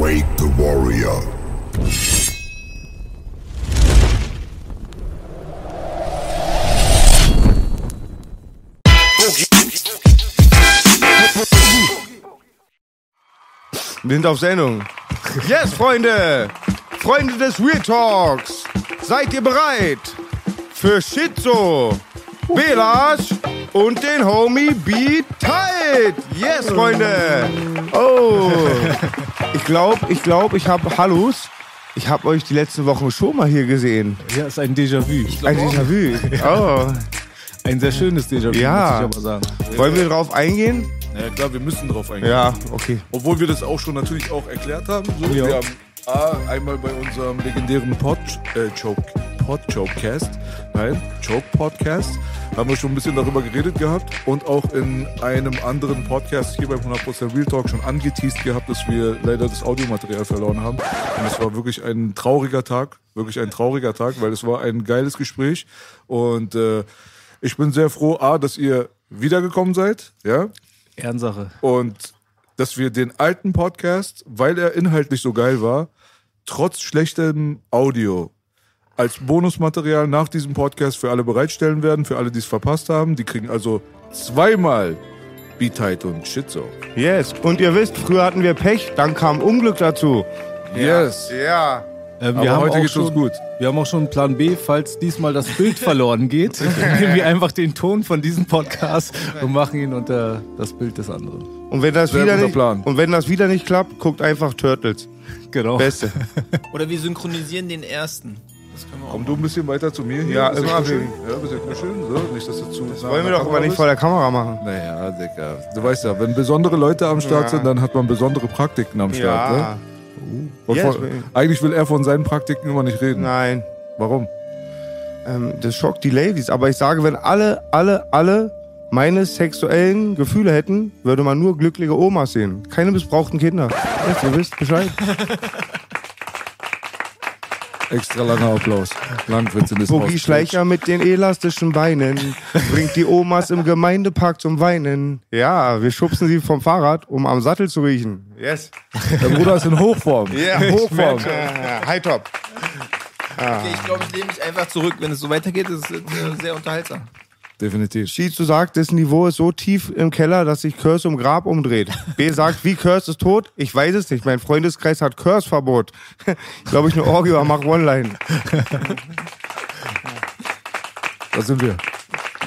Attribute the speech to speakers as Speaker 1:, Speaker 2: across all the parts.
Speaker 1: Wake the Warrior.
Speaker 2: Wir sind auf Sendung. Yes, Freunde! Freunde des Real Talks! Seid ihr bereit? Für Schizo, Belash und den Homie Beat Tight! Yes, Freunde! Oh! Ich glaube, ich glaube, ich habe Hallus. Ich habe euch die letzten Wochen schon mal hier gesehen.
Speaker 3: Ja, ist ein Déjà-vu.
Speaker 2: Ein Déjà-vu. Oh.
Speaker 3: Ein sehr schönes Déjà-vu,
Speaker 2: Ja.
Speaker 3: muss ich aber sagen.
Speaker 2: Wollen wir drauf eingehen?
Speaker 4: Ja klar, wir müssen drauf eingehen.
Speaker 2: Ja, okay.
Speaker 4: Obwohl wir das auch schon natürlich auch erklärt haben. So,
Speaker 3: Ja.
Speaker 4: Wir haben A, einmal bei unserem legendären Pod, äh, Choke, Pod Chokecast, nein, Choke Podcast, haben wir schon ein bisschen darüber geredet gehabt und auch in einem anderen Podcast hier beim 100% Real Talk schon angeteased gehabt, dass wir leider das Audiomaterial verloren haben. Und es war wirklich ein trauriger Tag, wirklich ein trauriger Tag, weil es war ein geiles Gespräch und äh, ich bin sehr froh, A, dass ihr wiedergekommen seid, ja,
Speaker 3: Ehrensache.
Speaker 4: und dass wir den alten Podcast, weil er inhaltlich so geil war, trotz schlechtem Audio als Bonusmaterial nach diesem Podcast für alle bereitstellen werden, für alle, die es verpasst haben. Die kriegen also zweimal Beatheit und Shitzo.
Speaker 2: Yes. Und ihr wisst, früher hatten wir Pech, dann kam Unglück dazu.
Speaker 4: Yes.
Speaker 2: Ja.
Speaker 3: Ähm,
Speaker 4: Aber heute
Speaker 3: auch
Speaker 4: geht's uns
Speaker 3: schon,
Speaker 4: gut.
Speaker 3: Wir haben auch schon einen Plan B, falls diesmal das Bild verloren geht. Nehmen wir einfach den Ton von diesem Podcast und machen ihn unter das Bild des anderen.
Speaker 2: Und wenn das
Speaker 4: Sehr
Speaker 2: wieder nicht,
Speaker 4: Plan.
Speaker 2: und wenn das wieder nicht klappt, guckt einfach Turtles.
Speaker 3: Genau.
Speaker 2: Beste.
Speaker 5: Oder wir synchronisieren den ersten.
Speaker 4: Komm du ein bisschen weiter zu mir hier.
Speaker 2: Ja, immer,
Speaker 4: kuscheln. Ja, ein bisschen kuscheln. So, nicht, dass du zu
Speaker 2: Das wollen wir doch aber nicht vor der Kamera machen.
Speaker 4: Naja, Digga. Du weißt ja, wenn besondere Leute am Start
Speaker 2: Ja.
Speaker 4: sind, dann hat man besondere Praktiken am Start. Ne?
Speaker 2: Ja.
Speaker 4: Und
Speaker 2: Yes,
Speaker 4: von, eigentlich will er von seinen Praktiken immer nicht reden.
Speaker 2: Nein.
Speaker 4: Warum?
Speaker 2: Ähm, das schockt die Ladies. Aber ich sage, wenn alle, alle, alle meine sexuellen Gefühle hätten, würde man nur glückliche Omas sehen. Keine missbrauchten Kinder. Yes, ihr wisst Bescheid.
Speaker 4: Extra langer Applaus. Landwitz in das
Speaker 2: Boogie Schleicher mit den elastischen Beinen bringt die Omas im Gemeindepark zum Weinen. Ja, wir schubsen sie vom Fahrrad, um am Sattel zu riechen. Yes.
Speaker 4: Der Bruder ist in Hochform.
Speaker 2: Ja,
Speaker 4: Hochform.
Speaker 2: Ja, High top.
Speaker 5: Okay, ich glaube, ich lehne mich einfach zurück. Wenn es so weitergeht, ist es äh, sehr unterhaltsam.
Speaker 4: Definitiv.
Speaker 2: Shizu sagt, das Niveau ist so tief im Keller, dass sich Curse um Grab umdreht. B sagt, wie Curse ist tot? Ich weiß es nicht. Mein Freundeskreis hat Curse-Verbot. Glaube ich, eine Orgie mach One-Line.
Speaker 4: Da sind wir.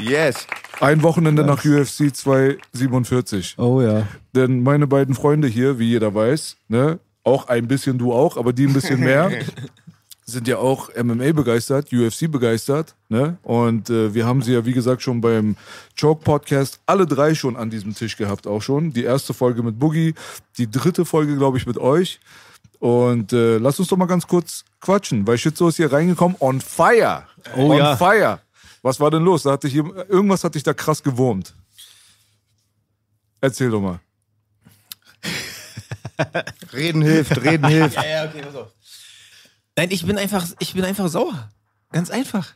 Speaker 2: Yes.
Speaker 4: Ein Wochenende nach UFC 247.
Speaker 3: Oh ja.
Speaker 4: Denn meine beiden Freunde hier, wie jeder weiß, ne, auch ein bisschen du auch, aber die ein bisschen mehr, sind ja auch MMA begeistert, UFC begeistert, ne? Und äh, wir haben sie ja wie gesagt schon beim Choke Podcast alle drei schon an diesem Tisch gehabt auch schon. Die erste Folge mit Boogie, die dritte Folge glaube ich mit euch. Und äh, lass uns doch mal ganz kurz quatschen, weil Shitzo ist hier reingekommen on fire.
Speaker 3: Oh
Speaker 4: on
Speaker 3: ja.
Speaker 4: fire. Was war denn los? Da hatte ich irgendwas hat dich da krass gewurmt. Erzähl doch mal.
Speaker 2: Reden hilft, reden hilft.
Speaker 5: Ja, ja, okay, pass auf. Nein, ich bin einfach, ich bin einfach sauer. Ganz einfach.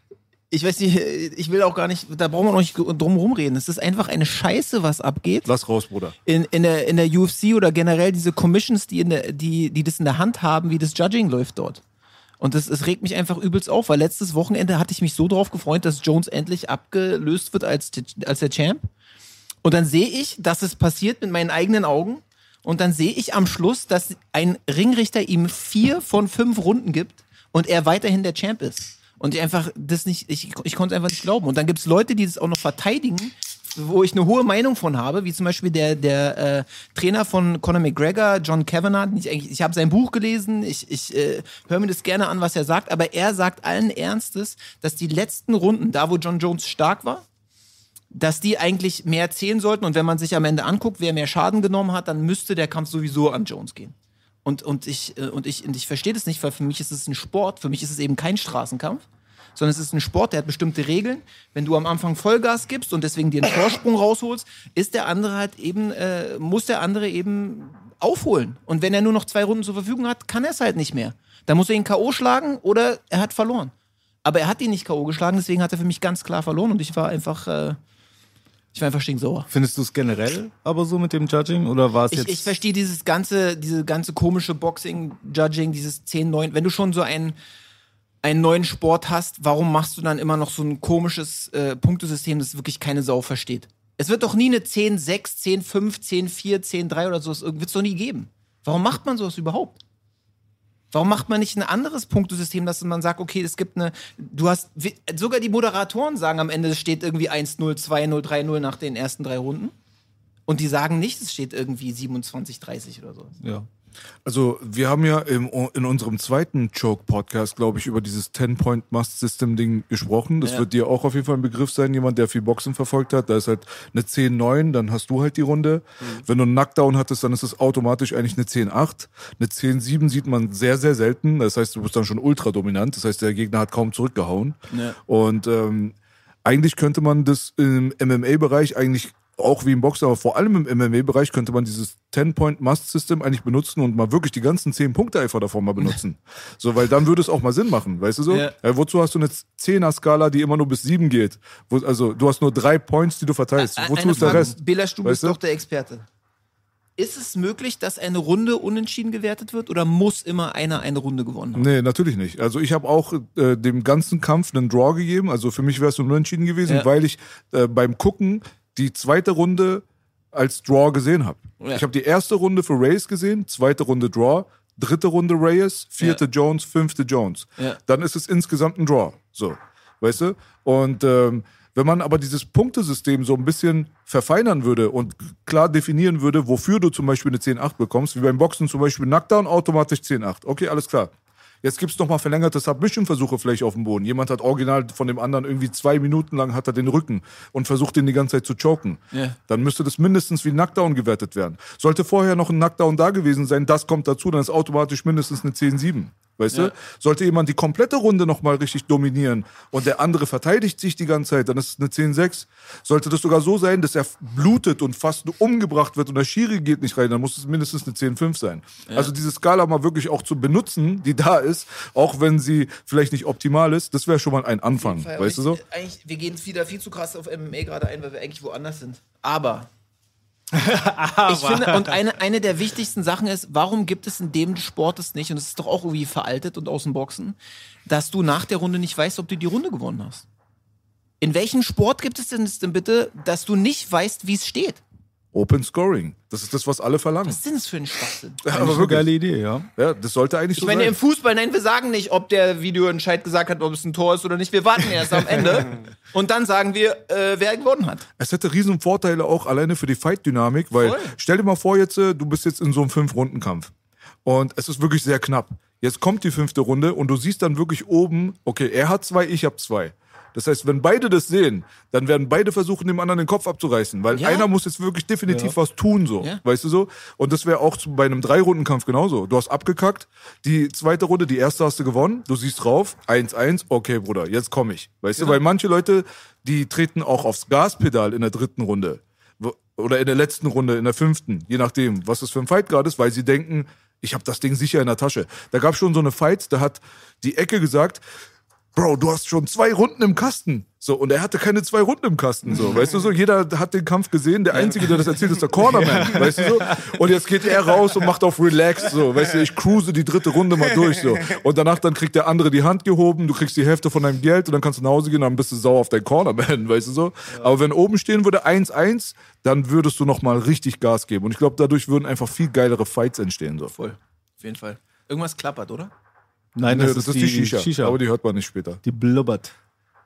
Speaker 5: Ich weiß nicht, ich will auch gar nicht, da brauchen wir noch nicht drum rumreden. Es ist einfach eine Scheiße, was abgeht.
Speaker 4: Lass raus, Bruder.
Speaker 5: In, in, der, in der UFC oder generell diese Commissions, die, in der, die, die das in der Hand haben, wie das Judging läuft dort. Und das, es regt mich einfach übelst auf, weil letztes Wochenende hatte ich mich so drauf gefreut, dass Jones endlich abgelöst wird als, als der Champ. Und dann sehe ich, dass es passiert mit meinen eigenen Augen. Und dann sehe ich am Schluss, dass ein Ringrichter ihm vier von fünf Runden gibt und er weiterhin der Champ ist. Und ich einfach das nicht, ich, ich konnte es einfach nicht glauben. Und dann gibt es Leute, die das auch noch verteidigen, wo ich eine hohe Meinung von habe, wie zum Beispiel der, der äh, Trainer von Conor McGregor, John Kavanagh. Ich, ich habe sein Buch gelesen, ich, ich äh, höre mir das gerne an, was er sagt, aber er sagt allen Ernstes, dass die letzten Runden, da wo John Jones stark war, dass die eigentlich mehr zählen sollten. Und wenn man sich am Ende anguckt, wer mehr Schaden genommen hat, dann müsste der Kampf sowieso an Jones gehen. Und, und ich, äh, und ich, und ich verstehe das nicht, weil für mich ist es ein Sport, für mich ist es eben kein Straßenkampf, sondern es ist ein Sport, der hat bestimmte Regeln. Wenn du am Anfang Vollgas gibst und deswegen dir einen Vorsprung rausholst, ist der andere halt eben, äh, muss der andere eben aufholen. Und wenn er nur noch zwei Runden zur Verfügung hat, kann er es halt nicht mehr. Dann muss er ihn K.O. schlagen oder er hat verloren. Aber er hat ihn nicht K.O. geschlagen, deswegen hat er für mich ganz klar verloren und ich war einfach, äh, ich war einfach stinksauer.
Speaker 3: Findest du es generell aber so mit dem Judging oder war es
Speaker 5: Ich,
Speaker 3: jetzt?
Speaker 5: ich verstehe dieses ganze, diese ganze komische Boxing-Judging, dieses 10-9. Wenn du schon so einen, einen neuen Sport hast, warum machst du dann immer noch so ein komisches äh, Punktesystem, das wirklich keine Sau versteht? Es wird doch nie eine 10-6, 10-5, 10-4, 10-3 oder so, wird es doch nie geben. Warum macht man sowas überhaupt? Warum macht man nicht ein anderes Punktesystem, dass man sagt, okay, es gibt eine, du hast, sogar die Moderatoren sagen am Ende, es steht irgendwie 1-0, 2-0, 3-0 nach den ersten drei Runden. Und die sagen nicht, es steht irgendwie 27, 30 oder so.
Speaker 3: ja.
Speaker 4: Also wir haben ja im, in unserem zweiten Choke-Podcast, glaube ich, über dieses 10-Point-Must-System-Ding gesprochen. Das
Speaker 5: Ja.
Speaker 4: wird dir auch auf jeden Fall ein Begriff sein, jemand, der viel Boxen verfolgt hat. Da ist halt eine 10-9, dann hast du halt die Runde. Wenn du einen Knockdown hattest, dann ist es automatisch eigentlich eine 10-8. Eine 10-7 sieht man sehr, sehr selten. Das heißt, du bist dann schon ultra dominant. Das heißt, der Gegner hat kaum zurückgehauen.
Speaker 5: Ja.
Speaker 4: Und ähm, eigentlich könnte man das im MMA-Bereich eigentlich auch wie im Boxen, aber vor allem im MMA-Bereich könnte man dieses 10-Point-Must-System eigentlich benutzen und mal wirklich die ganzen 10 Punkte einfach davon mal benutzen. so, weil dann würde es auch mal Sinn machen, weißt du so?
Speaker 5: Ja.
Speaker 4: Ja, wozu hast du eine 10er-Skala, die immer nur bis 7 geht? Wo, also, du hast nur drei Points, die du verteilst. Wozu
Speaker 5: Eine
Speaker 4: ist der
Speaker 5: Frage,
Speaker 4: Rest?
Speaker 5: Belasch, du
Speaker 4: Weißt
Speaker 5: bist
Speaker 4: du?
Speaker 5: doch der Experte. Ist es möglich, dass eine Runde unentschieden gewertet wird oder muss immer einer eine Runde gewonnen haben?
Speaker 4: Nee, natürlich nicht. Also ich habe auch äh, dem ganzen Kampf einen Draw gegeben. Also für mich wäre es nur unentschieden gewesen,
Speaker 5: Ja.
Speaker 4: weil ich äh, beim Gucken die zweite Runde als Draw gesehen habe.
Speaker 5: Ja.
Speaker 4: Ich habe die erste Runde für Reyes gesehen, zweite Runde Draw, dritte Runde Reyes, vierte
Speaker 5: Ja.
Speaker 4: Jones, fünfte Jones.
Speaker 5: Ja.
Speaker 4: Dann ist es insgesamt ein Draw. So, weißt du? Und ähm, wenn man aber dieses Punktesystem so ein bisschen verfeinern würde und klar definieren würde, wofür du zum Beispiel eine 10-8 bekommst, wie beim Boxen zum Beispiel Knockdown automatisch 10-8. Okay, alles klar. Jetzt gibt's noch mal verlängerte Submission-Versuche vielleicht auf dem Boden. Jemand hat original von dem anderen irgendwie zwei Minuten lang hat er den Rücken und versucht den die ganze Zeit zu choken.
Speaker 5: Ja.
Speaker 4: Dann müsste das mindestens wie Knockdown gewertet werden. Sollte vorher noch ein Knockdown da gewesen sein, das kommt dazu, dann ist automatisch mindestens eine 10-7. Weißt
Speaker 5: Ja.
Speaker 4: du? Sollte jemand die komplette Runde noch mal richtig dominieren und der andere verteidigt sich die ganze Zeit, dann ist es eine 10-6. Sollte das sogar so sein, dass er blutet und fast umgebracht wird und der Schiri geht nicht rein, dann muss es mindestens eine 10-5 sein. Also diese Skala mal wirklich auch zu benutzen, die da ist, auch wenn sie vielleicht nicht optimal ist, das wäre schon mal ein Anfang. Weißt du
Speaker 5: Und
Speaker 4: so?
Speaker 5: ich, Eigentlich, wir gehen wieder viel zu krass auf MMA gerade ein, weil wir eigentlich woanders sind. Aber. Ich finde, und eine, eine der wichtigsten Sachen ist, warum gibt es in dem Sport es nicht, und es ist doch auch irgendwie veraltet und aus dem Boxen, dass du nach der Runde nicht weißt, ob du die Runde gewonnen hast? In welchem Sport gibt es denn denn bitte, dass du nicht weißt, wie es steht?
Speaker 4: Open Scoring. Das ist das, was alle verlangen.
Speaker 5: Was ist denn das für ein Schwachsinn?
Speaker 4: Ja,
Speaker 3: Aber eine
Speaker 4: wirklich.
Speaker 3: geile Idee, ja.
Speaker 4: Ja, das sollte eigentlich
Speaker 5: Ich
Speaker 4: so
Speaker 5: meine,
Speaker 4: sein.
Speaker 5: im Fußball, nein, wir sagen nicht, ob der Videoentscheid gesagt hat, ob es ein Tor ist oder nicht. Wir warten erst am Ende. Und dann sagen wir, äh, wer gewonnen hat.
Speaker 4: Es hätte riesen Vorteile auch alleine für die Fight-Dynamik, weil
Speaker 5: Voll.
Speaker 4: stell dir mal vor jetzt, äh, du bist jetzt in so einem Fünf-Runden-Kampf und es ist wirklich sehr knapp. Jetzt kommt die fünfte Runde und du siehst dann wirklich oben, okay, er hat zwei, ich habe zwei. Das heißt, wenn beide das sehen, dann werden beide versuchen, dem anderen den Kopf abzureißen, weil
Speaker 5: Ja.
Speaker 4: einer muss jetzt wirklich definitiv was tun, so,
Speaker 5: Ja.
Speaker 4: weißt du so? Und das wäre auch bei einem Drei-Runden-Kampf genauso. Du hast abgekackt, die zweite Runde, die erste hast du gewonnen, du siehst drauf, 1-1, okay, Bruder, jetzt komme ich, weißt du? Weil manche Leute, die treten auch aufs Gaspedal in der dritten Runde oder in der letzten Runde, in der fünften, je nachdem, was das für ein Fight gerade ist, weil sie denken, ich habe das Ding sicher in der Tasche. Da gab schon so eine Fight, da hat die Ecke gesagt, Bro, du hast schon zwei Runden im Kasten. So, und er hatte keine zwei Runden im Kasten. So, weißt du so, jeder hat den Kampf gesehen. Der Einzige, der das erzählt, ist der Cornerman. Weißt du so? Und jetzt geht er raus und macht auf Relax. So, weißt du, ich cruise die dritte Runde mal durch. So. Und danach dann kriegt der andere die Hand gehoben, du kriegst die Hälfte von deinem Geld und dann kannst du nach Hause gehen, dann bist du sauer auf deinen Cornerman, weißt du so? Aber wenn oben stehen würde 1-1, dann würdest du nochmal richtig Gas geben. Und ich glaube, dadurch würden einfach viel geilere Fights entstehen. So.
Speaker 5: Voll. Auf jeden Fall. Irgendwas klappert, oder?
Speaker 3: Nein,
Speaker 4: das, ist die, Shisha,
Speaker 3: Shisha.
Speaker 4: aber die hört man nicht später.
Speaker 3: die blubbert.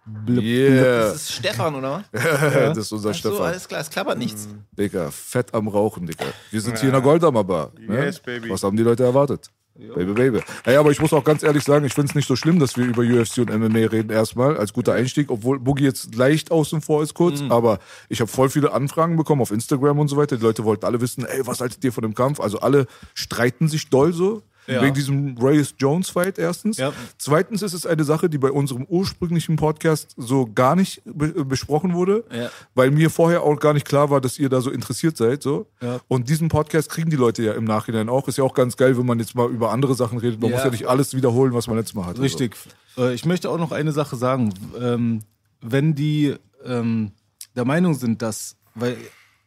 Speaker 3: Blub,
Speaker 4: Yeah,
Speaker 5: Das ist Stefan, oder was?
Speaker 4: das ist unser
Speaker 5: Ach so,
Speaker 4: Stefan.
Speaker 5: alles klar, es klappert nichts.
Speaker 4: Digga, fett am Rauchen, Digga. Wir sind hier in der Goldammer Bar. Ne?
Speaker 2: Yes, baby.
Speaker 4: Was haben die Leute erwartet? Baby, baby. Ey, aber ich muss auch ganz ehrlich sagen, ich finde es nicht so schlimm, dass wir über UFC und MMA reden erstmal, als guter Einstieg, obwohl Boogie jetzt leicht außen vor ist kurz,
Speaker 5: Mhm.
Speaker 4: aber ich habe voll viele Anfragen bekommen auf Instagram und so weiter. Die Leute wollten alle wissen, ey, was haltet ihr von dem Kampf? Also alle streiten sich doll so.
Speaker 3: Ja.
Speaker 4: Wegen diesem Reyes Jones Fight erstens.
Speaker 3: Ja.
Speaker 4: Zweitens ist es eine Sache, die bei unserem ursprünglichen Podcast so gar nicht be besprochen wurde,
Speaker 5: Ja.
Speaker 4: weil mir vorher auch gar nicht klar war, dass ihr da so interessiert seid. So. Und diesen Podcast kriegen die Leute ja im Nachhinein auch. Ist ja auch ganz geil, wenn man jetzt mal über andere Sachen redet. Man muss ja nicht alles wiederholen, was man letztes Mal hatte.
Speaker 3: Richtig. Äh, Ich möchte auch noch eine Sache sagen. Ähm, wenn die ähm, der Meinung sind, dass, weil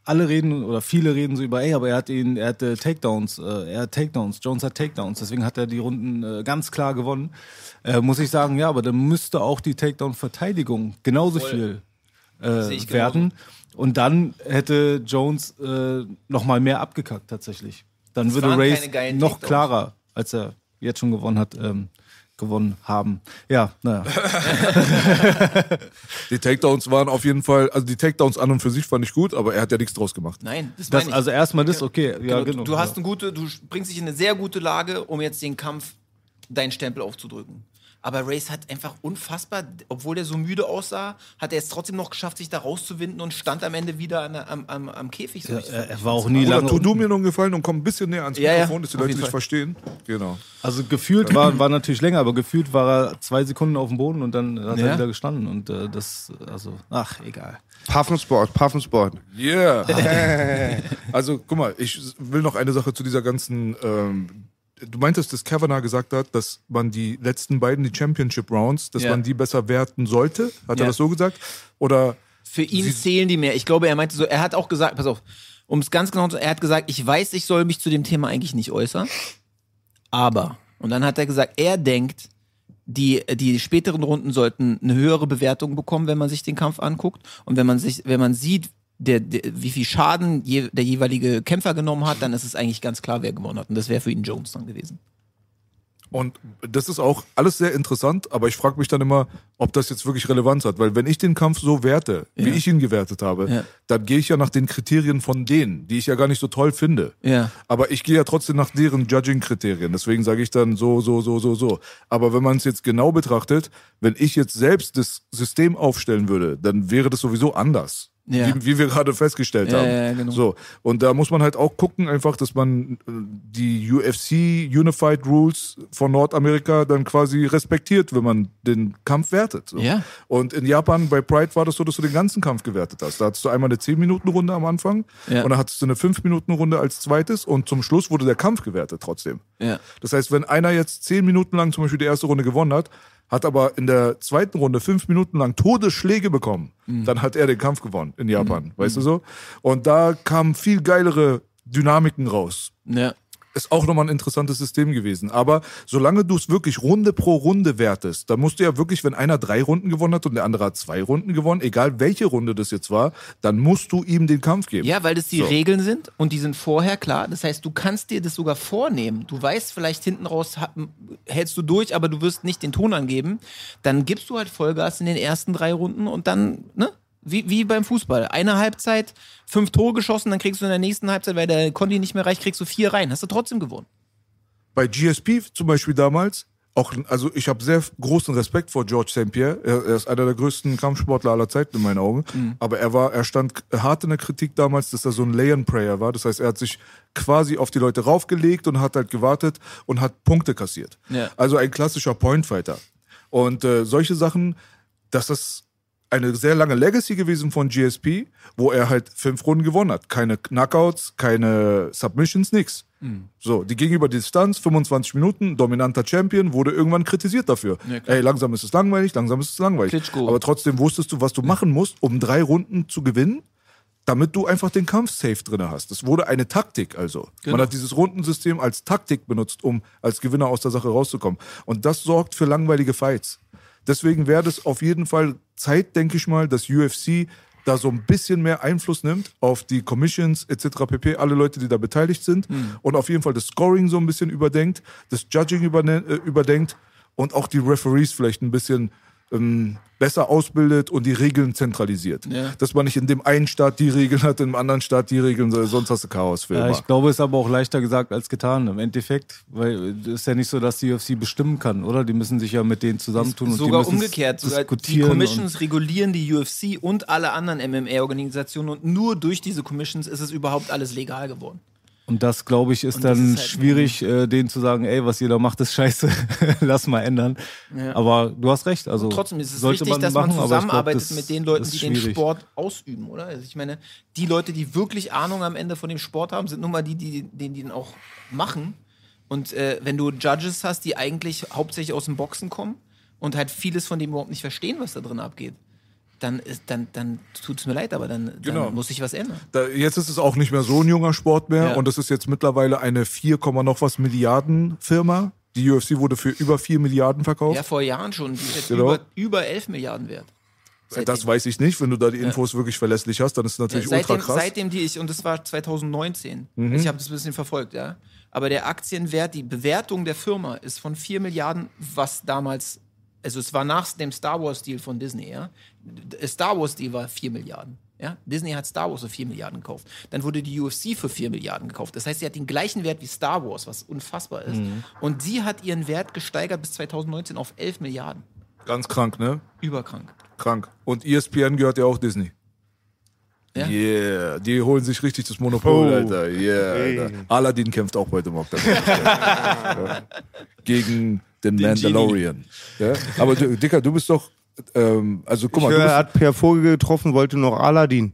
Speaker 3: alle reden oder viele reden so über, ey, aber er hat ihn, er hatte Takedowns, äh, er hat Takedowns, Jones hat Takedowns, deswegen hat er die Runden äh, ganz klar gewonnen. Äh, muss ich sagen, ja, aber dann müsste auch die Takedown-Verteidigung genauso viel äh, werden. Und dann hätte Jones äh, noch mal mehr abgekackt tatsächlich. Dann würde
Speaker 5: waren
Speaker 3: Race noch
Speaker 5: Takedowns.
Speaker 3: klarer, als er jetzt schon gewonnen hat, ähm, gewonnen haben. Ja, naja.
Speaker 4: Die Takedowns waren auf jeden Fall, also die Takedowns an und für sich fand ich gut, aber er hat ja nichts draus gemacht.
Speaker 5: Nein, das,
Speaker 3: Das,
Speaker 5: meine ich.
Speaker 3: also erstmal das, okay. Ja,
Speaker 5: Genau,
Speaker 3: genau.
Speaker 5: du, du hast eine gute, du bringst dich in eine sehr gute Lage, um jetzt den Kampf deinen Stempel aufzudrücken. Aber Race hat einfach unfassbar, obwohl er so müde aussah, hat er es trotzdem noch geschafft, sich da rauszuwinden und stand am Ende wieder an, am, am, am Käfig. So. Ich-
Speaker 3: er, war auch nie
Speaker 4: Oder
Speaker 3: lange.
Speaker 4: tu du mir noch einen Gefallen und komm ein bisschen näher ans
Speaker 5: Ja, ja,
Speaker 4: Mikrofon, dass die Leute dich verstehen. Genau.
Speaker 3: Also gefühlt war, war natürlich länger, aber gefühlt war er zwei Sekunden auf dem Boden und dann hat
Speaker 5: Ja.
Speaker 3: er wieder gestanden. Und äh, das, also, ach, egal.
Speaker 2: Puffensport, Puffensport.
Speaker 4: Yeah. also, guck mal, ich will noch eine Sache zu dieser ganzen. Ähm, du meintest, dass Kavanagh gesagt hat, dass man die letzten beiden, die Championship Rounds, dass
Speaker 5: Ja.
Speaker 4: man die besser werten sollte. Hat er
Speaker 5: Ja.
Speaker 4: das so gesagt? Oder
Speaker 5: Für ihn zählen die mehr. Ich glaube, er meinte so, er hat auch gesagt, pass auf, um es ganz genau zu er hat gesagt, ich weiß, ich soll mich zu dem Thema eigentlich nicht äußern, aber, und dann hat er gesagt, er denkt, die, die späteren Runden sollten eine höhere Bewertung bekommen, wenn man sich den Kampf anguckt und wenn man sich, wenn man sieht, der, der, wie viel Schaden je, der jeweilige Kämpfer genommen hat, dann ist es eigentlich ganz klar, wer gewonnen hat. Und das wäre für ihn Jones dann gewesen.
Speaker 4: Und das ist auch alles sehr interessant, aber ich frage mich dann immer, ob das jetzt wirklich Relevanz hat. Weil wenn ich den Kampf so werte, wie
Speaker 5: Ja.
Speaker 4: ich ihn gewertet habe,
Speaker 5: Ja.
Speaker 4: dann gehe ich ja nach den Kriterien von denen, die ich ja gar nicht so toll finde.
Speaker 5: Ja.
Speaker 4: Aber ich gehe ja trotzdem nach deren Judging-Kriterien. Deswegen sage ich dann so, so, so, so, so. Aber wenn man es jetzt genau betrachtet, wenn ich jetzt selbst das System aufstellen würde, dann wäre das sowieso anders.
Speaker 5: Ja.
Speaker 4: Wie, wie wir gerade festgestellt
Speaker 5: Ja,
Speaker 4: haben.
Speaker 5: ja, genau.
Speaker 4: So. Und da muss man halt auch gucken, einfach, dass man äh, die UFC Unified Rules von Nordamerika dann quasi respektiert, wenn man den Kampf wertet. So.
Speaker 5: Ja.
Speaker 4: Und in Japan bei Pride war das so, dass du den ganzen Kampf gewertet hast. Da hattest du einmal eine 10-Minuten-Runde am Anfang
Speaker 5: Ja.
Speaker 4: und dann hattest du eine 5-Minuten-Runde als zweites und zum Schluss wurde der Kampf gewertet trotzdem.
Speaker 5: Ja.
Speaker 4: Das heißt, wenn einer jetzt 10 Minuten lang zum Beispiel die erste Runde gewonnen hat, hat aber in der zweiten Runde fünf Minuten lang Todesschläge bekommen,
Speaker 5: Mhm.
Speaker 4: dann hat er den Kampf gewonnen in Japan, weißt du so? Und da kamen viel geilere Dynamiken raus.
Speaker 5: Ja.
Speaker 4: Ist auch nochmal ein interessantes System gewesen. Aber solange du es wirklich Runde pro Runde wertest, dann musst du ja wirklich, wenn einer drei Runden gewonnen hat und der andere hat zwei Runden gewonnen, egal welche Runde das jetzt war, dann musst du ihm den Kampf geben.
Speaker 5: Ja, weil das die
Speaker 4: So.
Speaker 5: Regeln sind und die sind vorher klar. Das heißt, du kannst dir das sogar vornehmen. Du weißt vielleicht hinten raus, hältst du durch, aber du wirst nicht den Ton angeben. Dann gibst du halt Vollgas in den ersten drei Runden und dann, ne? Wie, wie beim Fußball. Eine Halbzeit, fünf Tore geschossen, dann kriegst du in der nächsten Halbzeit, weil der Conti nicht mehr reicht, kriegst du vier rein. Hast du trotzdem gewonnen.
Speaker 4: Bei GSP zum Beispiel damals, auch, also ich habe sehr großen Respekt vor George St. Pierre. Er, er ist einer der größten Kampfsportler aller Zeiten in meinen Augen. Aber er war, er stand hart in der Kritik damals, dass er so ein Lay-and-Prayer war. Das heißt, er hat sich quasi auf die Leute raufgelegt und hat halt gewartet und hat Punkte kassiert.
Speaker 5: Ja.
Speaker 4: Also ein klassischer Pointfighter. Und äh, solche Sachen, das ist eine sehr lange Legacy gewesen von GSP, wo er halt fünf Runden gewonnen hat. Keine Knockouts, keine Submissions, nix. So, die gegenüber Distanz, 25 Minuten, dominanter Champion, wurde irgendwann kritisiert dafür. Ey, langsam ist es langweilig, langsam ist es langweilig.
Speaker 5: Klitschko.
Speaker 4: Aber trotzdem wusstest du, was du machen musst, um drei Runden zu gewinnen, damit du einfach den Kampf safe drinne hast. Das wurde eine Taktik also. Man hat dieses Rundensystem als Taktik benutzt, um als Gewinner aus der Sache rauszukommen. Und das sorgt für langweilige Fights. Deswegen wäre es auf jeden Fall Zeit, denke ich mal, dass UFC da so ein bisschen mehr Einfluss nimmt auf die Commissions etc. pp, alle Leute, die da beteiligt sind und auf jeden Fall das Scoring so ein bisschen überdenkt, das Judging äh, überdenkt und auch die Referees vielleicht ein bisschen ähm, besser ausbildet und die Regeln zentralisiert.
Speaker 5: Ja.
Speaker 4: Dass man nicht in dem einen Staat die Regeln hat, im anderen Staat die Regeln, sonst hast du Chaos für
Speaker 3: Ja, ich glaube, es ist aber auch leichter gesagt als getan im Endeffekt, weil es ist ja nicht so, dass die UFC bestimmen kann, oder? Die müssen sich ja mit denen zusammentun und
Speaker 5: Sogar
Speaker 3: die müssen
Speaker 5: umgekehrt. Sogar die
Speaker 3: diskutieren.
Speaker 5: Commissions regulieren die UFC und alle anderen MMA-Organisationen und nur durch diese Commissions ist es überhaupt alles legal geworden.
Speaker 3: Und, und das, glaube ich, ist
Speaker 5: Und
Speaker 3: dann
Speaker 5: ist halt
Speaker 3: schwierig, äh, denen zu sagen, ey, was ihr da macht, ist scheiße, lass mal ändern.
Speaker 5: Ja.
Speaker 3: Aber du hast recht. Also
Speaker 5: Trotzdem ist es
Speaker 3: sollte
Speaker 5: wichtig, dass man
Speaker 3: machen, aber ich glaub,
Speaker 5: zusammenarbeitet
Speaker 3: das
Speaker 5: mit den Leuten, die den
Speaker 3: schwierig.
Speaker 5: Sport ausüben, oder? Also ich meine, die Leute, die wirklich Ahnung am Ende von dem Sport haben, sind nun mal die, die den, die den auch machen. Und äh, wenn du Judges hast, die eigentlich hauptsächlich aus dem Boxen kommen und halt vieles von dem überhaupt nicht verstehen, was da drin abgeht, dann, ist, dann, dann tut es mir leid, aber dann,
Speaker 4: Genau.
Speaker 5: dann muss sich was ändern.
Speaker 4: Da, jetzt ist es auch nicht mehr so ein junger Sport mehr
Speaker 5: Ja.
Speaker 4: und es ist jetzt mittlerweile eine 4, noch was Milliarden Firma. Die UFC wurde für über 4 Milliarden verkauft.
Speaker 5: Ja, vor Jahren schon. Die ist jetzt
Speaker 4: Genau.
Speaker 5: über, über 11 Milliarden wert.
Speaker 4: das weiß ich nicht. Wenn du da die Infos wirklich verlässlich hast, dann ist es natürlich
Speaker 5: Ja, seitdem,
Speaker 4: ultra krass. Mhm.
Speaker 5: seitdem die ich, und das war 2019, ich habe das ein bisschen verfolgt, ja. Aber der Aktienwert, die Bewertung der Firma ist von 4 Milliarden, was damals, also es war nach dem Star Wars-Deal von Disney, ja. Der Star Wars-Deal war 4 Milliarden. Ja? Disney hat Star Wars für 4 Milliarden gekauft. Dann wurde die UFC für 4 Milliarden gekauft. Das heißt, sie hat den gleichen Wert wie Star Wars, was unfassbar ist.
Speaker 4: Mhm.
Speaker 5: Und sie hat ihren Wert gesteigert bis 2019 auf 11 Milliarden.
Speaker 4: Ganz krank, ne?
Speaker 5: Überkrank.
Speaker 4: Krank. Und ESPN gehört ja auch Disney.
Speaker 5: Ja?
Speaker 4: Yeah, die holen sich richtig das Monopol,
Speaker 2: Oh.
Speaker 4: Alter. Yeah, Alter. Aladdin kämpft auch heute Morgen. Gegen den, Mandalorian. Ja? Aber du, Dicker, du bist doch, ähm, also guck
Speaker 2: Ich
Speaker 4: mal,
Speaker 2: er
Speaker 4: bist
Speaker 2: hat Per Vogel getroffen, wollte noch Aladdin.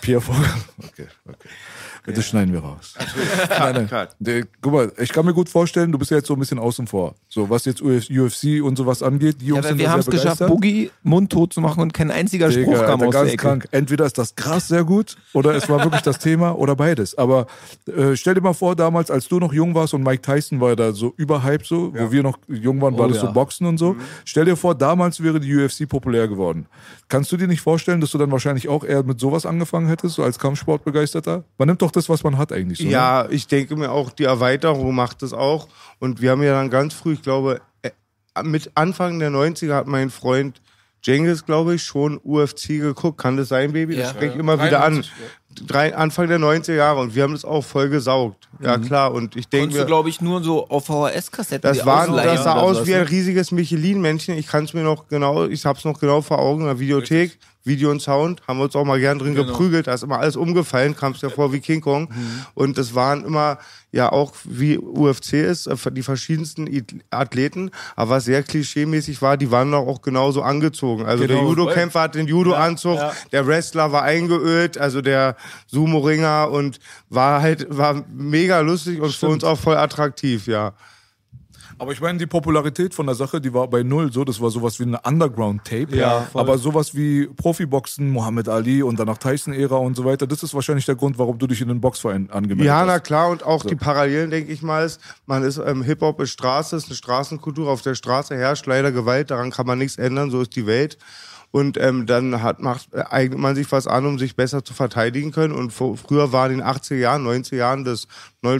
Speaker 4: Pierre Vogel. Okay, okay. Das schneiden wir raus. nein, nein. Der, guck mal, ich kann mir gut vorstellen, du bist ja jetzt so ein bisschen außen vor. So, was jetzt UFC und sowas angeht, die
Speaker 5: Ja,
Speaker 4: Jungs
Speaker 5: aber
Speaker 4: sind
Speaker 5: wir haben es geschafft. Boogie mundtot zu machen und kein einziger
Speaker 4: Digga,
Speaker 5: Spruch kam
Speaker 4: Alter,
Speaker 5: aus der
Speaker 4: ganz
Speaker 5: Ecke.
Speaker 4: krank. Entweder ist das Gras sehr gut oder es war wirklich das Thema oder beides. Aber äh, stell dir mal vor, damals, als du noch jung warst und Mike Tyson war ja da so überhyped so, wo wir noch jung waren, war
Speaker 3: Oh
Speaker 4: das
Speaker 3: ja.
Speaker 4: so Boxen und so. Stell dir vor, damals wäre die UFC populär geworden. Kannst du dir nicht vorstellen, dass du dann wahrscheinlich auch eher mit sowas angefangen hättest, so als Kampfsportbegeisterter? Man nimmt doch das, was man hat eigentlich so. Ne?
Speaker 2: Ja, ich denke mir auch, die Erweiterung macht das auch. Und wir haben ja dann ganz früh, ich glaube, äh, mit Anfang der 90er hat mein Freund Jengis, glaube ich, schon UFC geguckt. Kann das sein, Baby? Das
Speaker 5: Ja.
Speaker 2: spreche ich immer wieder an. Drei, Anfang der 90er Jahre. Und wir haben das auch voll gesaugt. Ja, klar. Und ich denke
Speaker 5: Konntest glaube ich, nur so auf VHS-Kassetten
Speaker 2: das, war, das sah aus wie ein
Speaker 5: ne?
Speaker 2: riesiges Michelin-Männchen. Ich kann es mir noch genau, ich hab's noch genau vor Augen in der Videothek. Video und Sound, haben wir uns auch mal gern drin
Speaker 5: Genau.
Speaker 2: geprügelt, da ist immer alles umgefallen, kam es ja vor wie King Kong.
Speaker 5: Mhm.
Speaker 2: Und es waren immer, ja auch wie UFC ist, äh, die verschiedensten Athleten, aber was sehr klischeemäßig war, die waren doch auch genauso angezogen. Also der
Speaker 3: Genau.
Speaker 2: Judo-Kämpfer hat den Judo-Anzug, der Wrestler war eingeölt, also der Sumo-Ringer und war halt, war mega lustig und für uns auch voll attraktiv, ja.
Speaker 4: Aber ich meine, die Popularität von der Sache, die war bei null so. Das war sowas wie eine Underground-Tape.
Speaker 3: Ja, voll.
Speaker 4: Aber sowas wie Profiboxen, Muhammad Ali und danach Tyson-Ära und so weiter, das ist wahrscheinlich der Grund, warum du dich in den Boxverein angemeldet
Speaker 2: Ja,
Speaker 4: hast.
Speaker 2: na klar, und auch die Parallelen, denke ich mal, ist, man ist, ähm, Hip-Hop ist Straße, ist eine Straßenkultur, auf der Straße herrscht leider Gewalt, daran kann man nichts ändern, so ist die Welt. Und ähm, dann hat, macht, äh, eignet man sich was an, um sich besser zu verteidigen können. Und vor, früher war in den 80er Jahren, 90er Jahren das,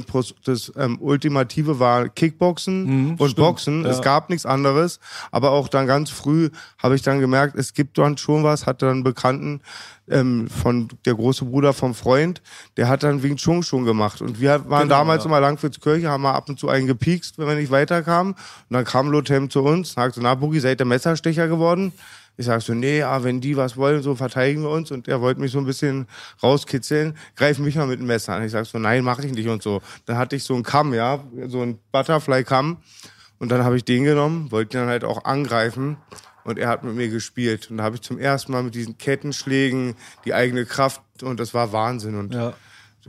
Speaker 2: Pros- das ähm, Ultimative war Kickboxen und Boxen. Es gab nichts anderes. Aber auch dann ganz früh habe ich dann gemerkt, es gibt dann schon was, hatte dann einen Bekannten, ähm, von der große Bruder vom Freund, der hat dann Wing Chun schon gemacht. Und wir waren damals immer Langwitzkirche, haben mal ab und zu einen gepiekst, wenn wir nicht weiterkamen. Und dann kam Lotham zu uns, sagte, na Boogie, seid ihr Messerstecher geworden? Ich sag so, nee, ah, wenn die was wollen, so verteidigen wir uns. Und er wollte mich so ein bisschen rauskitzeln, greif mich mal mit dem Messer an. Ich sag so, nein, mach ich nicht und so. Dann hatte ich so einen Kamm, ja, so einen Butterfly-Kamm. Und dann habe ich den genommen, wollte ihn dann halt auch angreifen. Und er hat mit mir gespielt. Und da habe ich zum ersten Mal mit diesen Kettenschlägen die eigene Kraft und das war Wahnsinn. Und
Speaker 3: Ja.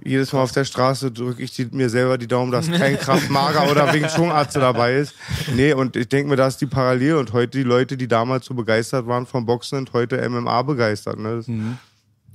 Speaker 2: Jedes Mal auf der Straße drücke ich die, mir selber die Daumen, dass kein Kraftmager oder Wing Chun Arzt dabei ist. Nee, und ich denke mir, da ist die Parallele. Und heute die Leute, die damals so begeistert waren vom Boxen, sind heute MMA begeistert. Ne? Das,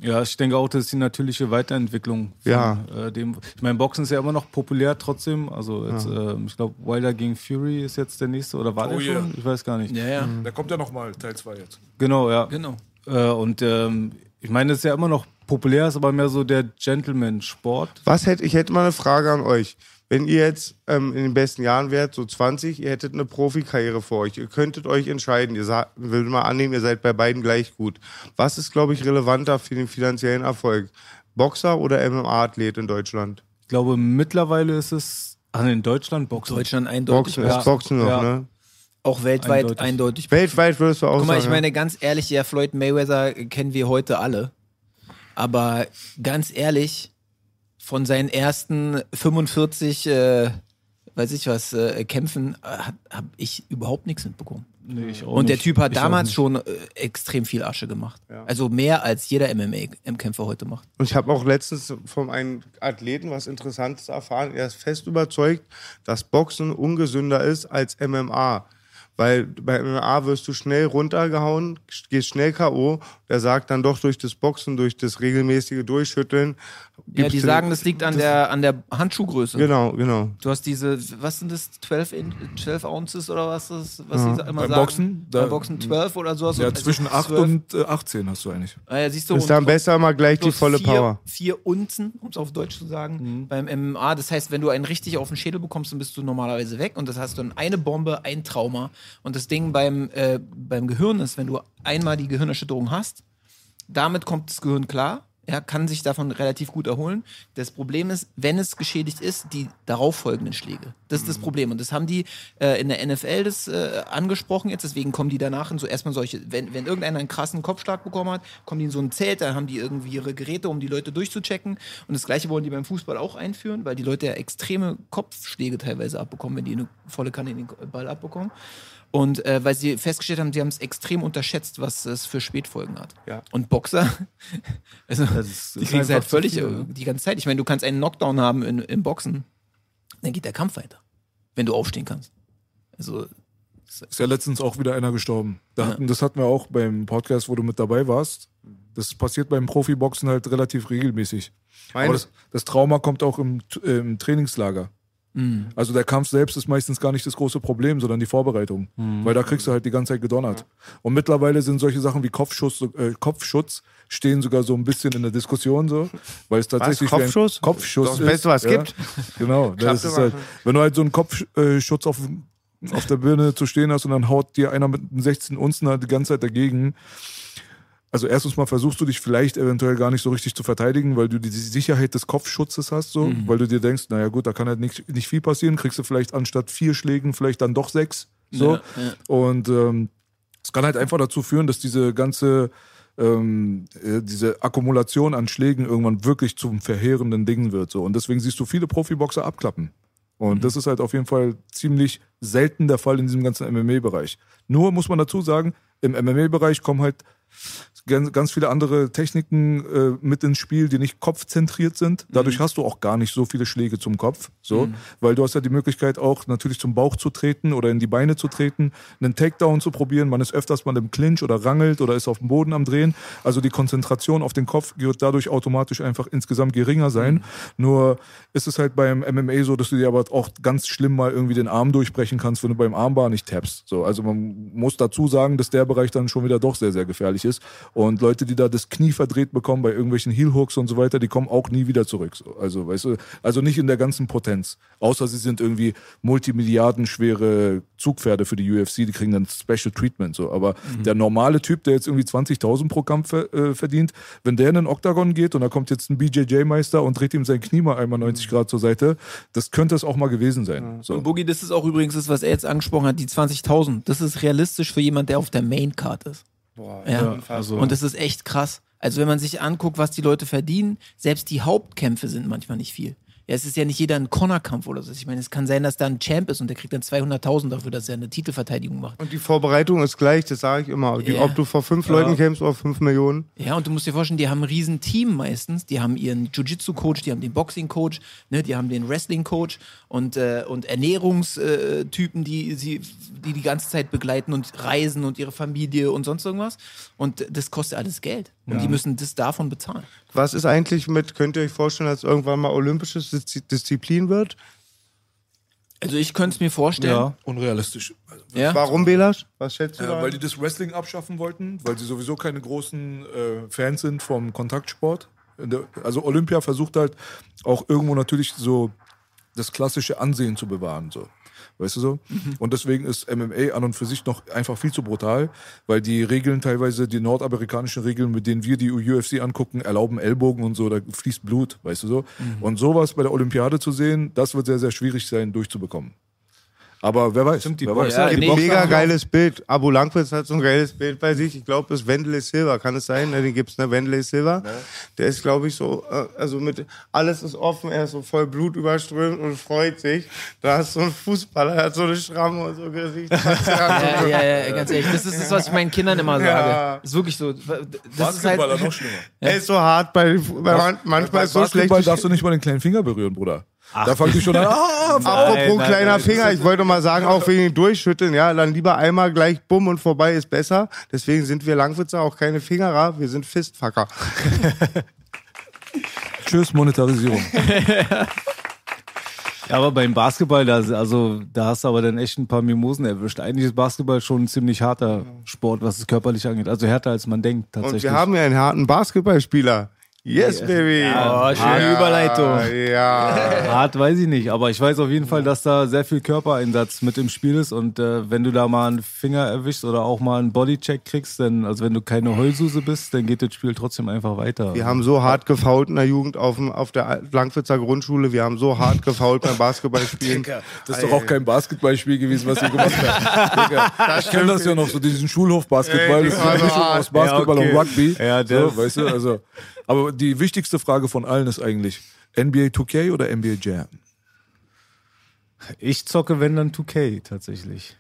Speaker 3: Ja, ich denke auch, das ist die natürliche Weiterentwicklung. Von,
Speaker 2: Ja.
Speaker 3: Äh, dem, ich meine, Boxen ist ja immer noch populär trotzdem. Also jetzt, ähm, ich glaube, Wilder gegen Fury ist jetzt der nächste oder war
Speaker 4: Oh
Speaker 3: der
Speaker 4: yeah.
Speaker 3: schon? Ich weiß gar nicht.
Speaker 5: Ja, ja,
Speaker 4: Der kommt ja nochmal, Teil 2 jetzt.
Speaker 3: Genau, ja.
Speaker 5: genau.
Speaker 3: Äh, und ähm, ich meine, es ist ja immer noch populär ist aber mehr so der Gentleman-Sport.
Speaker 2: Was hätte, ich hätte mal eine Frage an euch. Wenn ihr jetzt ähm, in den besten Jahren wärt, so 20, ihr hättet eine Profikarriere vor euch, ihr könntet euch entscheiden, ihr will mal annehmen, ihr seid bei beiden gleich gut. Was ist, glaube ich, relevanter für den finanziellen Erfolg? Boxer oder MMA-Athlet in Deutschland?
Speaker 3: Ich glaube, mittlerweile ist es ah, in Deutschland Boxen.
Speaker 5: Deutschland eindeutig.
Speaker 2: Boxen
Speaker 5: ja.
Speaker 2: ist Boxen noch,
Speaker 3: Ja.
Speaker 2: ne?
Speaker 5: Auch weltweit
Speaker 3: Eindeutig.
Speaker 5: eindeutig.
Speaker 2: Weltweit würdest du auch
Speaker 5: Guck mal,
Speaker 2: sagen.
Speaker 5: ich meine, ganz ehrlich, ja, Floyd Mayweather kennen wir heute alle. Aber ganz ehrlich, von seinen ersten 45, äh, weiß ich was, äh, Kämpfen, äh, habe hab ich überhaupt nichts mitbekommen.
Speaker 3: Nee, ich auch
Speaker 5: Und der
Speaker 3: nicht.
Speaker 5: Typ hat
Speaker 3: Ich
Speaker 5: damals schon äh, extrem viel Asche gemacht. Also mehr als jeder MMA-Kämpfer heute macht.
Speaker 2: Und ich habe auch letztens von einem Athleten was Interessantes erfahren. Er ist fest überzeugt, dass Boxen ungesünder ist als MMA. Weil bei MMA wirst du schnell runtergehauen, gehst schnell K.O. Der sagt dann doch durch das Boxen, durch das regelmäßige Durchschütteln.
Speaker 5: Ja, die sagen, das liegt an der, an der Handschuhgröße.
Speaker 2: Genau, genau.
Speaker 5: Du hast diese, was sind das, 12, in, 12 Ounces oder was das, was sie immer
Speaker 4: Beim
Speaker 5: sagen?
Speaker 4: Boxen? Da-
Speaker 5: Beim Boxen 12 oder sowas.
Speaker 4: Ja,
Speaker 5: Also
Speaker 4: zwischen 8
Speaker 5: 12.
Speaker 4: und äh, 18 hast du eigentlich.
Speaker 5: Ah, ja, siehst du,
Speaker 2: Ist
Speaker 5: und
Speaker 2: dann besser mal gleich die volle
Speaker 5: vier,
Speaker 2: Power.
Speaker 5: Vier Unzen, um es auf Deutsch zu sagen, beim MMA. Das heißt, wenn du einen richtig auf den Schädel bekommst, dann bist du normalerweise weg. Und das hast du dann eine Bombe, ein Trauma. Und das Ding beim, äh, beim Gehirn ist, wenn du einmal die Gehirnerschütterung hast, damit kommt das Gehirn klar. Er kann sich davon relativ gut erholen. Das Problem ist, wenn es geschädigt ist, die darauffolgenden Schläge. Das ist das Problem. Und das haben die äh, in der NFL das äh, angesprochen jetzt. Deswegen kommen die danach in so erstmal solche, wenn, wenn irgendeiner einen krassen Kopfschlag bekommen hat, kommen die in so ein Zelt, dann haben die irgendwie ihre Geräte, um die Leute durchzuchecken. Und das Gleiche wollen die beim Fußball auch einführen, weil die Leute ja extreme Kopfschläge teilweise abbekommen, wenn die eine volle Kanne in den Ball abbekommen. Und äh, weil sie festgestellt haben, sie haben es extrem unterschätzt, was es für Spätfolgen hat.
Speaker 2: Ja.
Speaker 5: Und Boxer, also
Speaker 3: ist-
Speaker 5: die
Speaker 3: ist
Speaker 5: kriegen es halt völlig
Speaker 3: viel,
Speaker 5: äh,
Speaker 3: ne?
Speaker 5: die ganze Zeit. Ich meine, du kannst einen Knockdown haben in, im Boxen, dann geht der Kampf weiter, wenn du aufstehen kannst. Also
Speaker 4: Ist ja letztens auch wieder einer gestorben. Da hatten, Das hatten wir auch beim Podcast, wo du mit dabei warst. Das passiert beim Profiboxen halt relativ regelmäßig.
Speaker 2: Meine-
Speaker 4: Aber das, das Trauma kommt auch im, äh, im Trainingslager. Also der Kampf selbst ist meistens gar nicht das große Problem, sondern die Vorbereitung. Weil da kriegst du halt die ganze Zeit gedonnert. Und mittlerweile sind solche Sachen wie Kopfschuss, äh, Kopfschutz stehen sogar so ein bisschen in der Diskussion so, weil es tatsächlich ein
Speaker 2: Kopfschuss?
Speaker 4: Kopfschuss
Speaker 2: Das Beste, was es
Speaker 4: ja.
Speaker 2: gibt.
Speaker 4: Genau, das ist halt, wenn du halt so einen Kopfschutz auf, auf der Birne zu stehen hast und dann haut dir einer mit einem 16 Unzen halt die ganze Zeit dagegen. Also erstens mal versuchst du dich vielleicht eventuell gar nicht so richtig zu verteidigen, weil du die Sicherheit des Kopfschutzes hast, so, weil du dir denkst, naja gut, da kann halt nicht, nicht viel passieren, kriegst du vielleicht anstatt vier Schlägen vielleicht dann doch sechs. So.
Speaker 5: Ja, ja.
Speaker 4: Und ähm, es kann halt einfach dazu führen, dass diese ganze ähm, äh, diese Akkumulation an Schlägen irgendwann wirklich zum verheerenden Ding wird. So. Und deswegen siehst du viele Profiboxer abklappen. Und das ist halt auf jeden Fall ziemlich selten der Fall in diesem ganzen MMA-Bereich. Nur muss man dazu sagen, im MMA-Bereich kommen halt ganz, viele andere Techniken äh, mit ins Spiel, die nicht kopfzentriert sind. Dadurch hast du auch gar nicht so viele Schläge zum Kopf, so, weil du hast ja die Möglichkeit auch natürlich zum Bauch zu treten oder in die Beine zu treten, einen Takedown zu probieren. Man ist öfters mal im Clinch oder rangelt oder ist auf dem Boden am Drehen. Also die Konzentration auf den Kopf wird dadurch automatisch einfach insgesamt geringer sein. Nur ist es halt beim MMA so, dass du dir aber auch ganz schlimm mal irgendwie den Arm durchbrechen kannst, wenn du beim Armbar nicht tappst. So, also man muss dazu sagen, dass der Bereich dann schon wieder doch sehr, sehr gefährlich ist. Und Leute, die da das Knie verdreht bekommen bei irgendwelchen Heel-Hooks und so weiter, die kommen auch nie wieder zurück. So, also, weißt du, also nicht in der ganzen Potenz. Außer sie sind irgendwie multimilliardenschwere Zugpferde für die UFC, die kriegen dann Special Treatment. So. Aber der normale Typ, der jetzt irgendwie 20.000 pro Kampf ver- äh, verdient, wenn der in den Oktagon geht und da kommt jetzt ein BJJ-Meister und dreht ihm sein Knie mal einmal 90 Grad zur Seite, das könnte es auch mal gewesen sein. So.
Speaker 5: Und Boogie, das ist auch übrigens das, was er jetzt angesprochen hat, die 20.000. Das ist realistisch für jemand, der auf der Main-Card ist.
Speaker 2: Boah,
Speaker 5: Ja,
Speaker 3: also-
Speaker 5: Und das ist echt krass. Also wenn man sich anguckt, was die Leute verdienen, selbst die Hauptkämpfe sind manchmal nicht viel. Ja, es ist ja nicht jeder ein Connor-Kampf oder so. Ich meine, es kann sein, dass da ein Champ ist und der kriegt dann 200.000 dafür, dass er eine Titelverteidigung macht.
Speaker 2: Und die Vorbereitung ist gleich, das sage ich immer. Die,
Speaker 5: Ja.
Speaker 2: Ob du vor fünf Leuten kämpfst oder fünf Millionen.
Speaker 5: Ja, und du musst dir vorstellen, die haben ein riesen Team meistens. Die haben ihren Jiu-Jitsu-Coach, die haben den Boxing-Coach, ne, die haben den Wrestling-Coach und, äh, und Ernährungstypen, die sie die, die ganze Zeit begleiten und reisen und ihre Familie und sonst irgendwas. Und das kostet alles Geld. Und die müssen das davon bezahlen.
Speaker 2: Was ist eigentlich mit, könnt ihr euch vorstellen, dass irgendwann mal olympisches Diszi- Disziplin wird?
Speaker 5: Also ich könnte es mir vorstellen.
Speaker 3: Ja.
Speaker 4: Unrealistisch. Also,
Speaker 5: Ja.
Speaker 2: Warum, Belasch? Was schätzt du
Speaker 4: Ja,
Speaker 2: da?
Speaker 4: weil die das Wrestling abschaffen wollten, weil sie sowieso keine großen äh, Fans sind vom Kontaktsport. Also Olympia versucht halt auch irgendwo natürlich so das klassische Ansehen zu bewahren. So. Weißt du so? Und deswegen ist MMA an und für sich noch einfach viel zu brutal, weil die Regeln teilweise, die nordamerikanischen Regeln, mit denen wir die UFC angucken, erlauben Ellbogen und so, da fließt Blut, weißt du so? Und sowas bei der Olympiade zu sehen, das wird sehr, sehr schwierig sein, durchzubekommen. Aber wer weiß,
Speaker 3: Stimmt, die
Speaker 4: wer weiß.
Speaker 5: Ja,
Speaker 2: Gibt
Speaker 5: nee,
Speaker 2: ein mega geiles Bild. Abu Langwitz hat so ein geiles Bild bei sich. Ich glaube, das ist Wendley Silva. Kann es sein? Ne, Den gibt's, ne? Wendley Silva. Der ist, glaube ich, so, äh, also mit, alles ist offen. Er ist so voll Blut überströmt und freut sich. Da ist so ein Fußballer, der hat so eine Schramme und so ein Gesicht.
Speaker 5: Ja, ja, ja, ganz ehrlich. Das ist das, was ich meinen Kindern immer sage.
Speaker 2: Ja.
Speaker 5: Ist wirklich so. Das ist halt,
Speaker 4: noch schlimmer.
Speaker 2: Er ist so hart bei, bei man- manchmal ist so schlecht.
Speaker 4: Darfst du nicht mal den kleinen Finger berühren, Bruder. Da fangt die schon an. Ah,
Speaker 2: Apropos
Speaker 3: Nein,
Speaker 2: kleiner
Speaker 3: nein,
Speaker 2: Finger, ich wollte mal sagen, auch wegen Durchschütteln, ja, dann lieber einmal gleich bumm und vorbei ist besser. Deswegen sind wir Langwitzer auch keine Fingerer, wir sind Fistfucker.
Speaker 4: tschüss, Monetarisierung.
Speaker 3: Ja, aber beim Basketball, da, also, da hast du aber dann echt ein paar Mimosen erwischt. Eigentlich ist Basketball schon ein ziemlich harter Sport, was es körperlich angeht. Also härter, als man denkt, tatsächlich.
Speaker 2: Und wir haben ja einen harten Basketballspieler. Yes, baby.
Speaker 5: Oh, schöne Überleitung.
Speaker 2: Ja.
Speaker 3: Hart weiß ich nicht, aber ich weiß auf jeden Fall, dass da sehr viel Körpereinsatz mit im Spiel ist und äh, wenn du da mal einen Finger erwischst oder auch mal einen Bodycheck kriegst, dann, also wenn du keine Heulsuse bist, dann geht das Spiel trotzdem einfach weiter.
Speaker 2: Wir haben so hart gefault in der Jugend auf, dem, auf der Langwitzer Grundschule. Wir haben so hart gefault beim Basketballspielen.
Speaker 4: Das ist doch auch kein Basketballspiel gewesen, was ihr gemacht habt. Digga, ich kenne das ja noch, so diesen Schulhof-Basketball. Das ist eine
Speaker 2: so
Speaker 4: Mischung aus Basketball
Speaker 3: Ja, okay.
Speaker 4: und Rugby.
Speaker 3: Ja, das-
Speaker 4: so, weißt du, also. Aber die wichtigste Frage von allen ist eigentlich, NBA 2K oder NBA Jam?
Speaker 3: Ich zocke, wenn dann 2K tatsächlich.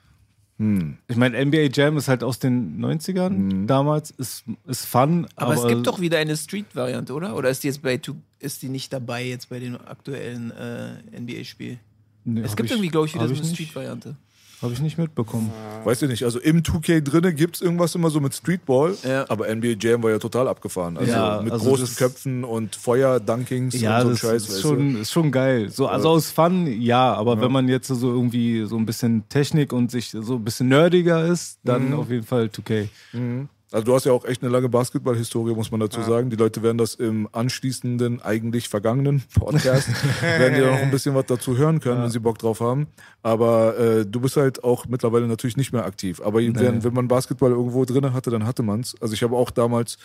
Speaker 4: Hm.
Speaker 3: Ich meine, NBA Jam ist halt aus den 90ern damals, ist, ist fun,
Speaker 5: Aber,
Speaker 3: aber,
Speaker 5: es gibt doch wieder eine Street-Variante, oder? Oder ist die jetzt bei ist die nicht dabei jetzt bei dem aktuellen äh, NBA-Spiel?
Speaker 3: Nee,
Speaker 5: Es gibt
Speaker 3: ich-
Speaker 5: irgendwie, glaube ich, wieder so eine Street-Variante.
Speaker 3: Habe ich nicht mitbekommen.
Speaker 4: Weiß ich nicht, also im 2K drinne gibt's irgendwas immer so mit Streetball,
Speaker 5: Ja.
Speaker 4: aber NBA Jam war ja total abgefahren. Also
Speaker 3: Ja,
Speaker 4: mit
Speaker 3: also
Speaker 4: großen Köpfen und Feuer, Dunkings
Speaker 3: Ja,
Speaker 4: und so Scheiß.
Speaker 3: ist
Speaker 4: weißt
Speaker 3: schon, ist schon geil. So, also aus Fun, ja, aber wenn man jetzt so irgendwie so ein bisschen Technik und sich so ein bisschen nerdiger ist, dann
Speaker 4: Mhm.
Speaker 3: auf jeden Fall 2K.
Speaker 4: du? Also du hast ja auch echt eine lange Basketball-Historie, muss man dazu sagen. Die Leute werden das im anschließenden, eigentlich vergangenen Podcast, werden da noch ein bisschen was dazu hören können, wenn sie Bock drauf haben. Aber äh, du bist halt auch mittlerweile natürlich nicht mehr aktiv. Aber wenn, wenn man Basketball irgendwo drin hatte, dann hatte man's. Also ich habe auch damals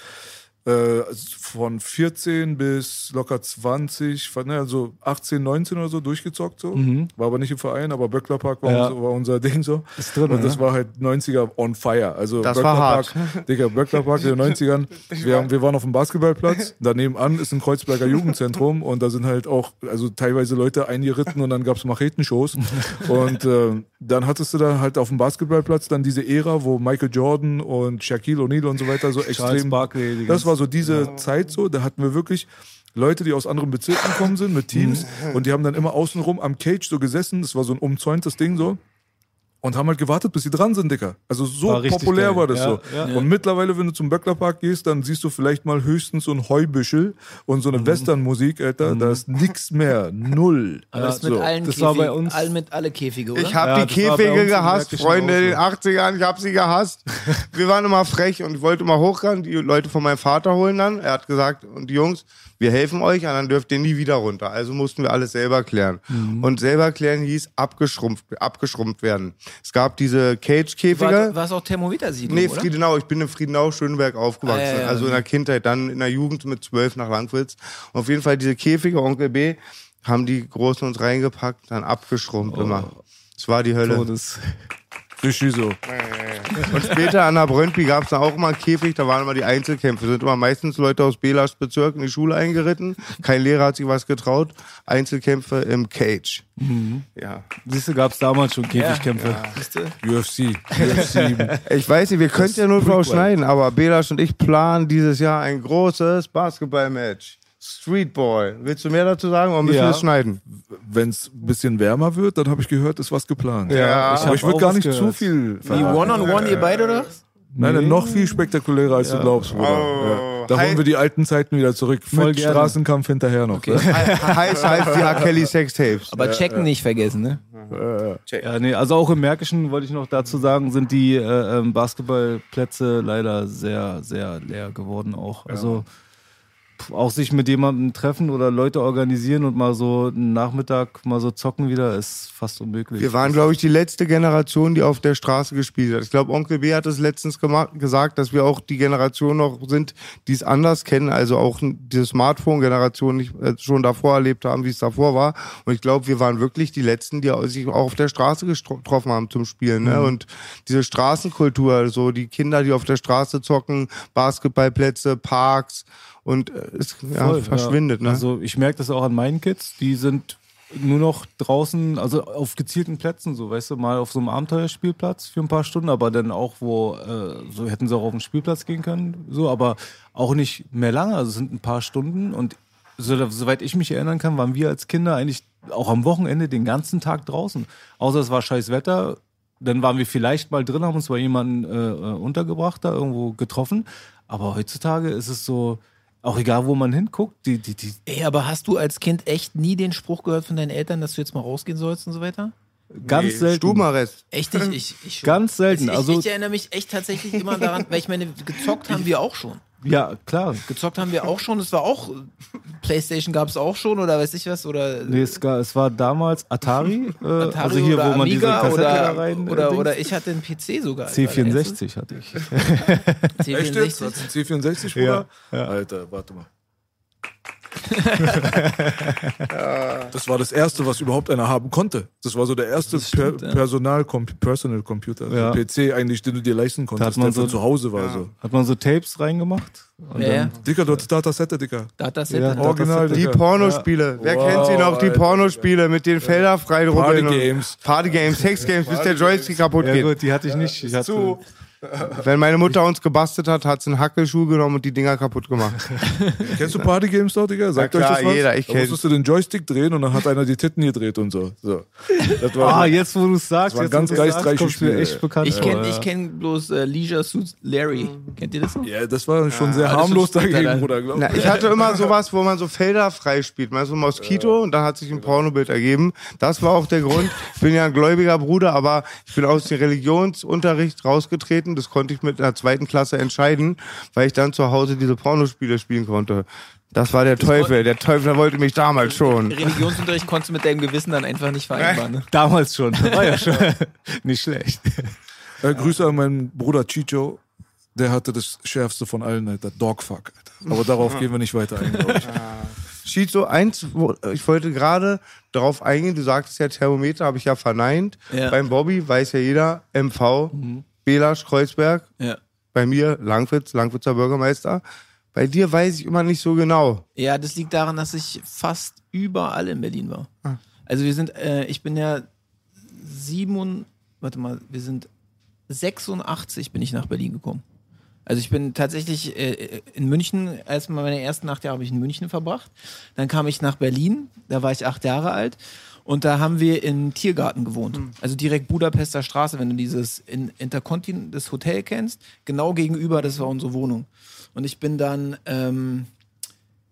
Speaker 4: äh, von 14 bis locker 20, von, ne, also 18, 19 oder so durchgezockt so. War aber nicht im Verein, aber Böckler Park war,
Speaker 3: Ja.
Speaker 4: unser, war unser Ding so.
Speaker 3: Ist drin,
Speaker 4: Und das
Speaker 3: ne?
Speaker 4: war halt 90er on fire. Also
Speaker 2: Das
Speaker 4: Böckler
Speaker 2: war hart.
Speaker 4: Park, Digga, Böckler Park in den 90ern. Wir, haben, wir waren auf dem Basketballplatz. Daneben an ist ein Kreuzberger Jugendzentrum und da sind halt auch, also teilweise Leute eingeritten und dann gab's Machetenshows. Und äh, dann hattest du da halt auf dem Basketballplatz dann diese Ära, wo Michael Jordan und Shaquille O'Neal und so weiter so
Speaker 3: Charles
Speaker 4: extrem.
Speaker 3: Barkley,
Speaker 4: Das
Speaker 3: ganzen-
Speaker 4: war so diese Zeit so, da hatten wir wirklich Leute, die aus anderen Bezirken gekommen sind mit Teams und die haben dann immer außenrum am Cage so gesessen, das war so ein umzäuntes Ding so. Und haben halt gewartet, bis sie dran sind, Dicker. Also so
Speaker 3: War
Speaker 4: populär
Speaker 3: geil.
Speaker 4: war das
Speaker 3: Ja,
Speaker 4: so.
Speaker 3: ja.
Speaker 4: Und mittlerweile, wenn du zum Böcklerpark gehst, dann siehst du vielleicht mal höchstens so ein Heubüschel und so eine
Speaker 3: Mhm.
Speaker 4: Westernmusik, Alter. Da ist nix mehr. Null.
Speaker 5: Aber das ist mit
Speaker 4: so.
Speaker 5: allen
Speaker 3: das war bei
Speaker 5: Käfigen-
Speaker 3: uns-
Speaker 5: All mit alle Käfige, oder?
Speaker 2: Ich habe
Speaker 3: Ja,
Speaker 2: die Käfige gehasst, Freunde, in
Speaker 3: so.
Speaker 2: den 80ern, ich habe sie gehasst. Wir waren immer frech und ich wollte immer hochrennen, die Leute von meinem Vater holen dann. Er hat gesagt, und die Jungs, wir helfen euch, und dann dürft ihr nie wieder runter. Also mussten wir alles selber klären.
Speaker 3: Mhm.
Speaker 2: Und selber klären hieß abgeschrumpft, abgeschrumpft werden. Es gab diese Cage-Käfige.
Speaker 5: War, es auch Thermometer-Siedlung,
Speaker 2: Nee,
Speaker 5: oder?
Speaker 2: Friedenau. Ich bin in Friedenau-Schöneberg aufgewachsen.
Speaker 5: Ah, ja, ja.
Speaker 2: Also in der Kindheit, dann in der Jugend mit zwölf nach Langwitz. Und auf jeden Fall diese Käfige, Onkel B, haben die Großen uns reingepackt, dann abgeschrumpft immer. Es war die Hölle.
Speaker 3: Todes.
Speaker 4: Richtig so.
Speaker 2: Und später an der Bröntby gab es dann auch immer einen Käfig, da waren immer die Einzelkämpfe. Sind immer meistens Leute aus Belas Bezirk in die Schule eingeritten. Kein Lehrer hat sich was getraut. Einzelkämpfe im Cage. Ja.
Speaker 3: Siehst du, gab es damals schon Käfigkämpfe.
Speaker 4: UFC. UFC.
Speaker 2: Ich weiß nicht, wir könnten ja nur drauf schneiden, aber Belas und ich planen dieses Jahr ein großes Basketballmatch. Streetball. Willst du mehr dazu sagen oder müssen
Speaker 3: Ja.
Speaker 2: wir es schneiden?
Speaker 4: Wenn es ein bisschen wärmer wird, dann habe ich gehört, ist was geplant.
Speaker 2: Ja,
Speaker 4: aber
Speaker 3: hab
Speaker 4: ich würde gar nicht
Speaker 3: gehört.
Speaker 4: zu viel
Speaker 5: Wie
Speaker 4: verraten.
Speaker 5: One-on-One, ihr beide, oder?
Speaker 4: Nein, nein, noch viel spektakulärer, als du glaubst, Bruder.
Speaker 2: Oh.
Speaker 4: Ja. Da holen wir die alten Zeiten wieder zurück.
Speaker 3: Voll
Speaker 4: Mit
Speaker 3: gerne.
Speaker 4: Straßenkampf hinterher noch. ne?
Speaker 2: heißt halt die R. Kelly Sextapes.
Speaker 5: Aber checken nicht vergessen, ne?
Speaker 3: Ja, nee, also auch im Märkischen wollte ich noch dazu sagen, sind die äh, ähm, Basketballplätze leider sehr, sehr leer geworden auch. Also auch sich mit jemandem treffen oder Leute organisieren und mal so einen Nachmittag mal so zocken wieder, ist fast unmöglich.
Speaker 2: Wir waren, glaube ich, die letzte Generation, die auf der Straße gespielt hat. Ich glaube, Onkel B hat es letztens gesagt, dass wir auch die Generation noch sind, die es anders kennen, also auch diese Smartphone-Generation nicht äh, schon davor erlebt haben, wie es davor war. Und ich glaube, wir waren wirklich die letzten, die sich auch auf der Straße getroffen haben zum Spielen. Ne? Und diese Straßenkultur, so die Kinder, die auf der Straße zocken, Basketballplätze, Parks und äh, es ja,
Speaker 3: Voll,
Speaker 2: verschwindet.
Speaker 3: ja.
Speaker 2: Ne?
Speaker 3: Also ich merke das auch an meinen Kids, die sind nur noch draußen, also auf gezielten Plätzen, so weißt du, mal auf so einem Abenteuerspielplatz für ein paar Stunden, aber dann auch, wo, äh, so hätten sie auch auf den Spielplatz gehen können, so, aber auch nicht mehr lange, also es sind ein paar Stunden und so, soweit ich mich erinnern kann, waren wir als Kinder eigentlich auch am Wochenende den ganzen Tag draußen. Außer es war scheiß Wetter, dann waren wir vielleicht mal drin, haben uns bei jemandem äh, äh, untergebracht, da irgendwo getroffen. Aber heutzutage ist es so, auch egal, wo man hinguckt, die, die, die,
Speaker 5: Ey, aber hast du als Kind echt nie den Spruch gehört von deinen Eltern, dass du jetzt mal rausgehen sollst und so weiter?
Speaker 3: ganz
Speaker 2: Nee,
Speaker 3: selten.
Speaker 5: Echt
Speaker 2: Stubenarrest.
Speaker 5: nicht? Ich, ich schon.
Speaker 3: Ganz selten.
Speaker 5: Ich,
Speaker 3: Also,
Speaker 5: ich erinnere mich echt tatsächlich immer daran, weil ich meine, gezockt haben wir auch schon.
Speaker 3: Ja, klar.
Speaker 5: Gezockt haben wir auch schon. Es war auch, Playstation gab es auch schon oder weiß ich was. Oder
Speaker 3: Nee, es, ga- es war damals Atari, äh,
Speaker 5: Atari
Speaker 3: also hier,
Speaker 5: oder
Speaker 3: wo man diese
Speaker 5: Amiga
Speaker 3: Kassette
Speaker 5: oder,
Speaker 3: da rein.
Speaker 5: oder,
Speaker 3: äh,
Speaker 5: oder ich hatte einen PC sogar.
Speaker 3: C64 hatte ich.
Speaker 4: Echt jetzt?
Speaker 5: C64.
Speaker 4: Hast du einen C64, Bruder? Alter, warte mal. das war das erste, was überhaupt einer haben konnte. Das war so der erste
Speaker 5: stimmt,
Speaker 4: per
Speaker 5: ja.
Speaker 4: Personal Personal Computer, also
Speaker 3: Ja.
Speaker 4: PC eigentlich, den du dir leisten konntest,
Speaker 3: man
Speaker 4: der für
Speaker 3: so-
Speaker 4: zu Hause war. So.
Speaker 3: Hat man so Tapes reingemacht? Und
Speaker 5: Ja, ja.
Speaker 3: dann,
Speaker 4: Dicker, du hattest Datasette, Dicker.
Speaker 5: Dataset.
Speaker 3: Ja,
Speaker 5: Ja,
Speaker 4: Original,
Speaker 2: Die. Pornospiele. Wer
Speaker 4: Wow,
Speaker 2: kennt sie noch? Die. Pornospiele mit den Felder frei
Speaker 4: Party Games.
Speaker 2: Party Games, Sex Games, bis der Joystick kaputt
Speaker 3: ja
Speaker 2: geht.
Speaker 3: gut, die hatte ich nicht. Ich hatte,
Speaker 4: Zu.
Speaker 2: Wenn meine Mutter uns gebastelt hat, hat sie einen Hackelschuh genommen und die Dinger kaputt gemacht.
Speaker 4: Kennst du Party Games doch, Digga? Sagt
Speaker 2: Na klar,
Speaker 4: euch das was?
Speaker 2: jeder, ich
Speaker 4: da musstest du den Joystick drehen und dann hat einer die Titten gedreht und so. so. Das war
Speaker 3: Ah, jetzt wo du es sagst,
Speaker 4: Das waren
Speaker 3: jetzt,
Speaker 4: ganz
Speaker 3: wo du's sagst,
Speaker 4: geistreiche
Speaker 3: kommt's mir
Speaker 4: Spiele,
Speaker 3: echt bekannt
Speaker 5: Ich kenne
Speaker 3: ja.
Speaker 5: ich kenn bloß äh, Leisure Suit Larry. Kennt ihr das noch?
Speaker 4: ja, das war schon sehr
Speaker 5: alles
Speaker 4: harmlos dagegen,
Speaker 5: dann.
Speaker 4: Bruder, glaub
Speaker 2: Na, ich hatte immer sowas, wo man so Felder frei spielt. Mal so ein Moskito und dann hat sich ein Pornobild ergeben. Das war auch der Grund. Ich bin ja ein gläubiger Bruder, aber ich bin aus dem Religionsunterricht rausgetreten. Das konnte ich mit einer zweiten Klasse entscheiden, weil ich dann zu Hause diese Pornospiele spielen konnte. Das war der Teufel. Der Teufel wollte mich damals schon.
Speaker 5: Religionsunterricht konntest du mit deinem Gewissen dann einfach nicht vereinbaren. Ne?
Speaker 3: Damals schon, war ja schon nicht schlecht.
Speaker 4: Äh, Grüße an meinen Bruder Chicho. Der hatte das schärfste von allen, Alter. Dogfuck, Alter. Aber darauf gehen wir nicht weiter ein, ich.
Speaker 2: Schizo, eins, wo, ich wollte gerade darauf eingehen, du sagtest ja Thermometer, habe ich ja verneint.
Speaker 5: Ja.
Speaker 2: Beim Bobby weiß ja jeder, MV, Belasch, Kreuzberg.
Speaker 5: Ja.
Speaker 2: Bei mir Langwitz, Langwitzer Bürgermeister. Bei dir weiß ich immer nicht so genau.
Speaker 5: Ja, das liegt daran, dass ich fast überall in Berlin war. Also wir sind, äh, ich bin ja sieben, warte mal, wir sind 86 bin ich nach Berlin gekommen. Also ich bin tatsächlich äh, in München, erstmal meine ersten acht Jahre habe ich in München verbracht. Dann kam ich nach Berlin, da war ich acht Jahre alt. Und da haben wir im Tiergarten gewohnt. Also direkt Budapester Straße, wenn du dieses in Intercontin, das Hotel kennst, genau gegenüber, das war unsere Wohnung. Und ich bin dann ähm,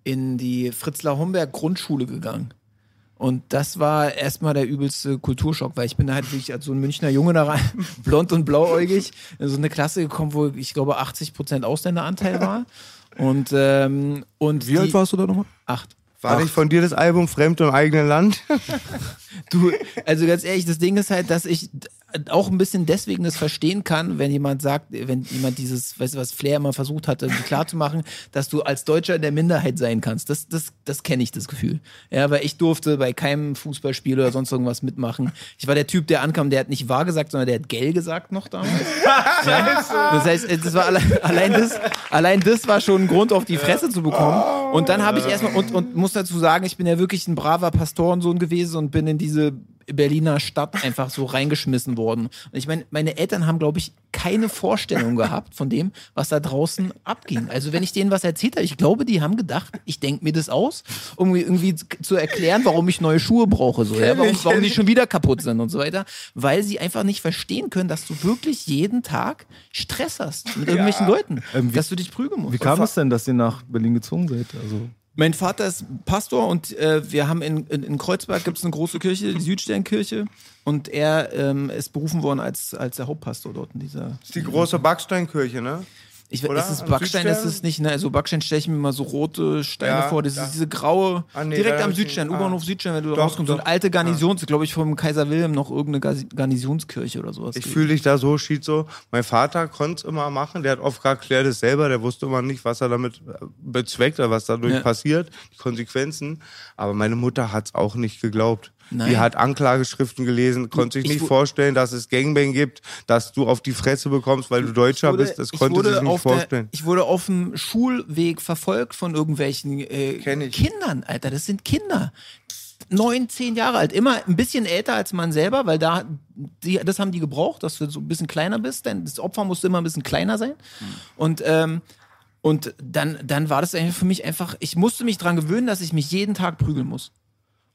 Speaker 5: in die Fritzlar-Homberg Grundschule gegangen. Und das war erstmal der übelste Kulturschock, weil ich bin da halt wirklich als so ein Münchner Junge da rein, blond und blauäugig, in so eine Klasse gekommen, wo ich glaube 80% Ausländeranteil war. Und, ähm, und
Speaker 4: Wie alt warst du da nochmal?
Speaker 5: Acht.
Speaker 2: War nicht von dir das Album Fremd im eigenen Land?
Speaker 5: Du, also ganz ehrlich, das Ding ist halt, dass ich auch ein bisschen deswegen das verstehen kann, wenn jemand sagt, wenn jemand dieses, weißt du, was Flair immer versucht hatte, klarzumachen, dass du als Deutscher in der Minderheit sein kannst. Das, das, das kenne ich, das Gefühl. Ja, weil ich durfte bei keinem Fußballspiel oder sonst irgendwas mitmachen. Ich war der Typ, der ankam, der hat nicht wahr gesagt, sondern der hat gell gesagt noch damals. Ja? Das heißt, das war allein, allein das, allein das war schon ein Grund, auf die Fresse zu bekommen. Und dann habe ich erstmal, und, und muss dazu sagen, ich bin ja wirklich ein braver Pastorensohn gewesen und bin in diese Berliner Stadt einfach so reingeschmissen worden. Und ich meine, meine Eltern haben, glaube ich, keine Vorstellung gehabt von dem, was da draußen abging. Also wenn ich denen was erzählt habe, ich glaube, die haben gedacht, ich denke mir das aus, um irgendwie zu erklären, warum ich neue Schuhe brauche, so, ja? warum, warum die schon wieder kaputt sind und so weiter, weil sie einfach nicht verstehen können, dass du wirklich jeden Tag Stress hast mit irgendwelchen Leuten,
Speaker 3: Ähm, wie-
Speaker 5: dass du dich prügeln musst.
Speaker 3: Wie kam es denn, dass ihr nach Berlin gezogen seid? Also,
Speaker 5: Mein Vater ist Pastor und äh, wir haben in, in, in Kreuzberg gibt es eine große Kirche, die Südsternkirche. Und er ähm, ist berufen worden als, als der Hauptpastor dort in dieser.
Speaker 2: Das ist die große Backsteinkirche, ne?
Speaker 5: Ich,
Speaker 2: Oder?
Speaker 5: ist es Backstein, ist es nicht, ne? Also Backstein stelle ich mir immer so rote Steine
Speaker 2: Ja,
Speaker 5: vor. Das
Speaker 2: da-
Speaker 5: ist diese graue,
Speaker 2: Ah, nee,
Speaker 5: direkt am Südstern,
Speaker 2: ah.
Speaker 5: U-Bahnhof Südstern, wenn du da
Speaker 2: Doch,
Speaker 5: rauskommst. So eine
Speaker 2: doch.
Speaker 5: alte Garnison, glaube ich, vom Kaiser Wilhelm noch irgendeine Garnisonskirche oder sowas.
Speaker 2: Ich fühle dich da so, Schizo. Mein Vater konnte es immer machen. Der hat oft erklärt es selber. Der wusste immer nicht, was er damit äh, bezweckt oder was dadurch
Speaker 5: Ja.
Speaker 2: passiert, die Konsequenzen. Aber meine Mutter hat es auch nicht geglaubt.
Speaker 5: Nein.
Speaker 2: Die hat Anklageschriften gelesen, konnte sich
Speaker 5: ich
Speaker 2: nicht vorstellen, dass es Gangbang gibt, dass du auf die Fresse bekommst, weil du Deutscher
Speaker 5: wurde-
Speaker 2: bist. Das konnte sie sich nicht
Speaker 5: auf der-
Speaker 2: vorstellen.
Speaker 5: Ich wurde auf dem Schulweg verfolgt von irgendwelchen äh. Kindern, Alter. Das sind Kinder. Neun, zehn Jahre alt. Immer ein bisschen älter als man selber, weil da, die, das haben die gebraucht, dass du so ein bisschen kleiner bist. Denn das Opfer musste immer ein bisschen kleiner sein. Und, ähm, und dann, dann war das für mich einfach, ich musste mich dran gewöhnen, dass ich mich jeden Tag prügeln muss.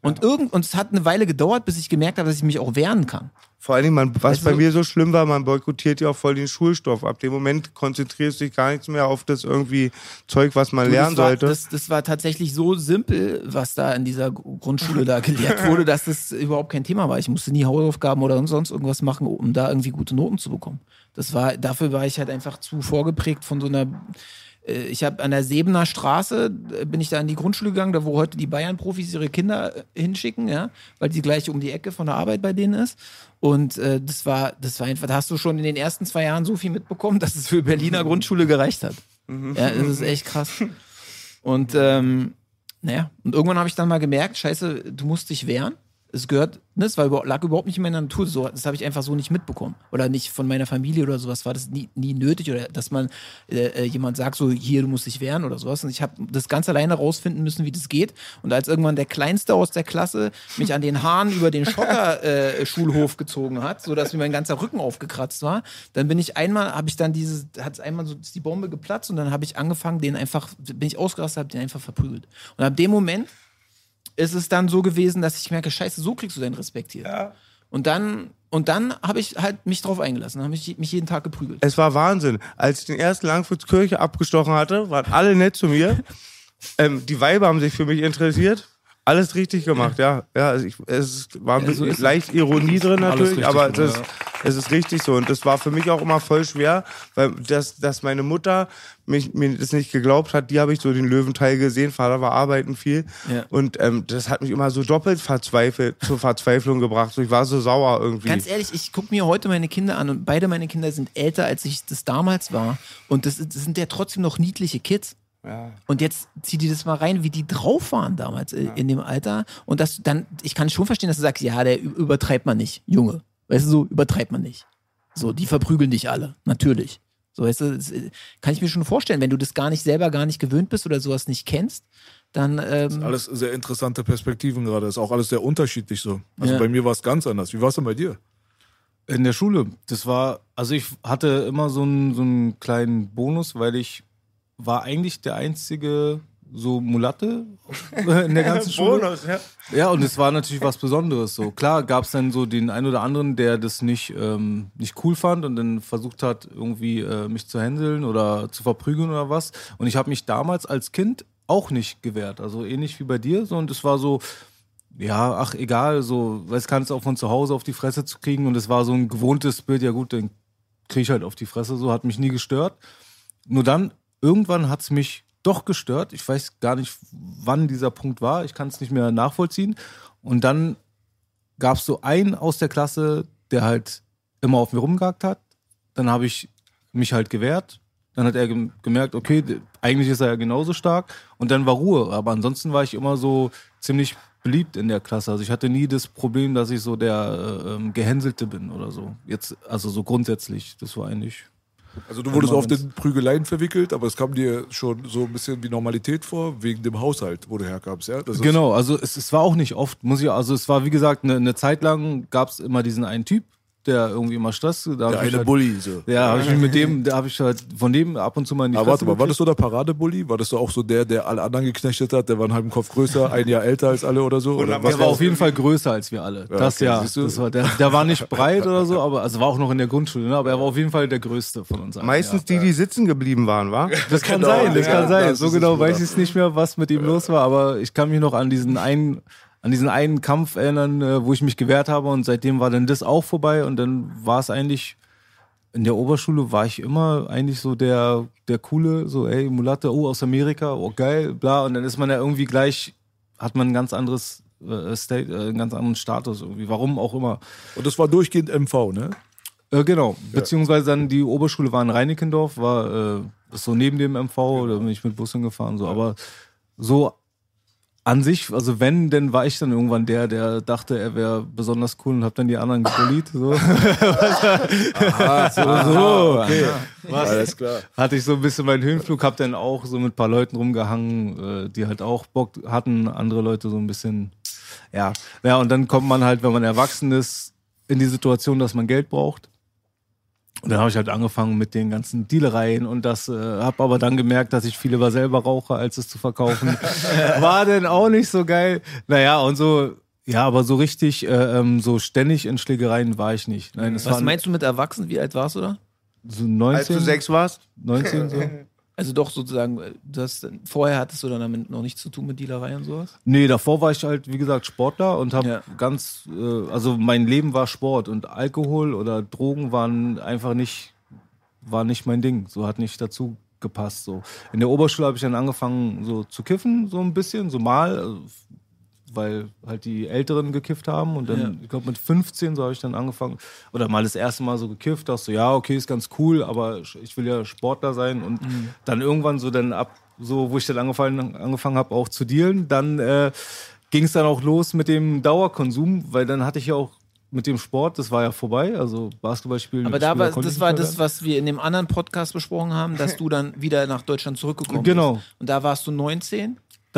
Speaker 5: Und, irgend, und es hat eine Weile gedauert, bis ich gemerkt habe, dass ich mich auch wehren kann.
Speaker 2: Vor allen Dingen, man, was
Speaker 5: Weißt du,
Speaker 2: bei
Speaker 5: so-
Speaker 2: mir so schlimm war, man boykottiert ja auch voll den Schulstoff. Ab dem Moment konzentrierst du dich gar nichts mehr auf das irgendwie Zeug, was man
Speaker 5: Du,
Speaker 2: lernen
Speaker 5: das war,
Speaker 2: sollte.
Speaker 5: Das, das war tatsächlich so simpel, was da in dieser Grundschule da gelehrt wurde, dass das überhaupt kein Thema war. Ich musste nie Hausaufgaben oder sonst irgendwas machen, um da irgendwie gute Noten zu bekommen. Das war, dafür war ich halt einfach zu vorgeprägt von so einer. Äh, Ich habe an der Sebener Straße äh, bin ich da in die Grundschule gegangen, da wo heute die Bayern-Profis ihre Kinder äh, hinschicken, ja, weil die gleich um die Ecke von der Arbeit bei denen ist. Und äh, das war, das war einfach, da hast du schon in den ersten zwei Jahren so viel mitbekommen, dass es für Berliner Grundschule gereicht hat. Ja, das ist echt krass. Und ähm, naja, und irgendwann habe ich dann mal gemerkt, scheiße, du musst dich wehren. Es gehört, ne, es war über, lag überhaupt nicht in meiner Natur. So, das habe ich einfach so nicht mitbekommen. Oder nicht von meiner Familie oder sowas war das nie, nie nötig. Oder dass man äh, äh, jemand sagt, so hier, du musst dich wehren oder sowas. Und ich habe das ganz alleine rausfinden müssen, wie das geht. Und als irgendwann der Kleinste aus der Klasse mich an den Haaren über den Schotter äh, Schulhof gezogen hat, sodass mir mein ganzer Rücken aufgekratzt war, dann bin ich einmal, habe ich dann dieses, hat einmal so die Bombe geplatzt und dann habe ich angefangen, den einfach, bin ich ausgerastet, habe den einfach verprügelt. Und ab dem Moment ist es dann so gewesen, dass ich merke, scheiße, so kriegst du deinen Respekt hier. Und dann, und dann habe ich halt mich drauf eingelassen, habe ich mich jeden Tag geprügelt.
Speaker 2: Es war Wahnsinn. Als ich den ersten Langfriedskirche abgestochen hatte, waren alle nett zu mir. ähm, die Weiber haben sich für mich interessiert. Alles richtig gemacht, ja. Ja, also ich, es war ein bisschen leicht Ironie drin natürlich, aber
Speaker 3: gemacht,
Speaker 2: das, es ist richtig so. Und das war für mich auch immer voll schwer, weil das, dass meine Mutter mich, mir das nicht geglaubt hat, die habe ich so den Löwenteil gesehen. Vater war arbeiten viel.
Speaker 5: Ja.
Speaker 2: Und ähm, das hat mich immer so doppelt verzweifelt, zur Verzweiflung gebracht. So, ich war so sauer irgendwie.
Speaker 5: Ganz ehrlich, ich gucke mir heute meine Kinder an und beide meine Kinder sind älter, als ich das damals war. Und das, das sind ja trotzdem noch niedliche Kids.
Speaker 2: Ja.
Speaker 5: Und jetzt zieh dir das mal rein, wie die drauf waren damals äh, in dem Alter. Und das dann, ich kann schon verstehen, dass du sagst, ja, der übertreibt man nicht, Junge. Weißt du, so übertreibt man nicht. So, die verprügeln dich alle, natürlich. So, weißt du, das äh, kann ich mir schon vorstellen, wenn du das gar nicht selber gar nicht gewöhnt bist oder sowas nicht kennst, dann ähm,
Speaker 4: Alles sehr interessante Perspektiven gerade. Ist auch alles sehr unterschiedlich so. Also
Speaker 5: Ja.
Speaker 4: bei mir war es ganz anders. Wie war es denn bei dir?
Speaker 3: In der Schule. Das war, also ich hatte immer so einen, so einen kleinen Bonus, weil ich war eigentlich der einzige so Mulatte in der ganzen Schule.
Speaker 2: Bonus, ja.
Speaker 3: Ja, und es war natürlich was Besonderes. So klar gab es dann so den einen oder anderen, der das nicht ähm, nicht cool fand und dann versucht hat irgendwie äh, mich zu händeln oder zu verprügeln oder was. Und ich habe mich damals als Kind auch nicht gewehrt. Also ähnlich wie bei dir. So und es war so ja, ach egal, so, es kannst auch von zu Hause auf die Fresse zu kriegen und es war so ein gewohntes Bild, ja gut, dann krieg ich halt auf die Fresse, so hat mich nie gestört. Nur dann, irgendwann hat's mich doch gestört. Ich weiß gar nicht, wann dieser Punkt war. Ich kann es nicht mehr nachvollziehen. Und dann gab's so einen aus der Klasse, der halt immer auf mir rumgehakt hat. Dann habe ich mich halt gewehrt. Dann hat er gem- gemerkt, okay, eigentlich ist er ja genauso stark. Und dann war Ruhe. Aber ansonsten war ich immer so ziemlich beliebt in der Klasse. Also ich hatte nie das Problem, dass ich so der äh, ähm, Gehänselte bin oder so. Jetzt, also so grundsätzlich. Das war eigentlich.
Speaker 4: Also du wurdest oft in Prügeleien verwickelt, aber es kam dir schon so ein bisschen wie Normalität vor, wegen dem Haushalt, wo du herkamst, ja?
Speaker 3: Genau, also es, es war auch nicht oft, muss ich, also es war wie gesagt, eine, eine Zeit lang gab es immer diesen einen Typ, der irgendwie immer Stress. Da hab
Speaker 4: Der eine
Speaker 3: halt,
Speaker 4: Bully, so.
Speaker 3: Ja, habe ich mich mit dem, da habe ich halt von dem ab und zu mal in die
Speaker 4: Aber warte mal, war das so der Paradebully? War das so auch so der, der alle anderen geknechtet hat? Der war einen halben Kopf größer, ein Jahr älter als alle oder so? Oder
Speaker 3: Der war auf jeden Fall größer als wir alle. das
Speaker 4: okay,
Speaker 3: ja.
Speaker 4: siehst du?
Speaker 3: Das war, der, der war nicht breit oder so, aber also war auch noch in der Grundschule, ne? aber er war auf jeden Fall der größte von uns allen.
Speaker 2: Meistens die, die sitzen geblieben waren, wa?
Speaker 3: Das kann
Speaker 4: Genau,
Speaker 3: sein, das
Speaker 4: ja,
Speaker 3: kann sein.
Speaker 4: das
Speaker 3: so genau weiß ich es nicht mehr, was mit ihm los war, aber ich kann mich noch an diesen einen, an diesen einen Kampf erinnern, äh, wo ich mich gewehrt habe und seitdem war dann das auch vorbei und dann war es eigentlich in der Oberschule war ich immer eigentlich so der, der coole, so, ey, Mulatte, oh, aus Amerika, oh, geil, bla. Und dann ist man ja irgendwie gleich, hat man ein ganz anderes äh, State, äh, einen ganz anderen Status irgendwie. Warum auch immer.
Speaker 4: Und das war durchgehend MV, ne?
Speaker 3: Äh, genau. Beziehungsweise dann die Oberschule war in Reinickendorf, war äh, so neben dem MV, da bin ich mit Bus hingefahren, so. Aber so an sich, also wenn, dann war ich dann irgendwann der, der dachte, er wäre besonders cool und hab dann die anderen gebullied. So.
Speaker 4: Ah, so, so, okay.
Speaker 3: Was?
Speaker 4: Alles klar.
Speaker 3: Hatte ich so ein bisschen meinen Höhenflug, hab dann auch so mit ein paar Leuten rumgehangen, äh, die halt auch Bock hatten, andere Leute so ein bisschen, ja. Ja, und dann kommt man halt, wenn man erwachsen ist, in die Situation, dass man Geld braucht. Und dann habe ich halt angefangen mit den ganzen Dealereien und das, äh, habe aber dann gemerkt, dass ich viel lieber selber rauche, als es zu verkaufen. War denn auch nicht so geil. Naja, und so, ja, aber so richtig, äh, ähm, so ständig in Schlägereien war ich nicht. Nein, es
Speaker 5: Was
Speaker 3: waren
Speaker 5: meinst du mit erwachsen? Wie alt warst du da?
Speaker 3: so
Speaker 2: Als
Speaker 3: 19,
Speaker 2: du sechs warst?
Speaker 3: 19 so.
Speaker 5: Also doch sozusagen, äh, du hast, vorher hattest du dann damit noch nichts zu tun mit Dealerei und sowas?
Speaker 3: Nee, davor war ich halt, wie gesagt, Sportler und habe
Speaker 5: Ja.
Speaker 3: ganz, äh, also mein Leben war Sport und Alkohol oder Drogen waren einfach nicht, war nicht mein Ding. So hat nicht dazu gepasst. So. In der Oberschule habe ich dann angefangen, so zu kiffen, so ein bisschen, so mal, also, weil halt die Älteren gekifft haben und dann,
Speaker 5: Ja.
Speaker 3: ich glaube mit 15 so habe ich dann angefangen oder mal das erste Mal so gekifft, dachte so, ja, okay, ist ganz cool, aber ich will ja Sportler sein und dann irgendwann so dann ab, so wo ich dann angefangen, angefangen habe auch zu dealen, dann äh, ging es dann auch los mit dem Dauerkonsum, weil dann hatte ich ja auch mit dem Sport, das war ja vorbei, also Basketball spielen.
Speaker 5: Aber da war, das war das, was wir in dem anderen Podcast besprochen haben, dass du dann wieder nach Deutschland zurückgekommen
Speaker 3: Genau.
Speaker 5: bist. Und da warst du 19?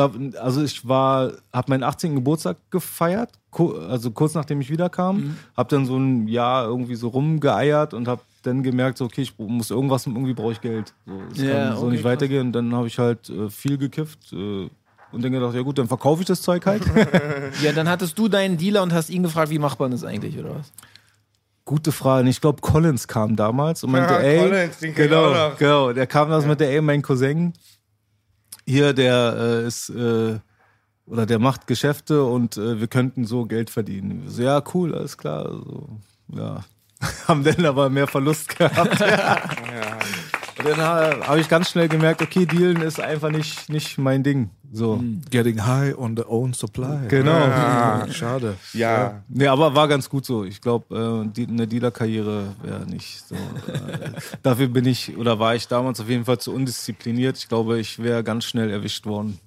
Speaker 3: Da, also ich war, habe meinen 18. Geburtstag gefeiert, ku- also kurz nachdem ich wiederkam,
Speaker 5: Mhm.
Speaker 3: habe dann so ein Jahr irgendwie so rumgeeiert und habe dann gemerkt, so, okay, ich muss irgendwas, irgendwie brauche ich Geld. So, es
Speaker 5: Ja,
Speaker 3: kann so
Speaker 5: okay,
Speaker 3: nicht
Speaker 5: krass.
Speaker 3: weitergehen. Und dann habe ich halt äh, viel gekifft äh, und dann gedacht, ja gut, dann verkaufe ich das Zeug halt.
Speaker 5: Ja, dann hattest du deinen Dealer und hast ihn gefragt, wie macht man das eigentlich, oder was?
Speaker 3: Gute Frage. Ich glaube, Collins kam damals und meinte,
Speaker 2: Ja,
Speaker 3: ey,
Speaker 2: Collins, den
Speaker 3: genau, genau, der kam das mit der, ey, mein Cousin, hier, der äh, ist, äh, oder der macht Geschäfte und äh, wir könnten so Geld verdienen. So, ja, cool, alles klar. So, ja. Haben dann aber mehr Verlust gehabt. Und dann ha- habe ich ganz schnell gemerkt, okay, Dealen ist einfach nicht, nicht mein Ding. So.
Speaker 4: Getting high on the own supply.
Speaker 3: Genau.
Speaker 4: Ah, schade.
Speaker 2: Ja.
Speaker 3: Nee, aber war ganz gut so. Ich glaube, äh, die, eine Dealer-Karriere wäre nicht so. Äh, dafür bin ich oder war ich damals auf jeden Fall zu undiszipliniert. Ich glaube, ich wäre ganz schnell erwischt worden.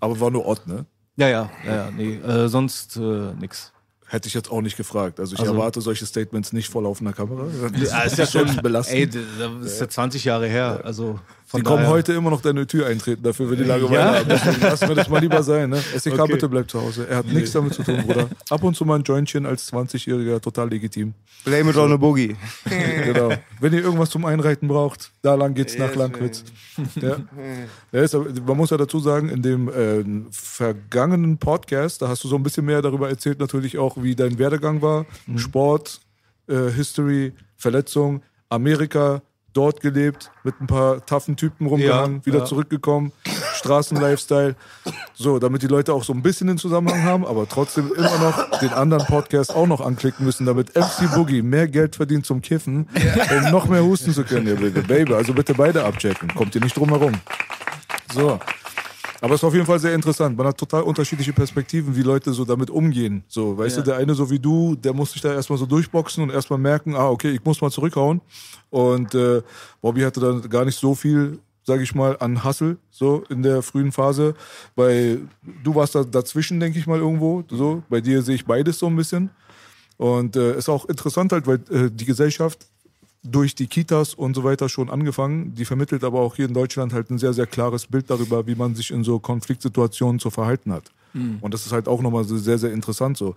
Speaker 4: Aber war nur Ott, ne?
Speaker 3: Ja, ja, ja, ja nee, äh, sonst äh, nix.
Speaker 4: Hätte ich jetzt auch nicht gefragt. Also ich
Speaker 3: Also-
Speaker 4: erwarte solche Statements nicht vor laufender Kamera.
Speaker 3: Ja, ist ja schon
Speaker 4: belastend.
Speaker 3: Ey, das ist ja 20 Jahre her. Also von
Speaker 4: Die kommen heute immer noch deine Tür eintreten, dafür wir die Langeweile
Speaker 3: Ja?
Speaker 4: haben. Deswegen lassen wir das mal lieber sein. Ne? SDK,
Speaker 3: Okay.
Speaker 4: bitte bleib zu Hause. Er hat nichts damit zu tun, Bruder. Ab und zu mal ein Jointchen als 20-Jähriger, total legitim.
Speaker 2: Blame it on a Boogie.
Speaker 4: genau. Wenn ihr irgendwas zum Einreiten braucht, da lang geht's nach Langwitz. Ja. Ja, ist, man muss ja dazu sagen, in dem äh, vergangenen Podcast, da hast du so ein bisschen mehr darüber erzählt, natürlich auch, wie dein Werdegang war. Sport, äh, History, Verletzung, Amerika, dort gelebt, mit ein paar taffen Typen rumgehangen,
Speaker 3: Ja,
Speaker 4: wieder
Speaker 3: ja.
Speaker 4: zurückgekommen, Straßenlifestyle. So, damit die Leute auch so ein bisschen den Zusammenhang haben, aber trotzdem immer noch den anderen Podcast auch noch anklicken müssen, damit MC Boogie mehr Geld verdient zum Kiffen, um noch mehr husten zu können. Ja, bitte, Baby, also bitte beide abchecken. Kommt ihr nicht drum herum. So. Aber es ist auf jeden Fall sehr interessant. Man hat total unterschiedliche Perspektiven, wie Leute so damit umgehen. So, weißt
Speaker 5: Ja.
Speaker 4: du, der eine so wie du, der muss sich da erstmal so durchboxen und erstmal merken, ah, okay, ich muss mal zurückhauen. Und äh, Bobby hatte dann gar nicht so viel, sage ich mal, an Hustle, so in der frühen Phase. Bei du warst da dazwischen, denke ich mal, irgendwo. So, bei dir sehe ich beides so ein bisschen. Und äh, ist auch interessant halt, weil äh, die Gesellschaft durch die Kitas und so weiter schon angefangen. Die vermittelt aber auch hier in Deutschland halt ein sehr, sehr klares Bild darüber, wie man sich in so Konfliktsituationen zu verhalten hat. Und das ist halt auch nochmal so sehr, sehr interessant so.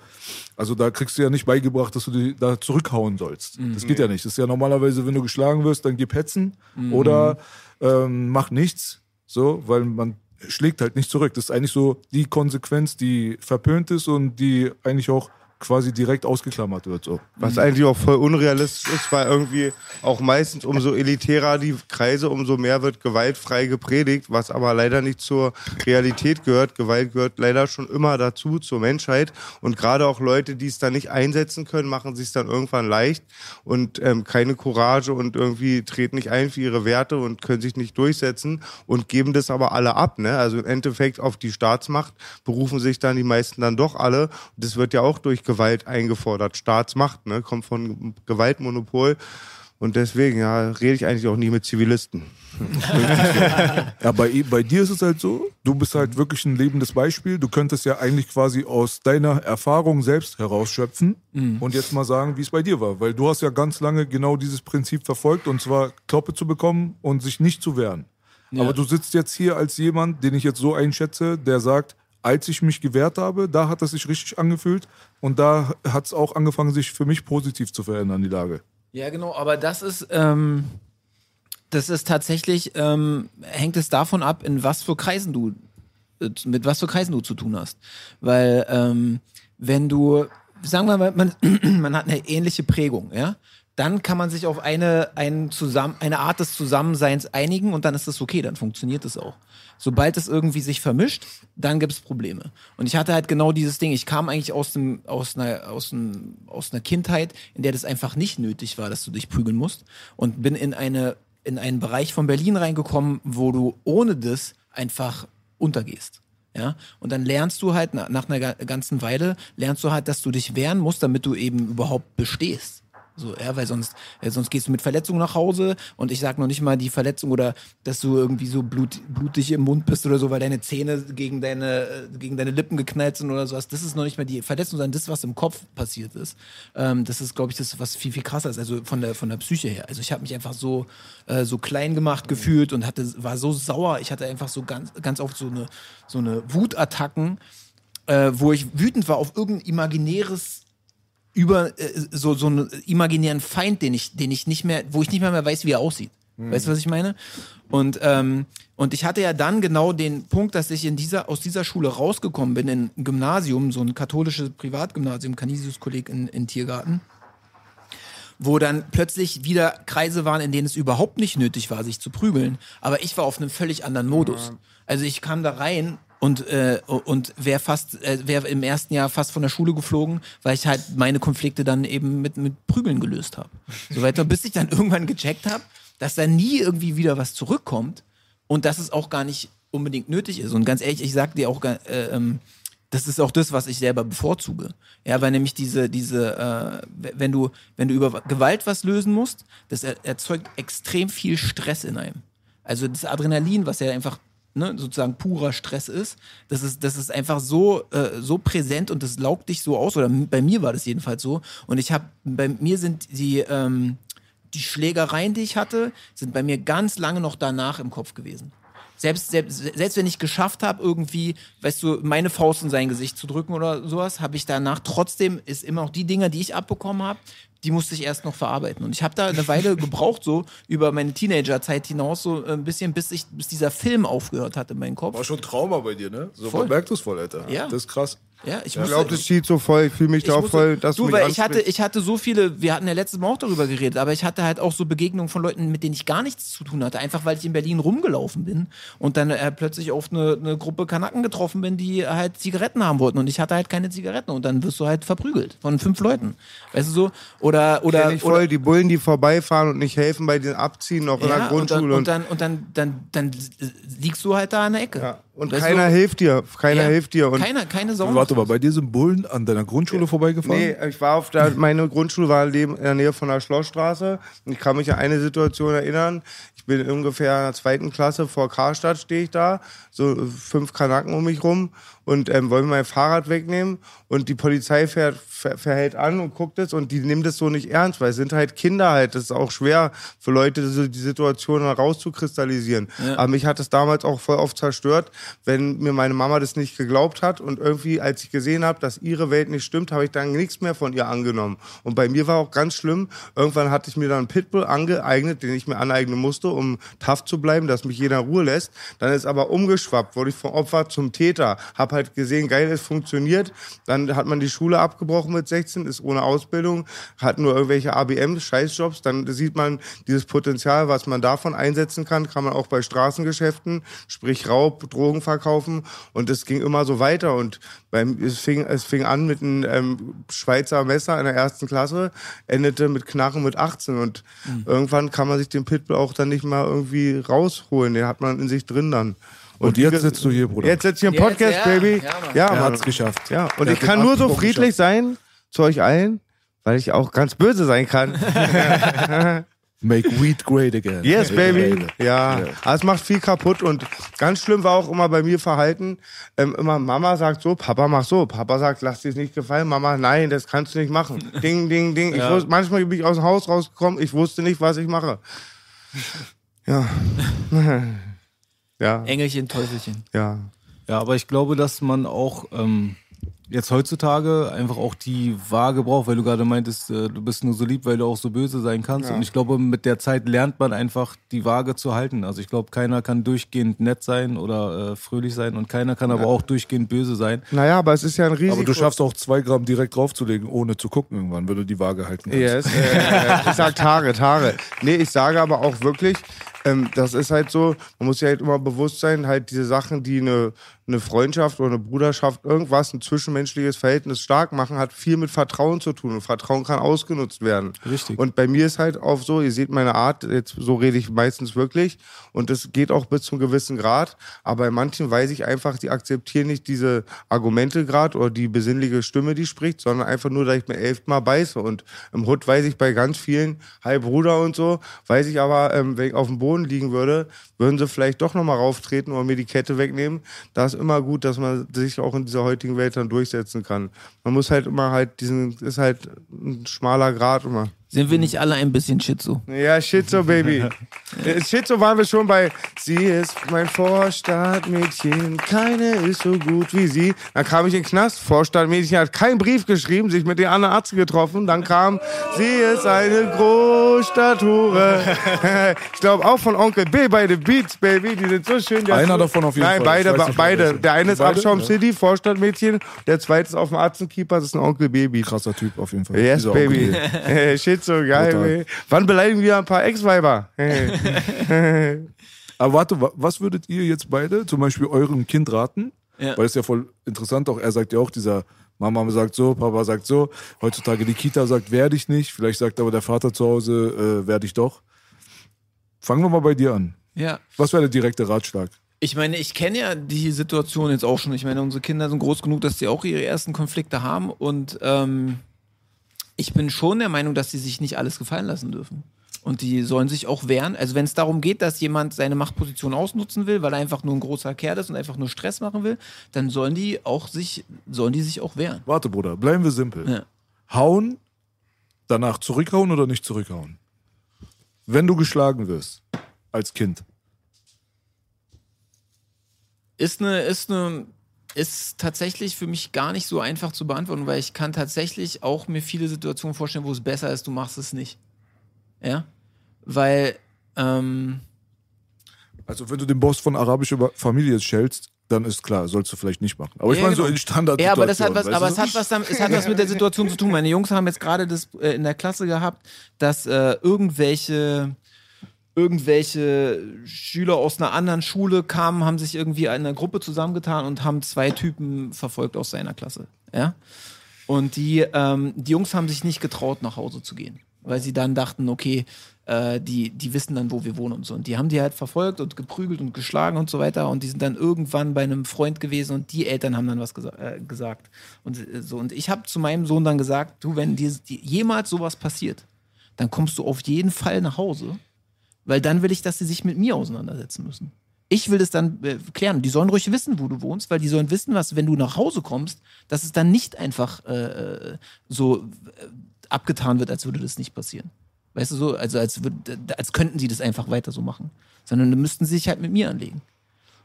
Speaker 4: Also da kriegst du ja nicht beigebracht, dass du die da zurückhauen sollst. Das geht ja nicht. Das ist ja normalerweise, wenn du geschlagen wirst, dann gib Hetzen oder ähm, mach nichts. So, weil man schlägt halt nicht zurück. Das ist eigentlich so die Konsequenz, die verpönt ist und die eigentlich auch quasi direkt ausgeklammert wird. So.
Speaker 2: Was eigentlich auch voll unrealistisch ist, weil irgendwie auch meistens umso elitärer die Kreise, umso mehr wird gewaltfrei gepredigt, was aber leider nicht zur Realität gehört. Gewalt gehört leider schon immer dazu, zur Menschheit. Und gerade auch Leute, die es dann nicht einsetzen können, machen sich dann irgendwann leicht und ähm, keine Courage und irgendwie treten nicht ein für ihre Werte und können sich nicht durchsetzen und geben das aber alle ab. Ne? Also im Endeffekt auf die Staatsmacht berufen sich dann die meisten dann doch alle. Das wird ja auch durch Gewalt eingefordert. Staatsmacht, ne? kommt von Gewaltmonopol. Und deswegen, ja, rede ich eigentlich auch nie mit Zivilisten.
Speaker 4: Ja, bei, bei dir ist es halt so, du bist halt wirklich ein lebendes Beispiel. Du könntest ja eigentlich quasi aus deiner Erfahrung selbst herausschöpfen und jetzt mal sagen, wie es bei dir war. Weil du hast ja ganz lange genau dieses Prinzip verfolgt und zwar Kloppe zu bekommen und sich nicht zu wehren. Aber du sitzt jetzt hier als jemand, den ich jetzt so einschätze, der sagt, als ich mich gewehrt habe, da hat es sich richtig angefühlt und da hat es auch angefangen, sich für mich positiv zu verändern, die Lage.
Speaker 5: Ja, genau, aber das ist, ähm, das ist tatsächlich, ähm, hängt es davon ab, in was für Kreisen du, äh, mit was für Kreisen du zu tun hast. Weil, ähm, wenn du, sagen wir mal, man, man hat eine ähnliche Prägung, ja, dann kann man sich auf eine, ein Zusammen, eine Art des Zusammenseins einigen und dann ist das okay, dann funktioniert es auch. Sobald es irgendwie sich vermischt, dann gibt es Probleme. Und ich hatte halt genau dieses Ding. Ich kam eigentlich aus, dem, aus, einer, aus, einem, aus einer Kindheit, in der das einfach nicht nötig war, dass du dich prügeln musst. Und bin in, eine, in einen Bereich von Berlin reingekommen, wo du ohne das einfach untergehst. Ja, und dann lernst du halt na- nach einer ga- ganzen Weile, lernst du halt, dass du dich wehren musst, damit du eben überhaupt bestehst. So, ja, weil sonst, äh, sonst gehst du mit Verletzung nach Hause und ich sag noch nicht mal die Verletzung oder dass du irgendwie so blut, blutig im Mund bist oder so, weil deine Zähne gegen deine, äh, gegen deine Lippen geknallt sind oder sowas. Das ist noch nicht mal die Verletzung, sondern das, was im Kopf passiert ist. Ähm, das ist, glaube ich, das, was viel, viel krasser ist, also von der, von der Psyche her. Also ich habe mich einfach so, äh, so klein gemacht gefühlt und hatte, war so sauer. Ich hatte einfach so ganz, ganz oft so eine, so eine Wutattacken, äh, wo ich wütend war auf irgendein imaginäres über äh, so so einen imaginären Feind, den ich den ich nicht mehr, wo ich nicht mehr, mehr weiß, wie er aussieht. Weißt du, was ich meine? Und ähm, und ich hatte ja dann genau den Punkt, dass ich in dieser aus dieser Schule rausgekommen bin in ein Gymnasium, so ein katholisches Privatgymnasium, Canisius-Kolleg in, in Tiergarten wo dann plötzlich wieder Kreise waren, in denen es überhaupt nicht nötig war, sich zu prügeln. Aber ich war auf einem völlig anderen Modus. Also ich kam da rein und äh, und wäre fast äh, wäre im ersten Jahr fast von der Schule geflogen, weil ich halt meine Konflikte dann eben mit mit Prügeln gelöst habe. So weiter, bis ich dann irgendwann gecheckt habe, dass da nie irgendwie wieder was zurückkommt und dass es auch gar nicht unbedingt nötig ist. Und ganz ehrlich, ich sag dir auch, äh, ähm, das ist auch das, was ich selber bevorzuge. Ja, weil nämlich diese, diese, äh, wenn du, wenn du über Gewalt was lösen musst, das er, erzeugt extrem viel Stress in einem. Also das Adrenalin, was ja einfach ne, sozusagen purer Stress ist, das ist, das ist einfach so, äh, so präsent und das laugt dich so aus. Oder bei mir war das jedenfalls so. Und ich habe, bei mir sind die, ähm, die Schlägereien, die ich hatte, sind bei mir ganz lange noch danach im Kopf gewesen. Selbst, selbst, selbst wenn ich geschafft habe, irgendwie, weißt du, meine Faust in sein Gesicht zu drücken oder sowas, habe ich danach trotzdem, ist immer noch die Dinger, die ich abbekommen habe, die musste ich erst noch verarbeiten. Und ich habe da eine Weile gebraucht, so über meine Teenagerzeit hinaus, so ein bisschen, bis, ich, bis dieser Film aufgehört hat in meinem Kopf.
Speaker 4: War schon Trauma bei dir, ne? So
Speaker 5: Voll.
Speaker 4: man merkt es voll, Alter.
Speaker 5: Ja.
Speaker 4: Das ist krass.
Speaker 5: Ja, ich
Speaker 2: Ich glaube, das zieht so voll. Ich fühle mich da auch voll, dass
Speaker 5: du,
Speaker 2: du mich
Speaker 5: weil ich hatte, ich hatte so viele, wir hatten ja letztes Mal auch darüber geredet, aber ich hatte halt auch so Begegnungen von Leuten, mit denen ich gar nichts zu tun hatte, einfach weil ich in Berlin rumgelaufen bin und dann äh, plötzlich auf eine, eine Gruppe Kanaken getroffen bin, die halt Zigaretten haben wollten und ich hatte halt keine Zigaretten und dann wirst du halt verprügelt von fünf Leuten. Weißt du so? Oder, oder,
Speaker 2: ich voll
Speaker 5: oder
Speaker 2: die Bullen, die vorbeifahren und nicht helfen bei den Abziehen, noch in der
Speaker 5: ja, und
Speaker 2: Grundschule.
Speaker 5: dann, und dann, und dann, dann, dann liegst du halt da in der Ecke.
Speaker 2: ja. und
Speaker 5: Weißt
Speaker 2: keiner
Speaker 5: du?
Speaker 2: hilft dir. Keiner
Speaker 5: Ja,
Speaker 2: hilft dir. Und
Speaker 5: keiner, keine Sau.
Speaker 4: Warte mal, bei dir sind Bullen an deiner Grundschule vorbeigefahren?
Speaker 2: Nee, ich war auf der, meine Grundschule war in der Nähe von der Schlossstraße. Ich kann mich an eine Situation erinnern. Ich bin ungefähr in der zweiten Klasse vor Karstadt stehe ich da, so fünf Kanaken um mich rum und ähm, wollen mein Fahrrad wegnehmen und die Polizei fährt, ver, verhält an und guckt es und die nehmen das so nicht ernst, weil es sind halt Kinder halt. Das ist auch schwer für Leute, so die Situation rauszukristallisieren. Aber mich hat das damals auch voll oft zerstört, wenn mir meine Mama das nicht geglaubt hat und irgendwie als ich gesehen habe, dass ihre Welt nicht stimmt, habe ich dann nichts mehr von ihr angenommen. Und bei mir war auch ganz schlimm, irgendwann hatte ich mir dann einen Pitbull angeeignet, den ich mir aneignen musste, um tough zu bleiben, dass mich jeder in Ruhe lässt. Dann ist aber umgeschwappt, wurde ich vom Opfer zum Täter. Halt gesehen, geil, es funktioniert. Dann hat man die Schule abgebrochen mit 16, ist ohne Ausbildung, hat nur irgendwelche ABM-Scheißjobs. Dann sieht man dieses Potenzial, was man davon einsetzen kann, kann man auch bei Straßengeschäften, sprich Raub, Drogen verkaufen. Und es ging immer so weiter. Und beim, es, fing, es fing an mit einem ähm, Schweizer Messer in der ersten Klasse, endete mit Knarren mit 18. Und
Speaker 5: Mhm.
Speaker 2: irgendwann kann man sich den Pitbull auch dann nicht mal irgendwie rausholen. Den hat man in sich drin dann.
Speaker 4: Und jetzt sitzt du hier, Bruder.
Speaker 2: Jetzt sitzt hier im
Speaker 5: Jetzt,
Speaker 2: Podcast,
Speaker 5: ja.
Speaker 2: Baby.
Speaker 5: Ja, Mann.
Speaker 2: Ja,
Speaker 4: hat's geschafft.
Speaker 2: Ja, und ich kann nur so friedlich
Speaker 4: geschafft.
Speaker 2: sein zu euch allen, weil ich auch ganz böse sein kann.
Speaker 4: Make weed great again.
Speaker 2: Yes, baby. Ja,
Speaker 4: Ja.
Speaker 2: aber es macht viel kaputt und ganz schlimm war auch immer bei mir Verhalten. Ähm, immer Mama sagt so, Papa mach so. Papa sagt, lass dir nicht gefallen. Mama, nein, das kannst du nicht machen. Ding, ding, ding. Ich wusste, manchmal bin ich aus dem Haus rausgekommen, ich wusste nicht, was ich mache. Ja. ja,
Speaker 5: Engelchen, Teufelchen.
Speaker 2: ja.
Speaker 3: Ja, aber ich glaube, dass man auch ähm, jetzt heutzutage einfach auch die Waage braucht, weil du gerade meintest, äh, du bist nur so lieb, weil du auch so böse sein kannst. Und ich glaube, mit der Zeit lernt man einfach die Waage zu halten. Also ich glaube, keiner kann durchgehend nett sein oder äh, fröhlich sein und keiner kann aber auch durchgehend böse sein.
Speaker 2: Naja, aber es ist ja ein Risiko.
Speaker 4: Aber du schaffst auch zwei Gramm direkt draufzulegen, ohne zu gucken irgendwann, wenn du die Waage halten kannst.
Speaker 2: Yes, äh, ich sag Tage, Tage. Nee, ich sage aber auch wirklich, ähm, das ist halt so, man muss ja halt immer bewusst sein, halt diese Sachen, die eine, eine Freundschaft oder eine Bruderschaft, irgendwas, ein zwischenmenschliches Verhältnis stark machen, hat viel mit Vertrauen zu tun. Und Vertrauen kann ausgenutzt werden.
Speaker 3: Richtig.
Speaker 2: Und bei mir ist halt auch so, ihr seht meine Art, jetzt so rede ich meistens wirklich. Und es geht auch bis zum gewissen Grad. Aber bei manchen weiß ich einfach, die akzeptieren nicht diese Argumente gerade oder die besinnliche Stimme, die spricht, sondern einfach nur, dass ich mir elfmal beiße. Und im Hut weiß ich bei ganz vielen, hi Bruder und so, weiß ich aber, ähm, wenn ich auf dem Boden liegen würde, würden sie vielleicht doch nochmal rauftreten oder mir die Kette wegnehmen. Da ist immer gut, dass man sich auch in dieser heutigen Welt dann durchsetzen kann. Man muss halt immer halt diesen, ist halt ein schmaler Grad immer.
Speaker 5: Sind wir nicht alle ein bisschen Schizo?
Speaker 2: Ja, Schizo, Baby. Äh, Schizo waren wir schon bei Sie ist mein Vorstadtmädchen, keine ist so gut wie sie. Dann kam ich in den Knast, Vorstadtmädchen hat keinen Brief geschrieben, sich mit den anderen Arzt getroffen. Dann kam Sie ist eine Großstadthure. ich glaube auch von Onkel B bei den Beats, Baby, die sind so schön. Der
Speaker 4: Einer davon auf jeden
Speaker 2: Nein,
Speaker 4: Fall. Ich
Speaker 2: beide,
Speaker 4: nicht,
Speaker 2: beide. Der eine ist
Speaker 4: Beide?
Speaker 2: Abschaum
Speaker 4: Ja.
Speaker 2: City, Vorstadtmädchen. Der zweite ist auf dem Arzenkeeper, das ist ein Onkel Baby.
Speaker 4: Krasser Typ auf jeden Fall.
Speaker 2: Yes,
Speaker 4: Dieser
Speaker 2: baby.
Speaker 4: Onkel.
Speaker 2: Shit, so geil, ey. Wann beleidigen wir ein paar Ex-Weiber?
Speaker 4: Aber warte, wa- was würdet ihr jetzt beide zum Beispiel eurem Kind raten?
Speaker 5: Ja.
Speaker 4: Weil es ja voll interessant auch, er sagt ja auch, dieser Mama sagt so, Papa sagt so, heutzutage die Kita sagt, werde ich nicht, vielleicht sagt aber der Vater zu Hause, äh, werde ich doch. Fangen wir mal bei dir an.
Speaker 5: Ja.
Speaker 4: Was wäre der direkte Ratschlag?
Speaker 5: Ich meine, ich kenne ja die Situation jetzt auch schon. Ich meine, unsere Kinder sind groß genug, dass sie auch ihre ersten Konflikte haben. Und ähm, ich bin schon der Meinung, dass sie sich nicht alles gefallen lassen dürfen. Und die sollen sich auch wehren. Also wenn es darum geht, dass jemand seine Machtposition ausnutzen will, weil er einfach nur ein großer Kerl ist und einfach nur Stress machen will, dann sollen die auch sich, sollen die sich auch wehren.
Speaker 4: Warte, Bruder, bleiben wir simpel.
Speaker 5: Ja.
Speaker 4: Hauen, danach zurückhauen oder nicht zurückhauen? Wenn du geschlagen wirst, als Kind.
Speaker 5: Ist eine, ist eine, ist tatsächlich für mich gar nicht so einfach zu beantworten, weil ich kann tatsächlich auch mir viele Situationen vorstellen, wo es besser ist, du machst es nicht. Ja? Weil, ähm,
Speaker 4: Also wenn du den Boss von arabischer Familie schellst, dann ist klar, sollst du vielleicht nicht machen. Aber ich
Speaker 5: Ja,
Speaker 4: meine so
Speaker 5: genau.
Speaker 4: in Standard.
Speaker 5: Ja, aber das hat was, aber es hat was, damit, es hat was mit der Situation zu tun. Meine Jungs haben jetzt gerade das äh, in der Klasse gehabt, dass äh, irgendwelche irgendwelche Schüler aus einer anderen Schule kamen, haben sich irgendwie in einer Gruppe zusammengetan und haben zwei Typen verfolgt aus seiner Klasse. Ja. Und die, ähm, die Jungs haben sich nicht getraut, nach Hause zu gehen, weil sie dann dachten, okay, äh, die, die wissen dann, wo wir wohnen und so. Und die haben die halt verfolgt und geprügelt und geschlagen und so weiter. Und die sind dann irgendwann bei einem Freund gewesen und die Eltern haben dann was gesa äh, gesagt. Und äh, so. Und ich habe zu meinem Sohn dann gesagt, du, wenn dir jemals sowas passiert, dann kommst du auf jeden Fall nach Hause, weil dann will ich, dass sie sich mit mir auseinandersetzen müssen. Ich will das dann äh, klären. Die sollen ruhig wissen, wo du wohnst, weil die sollen wissen, was, wenn du nach Hause kommst, dass es dann nicht einfach äh, so äh, abgetan wird, als würde das nicht passieren. Weißt du so, also als, würd, als könnten sie das einfach weiter so machen. Sondern dann müssten sie sich halt mit mir anlegen.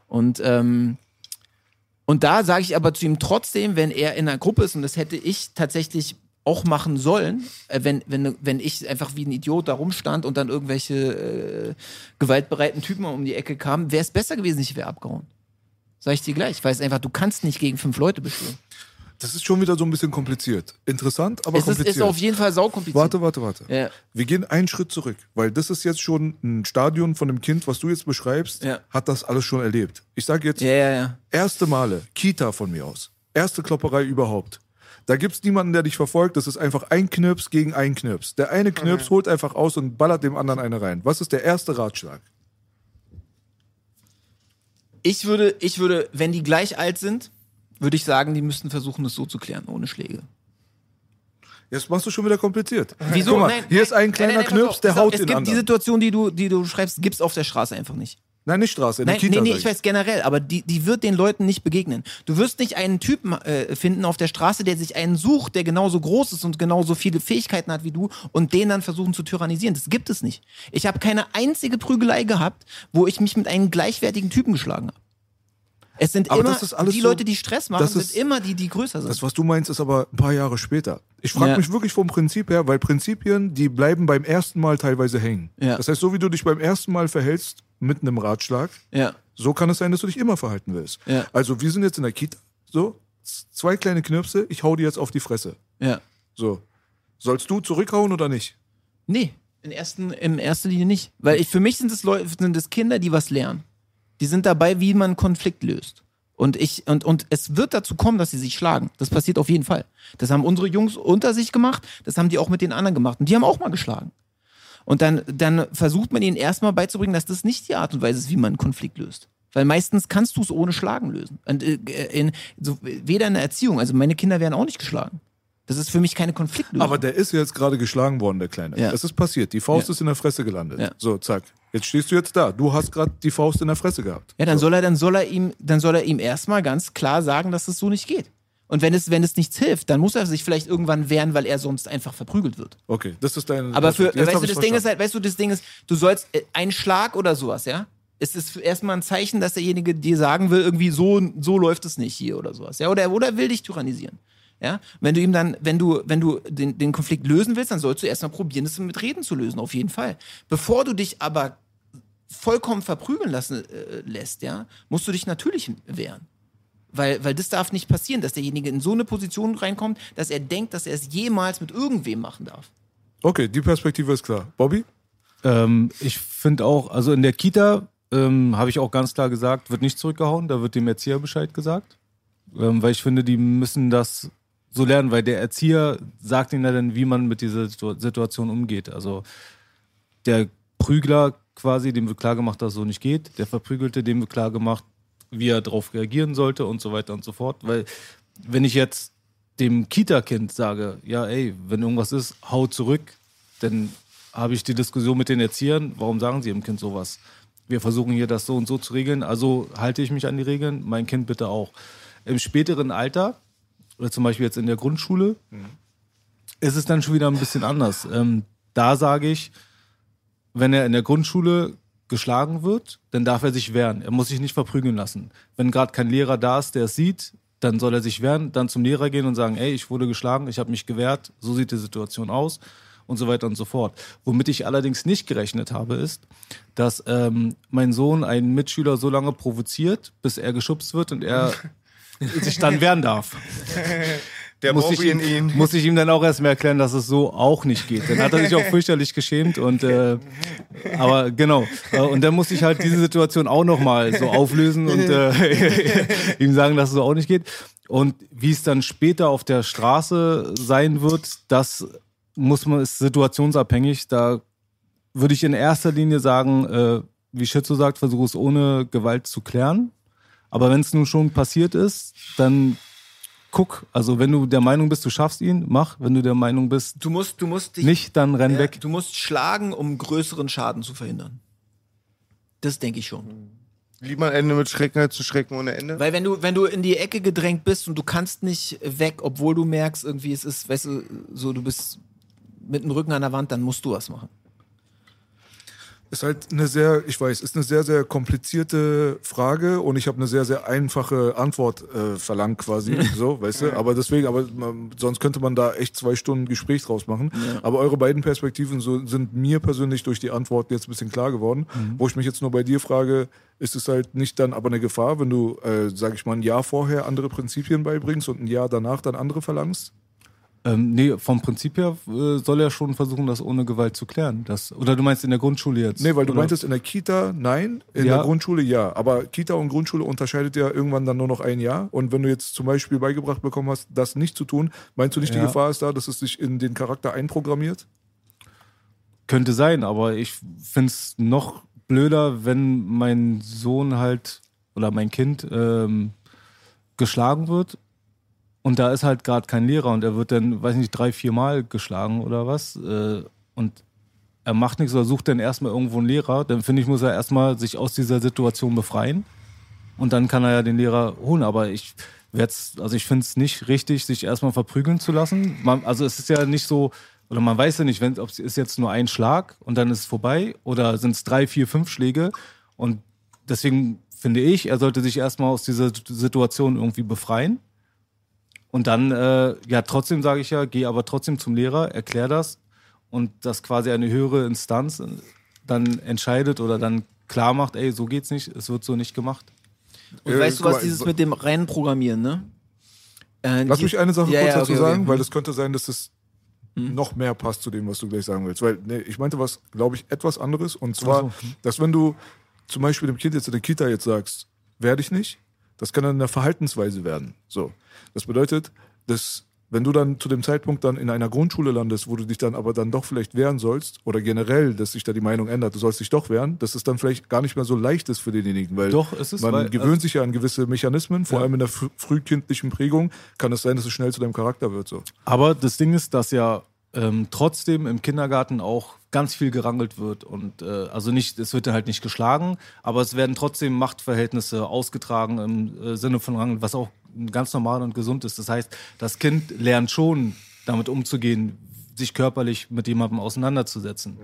Speaker 5: Und, ähm, Und da sage ich aber zu ihm trotzdem, wenn er in einer Gruppe ist, und das hätte ich tatsächlich auch machen sollen, äh, wenn, wenn, wenn ich einfach wie ein Idiot da rumstand und dann irgendwelche äh, gewaltbereiten Typen um die Ecke kamen, wäre es besser gewesen, ich wäre abgehauen. Sag ich dir gleich. Ich weiß einfach, du kannst nicht gegen fünf Leute bestehen.
Speaker 4: Das ist schon wieder so ein bisschen kompliziert. Interessant, aber
Speaker 5: Es ist,
Speaker 4: kompliziert.
Speaker 5: ist auf jeden Fall saukompliziert.
Speaker 4: Warte, warte, warte.
Speaker 5: Ja.
Speaker 4: Wir gehen einen Schritt zurück, weil das ist jetzt schon ein Stadion von dem Kind, was du jetzt beschreibst,
Speaker 5: Ja.
Speaker 4: hat das alles schon erlebt. Ich sage jetzt,
Speaker 5: Ja, ja, ja.
Speaker 4: erste Male, Kita von mir aus, erste Klopperei überhaupt. Da gibt's niemanden, der dich verfolgt. Das ist einfach ein Knirps gegen ein Knirps. Der eine Knirps holt einfach aus und ballert dem anderen eine rein. Was ist der erste Ratschlag?
Speaker 5: Ich würde, ich würde, wenn die gleich alt sind, würde ich sagen, die müssten versuchen, es so zu klären, ohne Schläge.
Speaker 4: Jetzt machst du schon wieder kompliziert.
Speaker 5: Wieso?
Speaker 4: Guck mal,
Speaker 5: Nein,
Speaker 4: hier
Speaker 5: nein,
Speaker 4: ist ein kleiner
Speaker 5: nein,
Speaker 4: Knirps, der haut
Speaker 5: Es
Speaker 4: den
Speaker 5: gibt die
Speaker 4: anderen.
Speaker 5: Situation, die du, die du schreibst, gibt's auf der Straße einfach nicht.
Speaker 4: Nein, nicht Straße, in der
Speaker 5: Nein,
Speaker 4: Kita.
Speaker 5: nee, nee, ich weiß generell, aber die, die wird den Leuten nicht begegnen. Du wirst nicht einen Typen äh, finden auf der Straße, der sich einen sucht, der genauso groß ist und genauso viele Fähigkeiten hat wie du und den dann versuchen zu tyrannisieren. Das gibt es nicht. Ich habe keine einzige Prügelei gehabt, wo ich mich mit einem gleichwertigen Typen geschlagen habe. Es sind
Speaker 4: Aber
Speaker 5: immer die Leute, die Stress machen,
Speaker 4: das ist-
Speaker 5: sind immer die, die größer sind.
Speaker 4: Das, was du meinst, ist aber ein paar Jahre später. Ich frage
Speaker 5: Ja.
Speaker 4: mich wirklich vom Prinzip her, weil Prinzipien, die bleiben beim ersten Mal teilweise hängen.
Speaker 5: Ja.
Speaker 4: Das heißt, so wie du dich beim ersten Mal verhältst mit einem Ratschlag,
Speaker 5: ja.
Speaker 4: so kann es sein, dass du dich immer verhalten willst.
Speaker 5: Ja.
Speaker 4: Also wir sind jetzt in der Kita, so, zwei kleine Knirpse, ich hau dir jetzt auf die Fresse.
Speaker 5: Ja.
Speaker 4: So. Sollst du zurückhauen oder nicht?
Speaker 5: Nee, in, ersten, in erster Linie nicht. Weil ich, für mich sind es Leute, sind es Kinder, die was lernen. Die sind dabei, wie man Konflikt löst. Und ich, und, und es wird dazu kommen, dass sie sich schlagen. Das passiert auf jeden Fall. Das haben unsere Jungs unter sich gemacht, das haben die auch mit den anderen gemacht. Und die haben auch mal geschlagen. Und dann, dann versucht man ihnen erstmal beizubringen, dass das nicht die Art und Weise ist, wie man einen Konflikt löst. Weil meistens kannst du es ohne Schlagen lösen. Und, äh, in, so, weder in der Erziehung, also meine Kinder werden auch nicht geschlagen. Das ist für mich keine Konfliktlösung.
Speaker 4: Aber der ist jetzt gerade geschlagen worden, der Kleine.
Speaker 5: Ja.
Speaker 4: Es ist passiert. Die Faust
Speaker 5: Ja.
Speaker 4: ist in der Fresse gelandet.
Speaker 5: Ja.
Speaker 4: So, zack. Jetzt stehst du jetzt da. Du hast gerade die Faust in der Fresse gehabt.
Speaker 5: Ja, dann soll er, dann soll er ihm, dann soll er ihm erstmal ganz klar sagen, dass es so nicht geht. Und wenn es, wenn es nichts hilft, dann muss er sich vielleicht irgendwann wehren, weil er sonst einfach verprügelt wird.
Speaker 4: Okay, das ist dein.
Speaker 5: Aber für, weißt du, das Ding ist halt, weißt du, das Ding ist, du sollst äh, einen Schlag oder sowas, ja? Es ist erstmal ein Zeichen, dass derjenige dir sagen will, irgendwie so, so läuft es nicht hier oder sowas, ja? Oder, oder er will dich tyrannisieren. Ja, wenn du ihm dann, wenn du, wenn du den, den Konflikt lösen willst, dann sollst du erstmal probieren, das mit Reden zu lösen, auf jeden Fall. Bevor du dich aber vollkommen verprügeln lassen äh, lässt, ja, musst du dich natürlich wehren. Weil, weil das darf nicht passieren, dass derjenige in so eine Position reinkommt, dass er denkt, dass er es jemals mit irgendwem machen darf.
Speaker 4: Okay, die Perspektive ist klar. Bobby?
Speaker 3: Ähm, ich finde auch, also in der Kita ähm, habe ich auch ganz klar gesagt, wird nicht zurückgehauen, da wird dem Erzieher Bescheid gesagt. Ähm, weil ich finde, die müssen das so lernen, weil der Erzieher sagt ihnen ja dann, wie man mit dieser Situ- Situation umgeht. Also der Prügler quasi, dem wird klar gemacht, dass es so nicht geht. Der Verprügelte, dem wird klar gemacht, wie er darauf reagieren sollte und so weiter und so fort. Weil wenn ich jetzt dem Kita-Kind sage, ja, ey, wenn irgendwas ist, hau zurück, dann habe ich die Diskussion mit den Erziehern, warum sagen sie dem Kind sowas? Wir versuchen hier das so und so zu regeln, also halte ich mich an die Regeln, mein Kind bitte auch. Im späteren Alter, oder zum Beispiel jetzt in der Grundschule, ist es dann schon wieder ein bisschen anders. Ähm, da sage ich, wenn er in der Grundschule geschlagen wird, dann darf er sich wehren. Er muss sich nicht verprügeln lassen. Wenn gerade kein Lehrer da ist, der es sieht, dann soll er sich wehren, dann zum Lehrer gehen und sagen, ey, ich wurde geschlagen, ich habe mich gewehrt, so sieht die Situation aus und so weiter und so fort. Womit ich allerdings nicht gerechnet habe, ist, dass ähm, mein Sohn einen Mitschüler so lange provoziert, bis er geschubst wird und er sich dann wehren darf
Speaker 2: Der
Speaker 3: muss ich, ihm,
Speaker 2: ihn.
Speaker 3: muss ich ihm dann auch erstmal erklären, dass es so auch nicht geht. Dann hat er sich auch fürchterlich geschämt und äh, aber genau. Äh, Und dann muss ich halt diese Situation auch nochmal so auflösen und äh, ihm sagen, dass es so auch nicht geht. Und wie es dann später auf der Straße sein wird, das muss man, ist situationsabhängig. Da würde ich in erster Linie sagen, äh, wie Schütze sagt, versuche es ohne Gewalt zu klären. Aber wenn es nun schon passiert ist, dann guck. Also wenn du der Meinung bist, du schaffst ihn, mach. Wenn du der Meinung bist,
Speaker 5: Du musst, du musst dich,
Speaker 3: nicht, dann renn
Speaker 5: ja,
Speaker 3: weg.
Speaker 5: du musst schlagen, um größeren Schaden zu verhindern. Das denke ich schon.
Speaker 2: Lieber ein Ende mit Schrecken als zu Schrecken ohne Ende.
Speaker 5: Weil wenn du, wenn du in die Ecke gedrängt bist und du kannst nicht weg, obwohl du merkst, irgendwie es ist, weißt du, so du bist mit dem Rücken an der Wand, dann musst du was machen.
Speaker 4: Ist halt eine sehr, ich weiß, ist eine sehr, sehr komplizierte Frage und ich habe eine sehr, sehr einfache Antwort äh, verlangt quasi, so, weißt du? Aber deswegen, aber man, sonst könnte man da echt zwei Stunden Gespräch draus machen. Aber eure beiden Perspektiven so, sind mir persönlich durch die Antworten jetzt ein bisschen klar geworden. Wo ich mich jetzt nur bei dir frage, ist es halt nicht dann aber eine Gefahr, wenn du, äh, sag ich mal, ein Jahr vorher andere Prinzipien beibringst und ein Jahr danach dann andere verlangst?
Speaker 3: Ähm, nee, vom Prinzip her äh, soll er schon versuchen, das ohne Gewalt zu klären. Das, oder du meinst in der Grundschule jetzt?
Speaker 4: Nee, weil du
Speaker 3: oder?
Speaker 4: meintest in der Kita nein, in
Speaker 3: Ja.
Speaker 4: der Grundschule ja. Aber Kita und Grundschule unterscheidet ja irgendwann dann nur noch ein Jahr. Und wenn du jetzt zum Beispiel beigebracht bekommen hast, das nicht zu tun, meinst du nicht, die
Speaker 3: Ja.
Speaker 4: Gefahr ist da, dass es sich in den Charakter einprogrammiert?
Speaker 3: Könnte sein, aber ich find's noch blöder, wenn mein Sohn halt oder mein Kind ähm, geschlagen wird und da ist halt gerade kein Lehrer und er wird dann, weiß nicht, drei, vier Mal geschlagen oder was äh, und er macht nichts oder sucht dann erstmal irgendwo einen Lehrer, dann finde ich, muss er erstmal sich aus dieser Situation befreien und dann kann er ja den Lehrer holen, aber ich werd's, also ich finde es nicht richtig, sich erstmal verprügeln zu lassen. Man, also es ist ja nicht so, oder man weiß ja nicht, wenn ob es jetzt nur ein Schlag und dann ist es vorbei oder sind es drei, vier, fünf Schläge und deswegen finde ich, er sollte sich erstmal aus dieser Situation irgendwie befreien. Und dann, äh, ja, trotzdem sage ich ja, geh aber trotzdem zum Lehrer, erklär das und dass quasi eine höhere Instanz dann entscheidet oder dann klar macht, ey, so geht's nicht, es wird so nicht gemacht.
Speaker 5: Und
Speaker 4: Äh,
Speaker 5: weißt du was, dieses
Speaker 4: so-
Speaker 5: mit dem reinen Programmieren, ne? Äh,
Speaker 4: Lass mich eine Sache
Speaker 5: Ja,
Speaker 4: kurz
Speaker 5: ja,
Speaker 4: dazu
Speaker 5: okay,
Speaker 4: sagen,
Speaker 5: okay.
Speaker 4: weil es könnte sein, dass es noch mehr passt zu dem, was du gleich sagen willst. Weil nee, ich meinte was, glaube ich, etwas anderes. Und zwar, dass wenn du zum Beispiel dem Kind jetzt in der Kita jetzt sagst, werde ich nicht, das kann dann eine Verhaltensweise werden. So. Das bedeutet, dass wenn du dann zu dem Zeitpunkt dann in einer Grundschule landest, wo du dich dann aber dann doch vielleicht wehren sollst, oder generell, dass sich da die Meinung ändert, du sollst dich doch wehren, dass es dann vielleicht gar nicht mehr so leicht ist für denjenigen, weil
Speaker 3: Doch, es ist,
Speaker 4: man
Speaker 3: weil-
Speaker 4: gewöhnt
Speaker 3: also-
Speaker 4: sich ja an gewisse Mechanismen, vor
Speaker 3: Ja.
Speaker 4: allem in der frü- frühkindlichen Prägung kann es sein, dass es schnell zu deinem Charakter wird. So.
Speaker 3: Aber das Ding ist, dass ja ähm, trotzdem im Kindergarten auch ganz viel gerangelt wird und äh, also nicht, es wird halt nicht geschlagen, aber es werden trotzdem Machtverhältnisse ausgetragen im äh, Sinne von Rangeln, was auch ganz normal und gesund ist. Das heißt, das Kind lernt schon damit umzugehen, sich körperlich mit jemandem auseinanderzusetzen.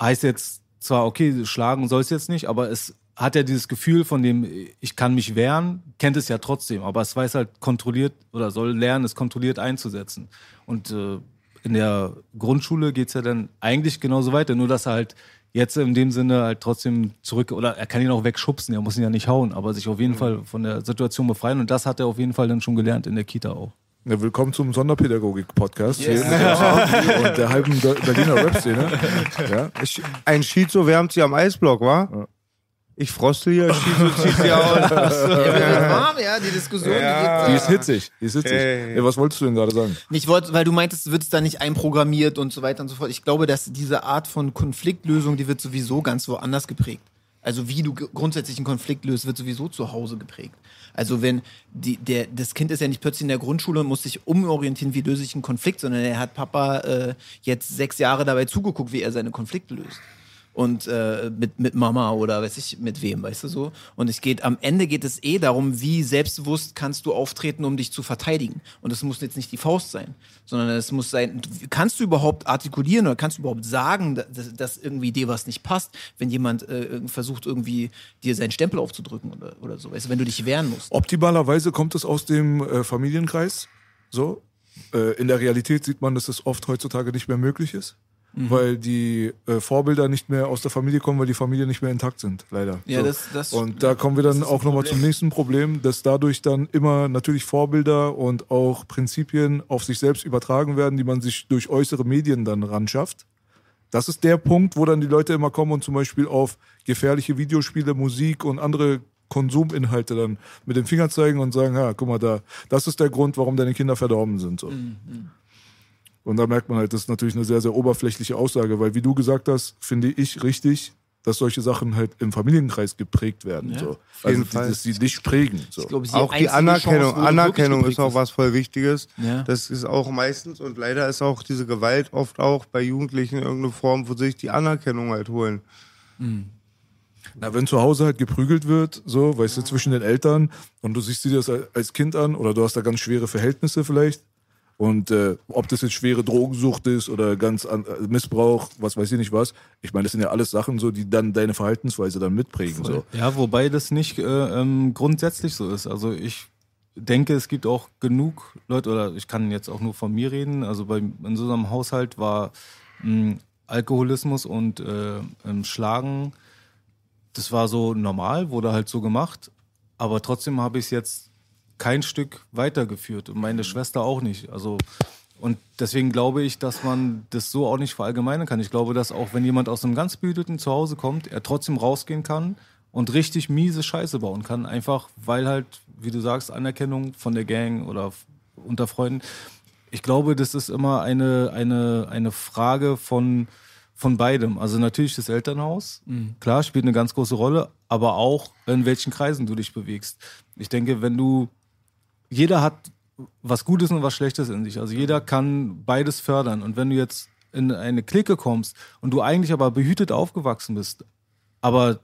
Speaker 3: Heißt jetzt zwar, okay, schlagen soll es jetzt nicht, aber es hat ja dieses Gefühl von dem, ich kann mich wehren, kennt es ja trotzdem, aber es weiß halt kontrolliert oder soll lernen, es kontrolliert einzusetzen. Und äh, in der Grundschule geht's ja dann eigentlich genauso weiter, nur dass er halt jetzt in dem Sinne halt trotzdem zurück, oder er kann ihn auch wegschubsen, er muss ihn ja nicht hauen, aber sich auf jeden Fall von der Situation befreien und das hat er auf jeden Fall dann schon gelernt in der Kita auch.
Speaker 4: Ja, willkommen zum Sonderpädagogik-Podcast hier mit der Charlie und der halben Be- Berliner Rap-Szene. Ja.
Speaker 2: Ein Schizo wärmt sie am Eisblock, wa? Ich froste hier, Schizo zieht sie aus.
Speaker 5: Warm, ja, die Diskussion.
Speaker 2: Ja.
Speaker 5: Die
Speaker 4: Die ist hitzig. Die ist hitzig.
Speaker 2: Hey.
Speaker 4: Ey, was wolltest du denn gerade sagen?
Speaker 5: Ich wollte, weil du meintest, wird es da nicht einprogrammiert und so weiter und so fort. Ich glaube, dass diese Art von Konfliktlösung, die wird sowieso ganz woanders geprägt. Also wie du grundsätzlich einen Konflikt löst, wird sowieso zu Hause geprägt. Also wenn die, der, das Kind ist ja nicht plötzlich in der Grundschule und muss sich umorientieren, wie löse ich einen Konflikt, sondern er hat Papa äh, jetzt sechs Jahre dabei zugeguckt, wie er seine Konflikte löst. Und äh, mit, mit Mama oder weiß ich mit wem, weißt du so. Und es geht, am Ende geht es eh darum, wie selbstbewusst kannst du auftreten, um dich zu verteidigen. Und es muss jetzt nicht die Faust sein, sondern es muss sein, kannst du überhaupt artikulieren oder kannst du überhaupt sagen, dass, dass irgendwie dir was nicht passt, wenn jemand äh, versucht, irgendwie dir seinen Stempel aufzudrücken oder, oder so, weißt du, wenn du dich wehren musst.
Speaker 4: Optimalerweise kommt es aus dem äh, Familienkreis. So. Äh, in der Realität sieht man, dass es oft heutzutage nicht mehr möglich ist.
Speaker 5: Mhm.
Speaker 4: Weil die äh, Vorbilder nicht mehr aus der Familie kommen, weil die Familie nicht mehr intakt sind, leider.
Speaker 5: Ja, das- das-
Speaker 4: und da kommen wir dann auch nochmal zum nächsten Problem, dass dadurch dann immer natürlich Vorbilder und auch Prinzipien auf sich selbst übertragen werden, die man sich durch äußere Medien dann ran schafft. Das ist der Punkt, wo dann die Leute immer kommen und zum Beispiel auf gefährliche Videospiele, Musik und andere Konsuminhalte dann mit dem Finger zeigen und sagen, ja, guck mal da, das ist der Grund, warum deine Kinder verdorben sind. So. Und da merkt man halt, das ist natürlich eine sehr, sehr oberflächliche Aussage, weil wie du gesagt hast, finde ich richtig, dass solche Sachen halt im Familienkreis geprägt werden. so. Also, die, dass sie dich prägen. So.
Speaker 5: Ich glaube, die
Speaker 2: Auch die Anerkennung.
Speaker 5: Chance,
Speaker 2: Anerkennung ist auch was voll Wichtiges.
Speaker 5: Ja.
Speaker 2: Das ist auch meistens und leider ist auch diese Gewalt oft auch bei Jugendlichen in irgendeiner Form, wo sie sich die Anerkennung halt holen.
Speaker 4: Na, wenn zu Hause halt geprügelt wird, so, weißt du, zwischen den Eltern und du siehst dir das als Kind an oder du hast da ganz schwere Verhältnisse vielleicht Und äh, ob das jetzt schwere Drogensucht ist oder ganz an, äh, Missbrauch, was weiß ich nicht was. Ich meine, das sind ja alles Sachen so, die dann deine Verhaltensweise dann mitprägen. So.
Speaker 3: Ja, wobei das nicht äh, ähm, grundsätzlich so ist. Also ich denke, es gibt auch genug Leute, oder ich kann jetzt auch nur von mir reden. Also bei, in so einem Haushalt war mh, Alkoholismus und äh, ähm, Schlagen, das war so normal, wurde halt so gemacht. Aber trotzdem habe ich es jetzt kein Stück weitergeführt und meine Schwester auch nicht. Also und deswegen glaube ich, dass man das so auch nicht verallgemeinern kann. Ich glaube, dass auch wenn jemand aus einem ganz behüteten Zuhause kommt, er trotzdem rausgehen kann und richtig miese Scheiße bauen kann. Einfach weil halt, wie du sagst, Anerkennung von der Gang oder unter Freunden. Ich glaube, das ist immer eine, eine, eine Frage von, von beidem. Also natürlich das Elternhaus, klar, spielt eine ganz große Rolle, aber auch in welchen Kreisen du dich bewegst. Ich denke, wenn du, jeder hat was Gutes und was Schlechtes in sich. Also jeder kann beides fördern. Und wenn du jetzt in eine Clique kommst und du eigentlich aber behütet aufgewachsen bist, aber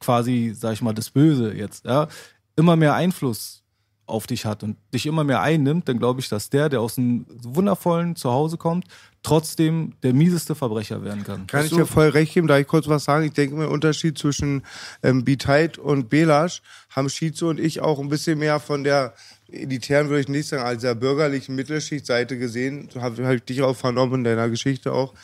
Speaker 3: quasi, sag ich mal, das Böse jetzt, ja, immer mehr Einfluss auf dich hat und dich immer mehr einnimmt, dann glaube ich, dass der, der aus einem wundervollen Zuhause kommt, trotzdem der mieseste Verbrecher werden kann.
Speaker 2: Kann ich dir voll recht geben, da ich kurz was sagen. Ich denke, der Unterschied zwischen ähm, Biteit und Belasch haben Schizo und ich auch ein bisschen mehr von der elitären, würde ich nicht sagen, als der bürgerlichen Mittelschichtseite gesehen. So habe hab ich dich auch vernommen in deiner Geschichte auch.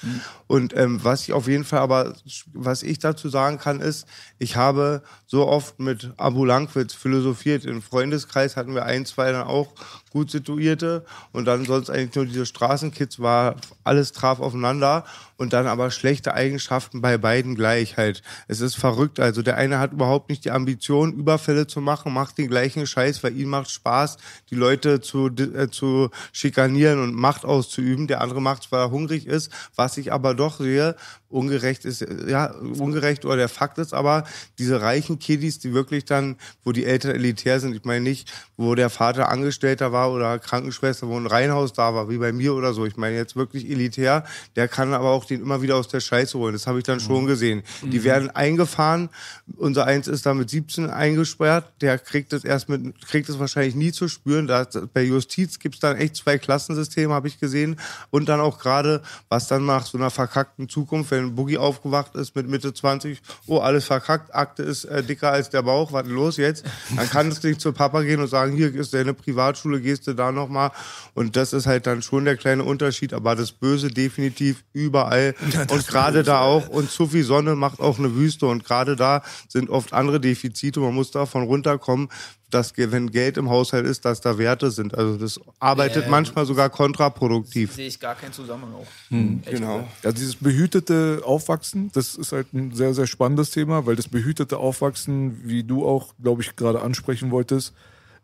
Speaker 2: Und ähm, was ich auf jeden Fall aber, was ich dazu sagen kann, ist, ich habe so oft mit Abu Langwitz philosophiert. Im Freundeskreis hatten wir ein, zwei dann auch gut situierte und dann sonst eigentlich nur diese Straßenkids war, alles traf aufeinander und dann aber schlechte Eigenschaften bei beiden gleich halt. Es ist verrückt. Also der eine hat überhaupt nicht die Ambition, Überfälle zu machen, macht den gleichen Scheiß, weil ihm macht Spaß, die Leute zu, äh, zu schikanieren und Macht auszuüben. Der andere macht, weil er hungrig ist, was ich aber doch sehe, ungerecht ist, ja, ungerecht oder der Fakt ist aber, diese reichen Kiddies, die wirklich dann, wo die Eltern elitär sind, ich meine nicht, wo der Vater Angestellter war oder Krankenschwester, wo ein Reihenhaus da war, wie bei mir oder so. Ich meine jetzt wirklich elitär, der kann aber auch den immer wieder aus der Scheiße holen. Das habe ich dann schon gesehen. Die werden eingefahren. Unser Eins ist da mit 17 eingesperrt. Der kriegt es erst mit, kriegt es wahrscheinlich nie zu spüren. Da, bei Justiz gibt's dann echt zwei Klassensysteme, habe ich gesehen. Und dann auch gerade, was dann nach so einer verkackten Zukunft, wenn Boogie aufgewacht ist mit Mitte 20, oh, alles verkackt, Akte ist äh, dicker als der Bauch, was los jetzt? Dann kannst du nicht zu Papa gehen und sagen, hier ist deine Privatschule, gehst du da nochmal. Und das ist halt dann schon der kleine Unterschied, aber das Böse definitiv überall. und gerade da auch. Und zu viel Sonne macht auch eine Wüste. Und gerade da sind oft andere Defizite. Man muss davon runterkommen, dass wenn Geld im Haushalt ist, dass da Werte sind. Also das arbeitet
Speaker 6: Ja,
Speaker 2: manchmal sogar kontraproduktiv.
Speaker 6: Sehe ich gar keinen Zusammenhang.
Speaker 4: Hm.
Speaker 2: Genau.
Speaker 4: Ja, dieses behütete Aufwachsen, das ist halt ein sehr, sehr spannendes Thema, weil das behütete Aufwachsen, wie du auch, glaube ich, gerade ansprechen wolltest,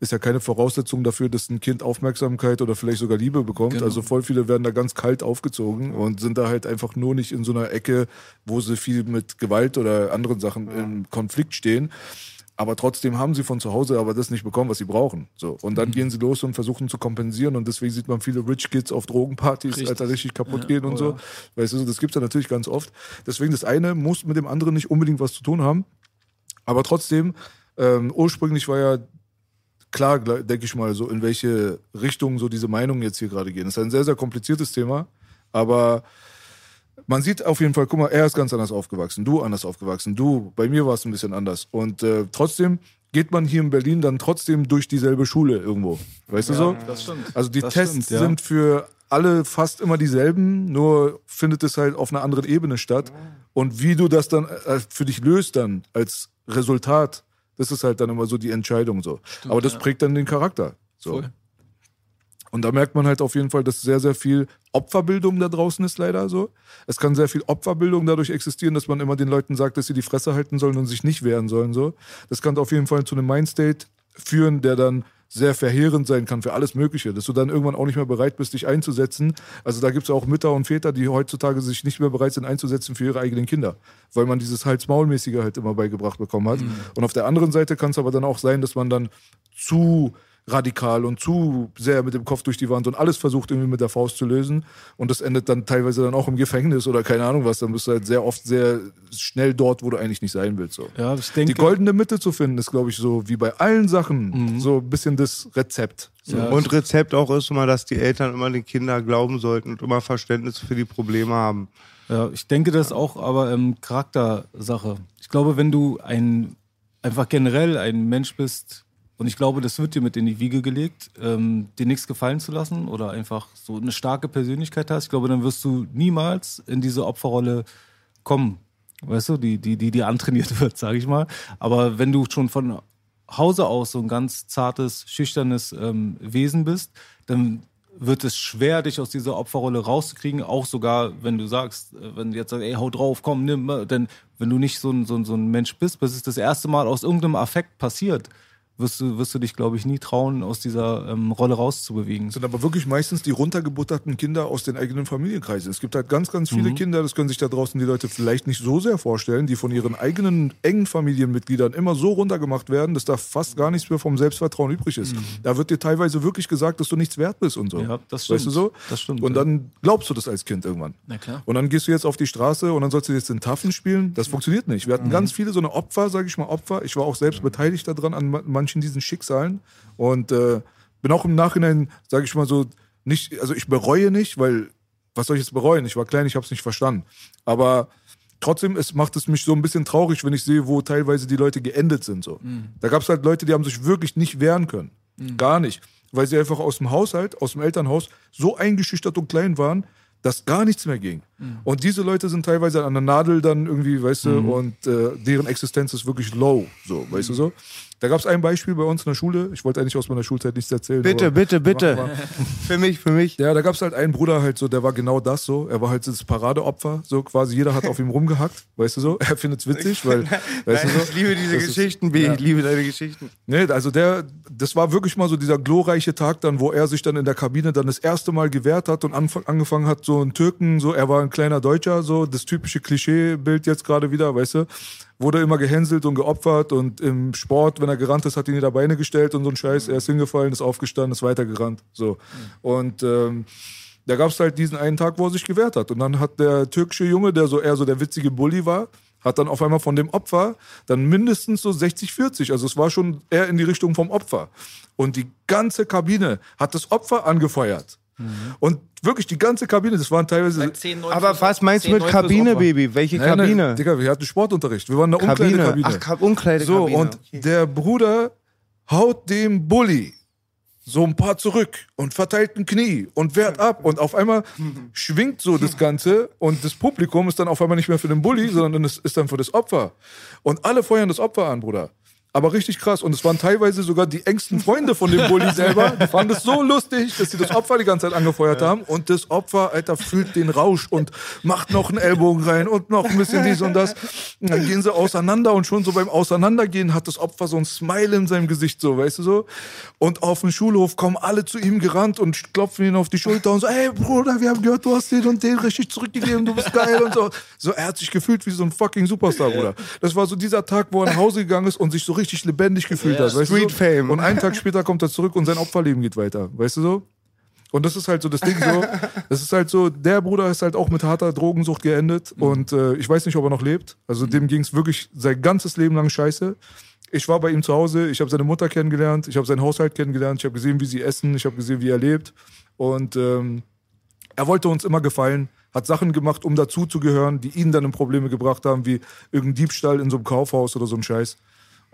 Speaker 4: ist ja keine Voraussetzung dafür, dass ein Kind Aufmerksamkeit oder vielleicht sogar Liebe bekommt. Also voll viele werden da ganz kalt aufgezogen und sind da halt einfach nur nicht in so einer Ecke, wo sie viel mit Gewalt oder anderen Sachen im Konflikt stehen. Aber trotzdem haben sie von zu Hause aber das nicht bekommen, was sie brauchen. So. Und dann gehen sie los und versuchen zu kompensieren. Und deswegen sieht man viele Rich Kids auf Drogenpartys,
Speaker 3: Richtig.
Speaker 4: Alter, richtig kaputt gehen und so. Weißt du, das gibt's ja natürlich ganz oft. Deswegen das eine muss mit dem anderen nicht unbedingt was zu tun haben. Aber trotzdem, ähm, ursprünglich war ja klar, denke ich mal, so in welche Richtung so diese Meinungen jetzt hier gerade gehen. Das ist ein sehr, sehr kompliziertes Thema. Aber man sieht auf jeden Fall, guck mal, er ist ganz anders aufgewachsen, du anders aufgewachsen, du, bei mir war es ein bisschen anders. Und äh, trotzdem geht man hier in Berlin dann trotzdem durch dieselbe Schule irgendwo. Weißt du so?
Speaker 3: das stimmt.
Speaker 4: Also die
Speaker 3: Das
Speaker 4: Tests
Speaker 3: stimmt, ja.
Speaker 4: sind für alle fast immer dieselben, nur findet es halt auf einer anderen Ebene statt. Und wie du das dann äh, für dich löst dann als Resultat, das ist halt dann immer so die Entscheidung so. Aber das prägt dann den Charakter. So.
Speaker 3: Voll.
Speaker 4: Und da merkt man halt auf jeden Fall, dass sehr, sehr viel Opferbildung da draußen ist, leider so. Es kann sehr viel Opferbildung dadurch existieren, dass man immer den Leuten sagt, dass sie die Fresse halten sollen und sich nicht wehren sollen, so. Das kann auf jeden Fall zu einem Mindstate führen, der dann sehr verheerend sein kann für alles Mögliche, dass du dann irgendwann auch nicht mehr bereit bist, dich einzusetzen. Also da gibt es auch Mütter und Väter, die heutzutage sich nicht mehr bereit sind einzusetzen für ihre eigenen Kinder, weil man dieses Hals-Maul-mäßige halt immer beigebracht bekommen hat. Und auf der anderen Seite kann es aber dann auch sein, dass man dann zu radikal und zu sehr mit dem Kopf durch die Wand und alles versucht irgendwie mit der Faust zu lösen. Und das endet dann teilweise dann auch im Gefängnis oder keine Ahnung was. Dann bist du halt sehr oft sehr schnell dort, wo du eigentlich nicht sein willst. So.
Speaker 3: Ja, ich denke.
Speaker 4: Die goldene Mitte zu finden, ist, glaube ich, so wie bei allen Sachen so ein bisschen das Rezept. So.
Speaker 3: Ja,
Speaker 2: Und Rezept auch ist immer, dass die Eltern immer den Kindern glauben sollten und immer Verständnis für die Probleme haben.
Speaker 3: Ja, ich denke das auch, aber ähm, Charaktersache. Ich glaube, wenn du ein einfach generell ein Mensch bist, und ich glaube, das wird dir mit in die Wiege gelegt, ähm, dir nichts gefallen zu lassen oder einfach so eine starke Persönlichkeit hast, ich glaube, dann wirst du niemals in diese Opferrolle kommen. Weißt du, die, die, die, die antrainiert wird, sage ich mal. Aber wenn du schon von Hause aus so ein ganz zartes, schüchternes ähm, Wesen bist, dann wird es schwer, dich aus dieser Opferrolle rauszukriegen, auch sogar, wenn du sagst, äh, wenn du jetzt sagst, ey, hau drauf, komm, nimm, äh, denn wenn du nicht so ein, so ein, so ein Mensch bist, bis es das erste Mal aus irgendeinem Affekt passiert, wirst du, wirst du dich, glaube ich, nie trauen, aus dieser ähm, Rolle rauszubewegen.
Speaker 4: Das sind aber wirklich meistens die runtergebutterten Kinder aus den eigenen Familienkreisen. Es gibt halt ganz, ganz viele
Speaker 3: Mhm.
Speaker 4: Kinder, das können sich da draußen die Leute vielleicht nicht so sehr vorstellen, die von ihren eigenen engen Familienmitgliedern immer so runtergemacht werden, dass da fast gar nichts mehr vom Selbstvertrauen übrig ist. Da wird dir teilweise wirklich gesagt, dass du nichts wert bist und so.
Speaker 3: Mhm. Ja, das
Speaker 4: Weißt du
Speaker 3: stimmt.
Speaker 4: so?
Speaker 3: Das stimmt,
Speaker 4: Und dann glaubst du das als Kind irgendwann.
Speaker 5: Na klar.
Speaker 4: Und dann gehst du jetzt auf die Straße und dann sollst du jetzt den Taffen spielen. Das funktioniert nicht. Wir hatten ganz viele so eine Opfer, sage ich mal, Opfer. Ich war auch selbst beteiligt daran an ma- manchen diesen Schicksalen und äh, bin auch im Nachhinein, sage ich mal so, nicht, also ich bereue nicht, weil was soll ich jetzt bereuen? Ich war klein, ich habe es nicht verstanden. Aber trotzdem es macht es mich so ein bisschen traurig, wenn ich sehe, wo teilweise die Leute geendet sind. So. Da gab es halt Leute, die haben sich wirklich nicht wehren können. Gar nicht. Weil sie einfach aus dem Haushalt, aus dem Elternhaus so eingeschüchtert und klein waren, dass gar nichts mehr ging. Und diese Leute sind teilweise an der Nadel dann irgendwie, weißt du, und äh, deren Existenz ist wirklich low, so, weißt du so. Da gab es ein Beispiel bei uns in der Schule. Ich wollte eigentlich aus meiner Schulzeit nichts erzählen.
Speaker 2: Bitte,
Speaker 4: aber-
Speaker 2: bitte, bitte. Für mich, für mich.
Speaker 4: Ja, da gab es halt einen Bruder halt so, der war genau das so. Er war halt das Paradeopfer, so quasi jeder hat auf ihm rumgehackt, weißt du so. Er findet's witzig, weil, weißt
Speaker 2: Nein,
Speaker 4: du so.
Speaker 2: ich liebe diese
Speaker 4: Das ist-
Speaker 2: Geschichten, B.
Speaker 4: ja.
Speaker 2: Ich liebe deine Geschichten.
Speaker 4: Nee, also der, das war wirklich mal so dieser glorreiche Tag dann, wo er sich dann in der Kabine dann das erste Mal gewehrt hat und angefangen hat, so ein Türken, so, er war ein kleiner Deutscher, so, das typische Klischeebild jetzt gerade wieder, weißt du, wurde immer gehänselt und geopfert und im Sport, wenn er gerannt ist, hat ihn die Beine gestellt und so ein Scheiß, er ist hingefallen, ist aufgestanden, ist weitergerannt, so. Und, ähm, da gab es halt diesen einen Tag, wo er sich gewehrt hat. Und dann hat der türkische Junge, der so eher so der witzige Bully war, hat dann auf einmal von dem Opfer dann mindestens so 60, 40. Also es war schon eher in die Richtung vom Opfer. Und die ganze Kabine hat das Opfer angefeuert. Und wirklich die ganze Kabine, das waren teilweise.
Speaker 2: Aber was meinst du mit Kabine, Baby? Welche
Speaker 4: Nein,
Speaker 2: Kabine?
Speaker 4: Nein, Digga, wir hatten Sportunterricht. Wir waren in der
Speaker 2: Kabine.
Speaker 4: Umkleidekabine.
Speaker 2: Ach, Ka- Umkleidekabine.
Speaker 4: So, und
Speaker 2: Okay.
Speaker 4: der Bruder haut dem Bully so ein paar zurück und verteilt ein Knie und wehrt ab und auf einmal schwingt so das Ganze und das Publikum ist dann auf einmal nicht mehr für den Bully, sondern es ist dann für das Opfer. Und alle feuern das Opfer an, Bruder. Aber richtig krass. Und es waren teilweise sogar die engsten Freunde von dem Bully selber. Die fanden es so lustig, dass sie das Opfer die ganze Zeit angefeuert haben. Und das Opfer, Alter, fühlt den Rausch und macht noch einen Ellbogen rein und noch ein bisschen dies und das. Und dann gehen sie auseinander und schon so beim Auseinandergehen hat das Opfer so ein Smile in seinem Gesicht, so, weißt du so. Und auf dem Schulhof kommen alle zu ihm gerannt und klopfen ihn auf die Schulter und so, ey Bruder, wir haben gehört, du hast den und den richtig zurückgegeben, du bist geil und so. So, er hat sich gefühlt wie so ein fucking Superstar, Bruder. Das war so dieser Tag, wo er nach Hause gegangen ist und sich so richtig lebendig gefühlt hat, weißt
Speaker 2: Street
Speaker 4: du so?
Speaker 2: Fame.
Speaker 4: Und einen Tag später kommt er zurück und sein Opferleben geht weiter, weißt du so? Und das ist halt so das Ding so, das ist halt so, der Bruder ist halt auch mit harter Drogensucht geendet und äh, ich weiß nicht, ob er noch lebt. Also dem ging es wirklich sein ganzes Leben lang scheiße. Ich war bei ihm zu Hause, ich habe seine Mutter kennengelernt, ich habe seinen Haushalt kennengelernt, ich habe gesehen, wie sie essen, ich habe gesehen, wie er lebt. Und ähm, er wollte uns immer gefallen, hat Sachen gemacht, um dazu zu gehören, die ihn dann in Probleme gebracht haben, wie irgendein Diebstahl in so einem Kaufhaus oder so ein Scheiß.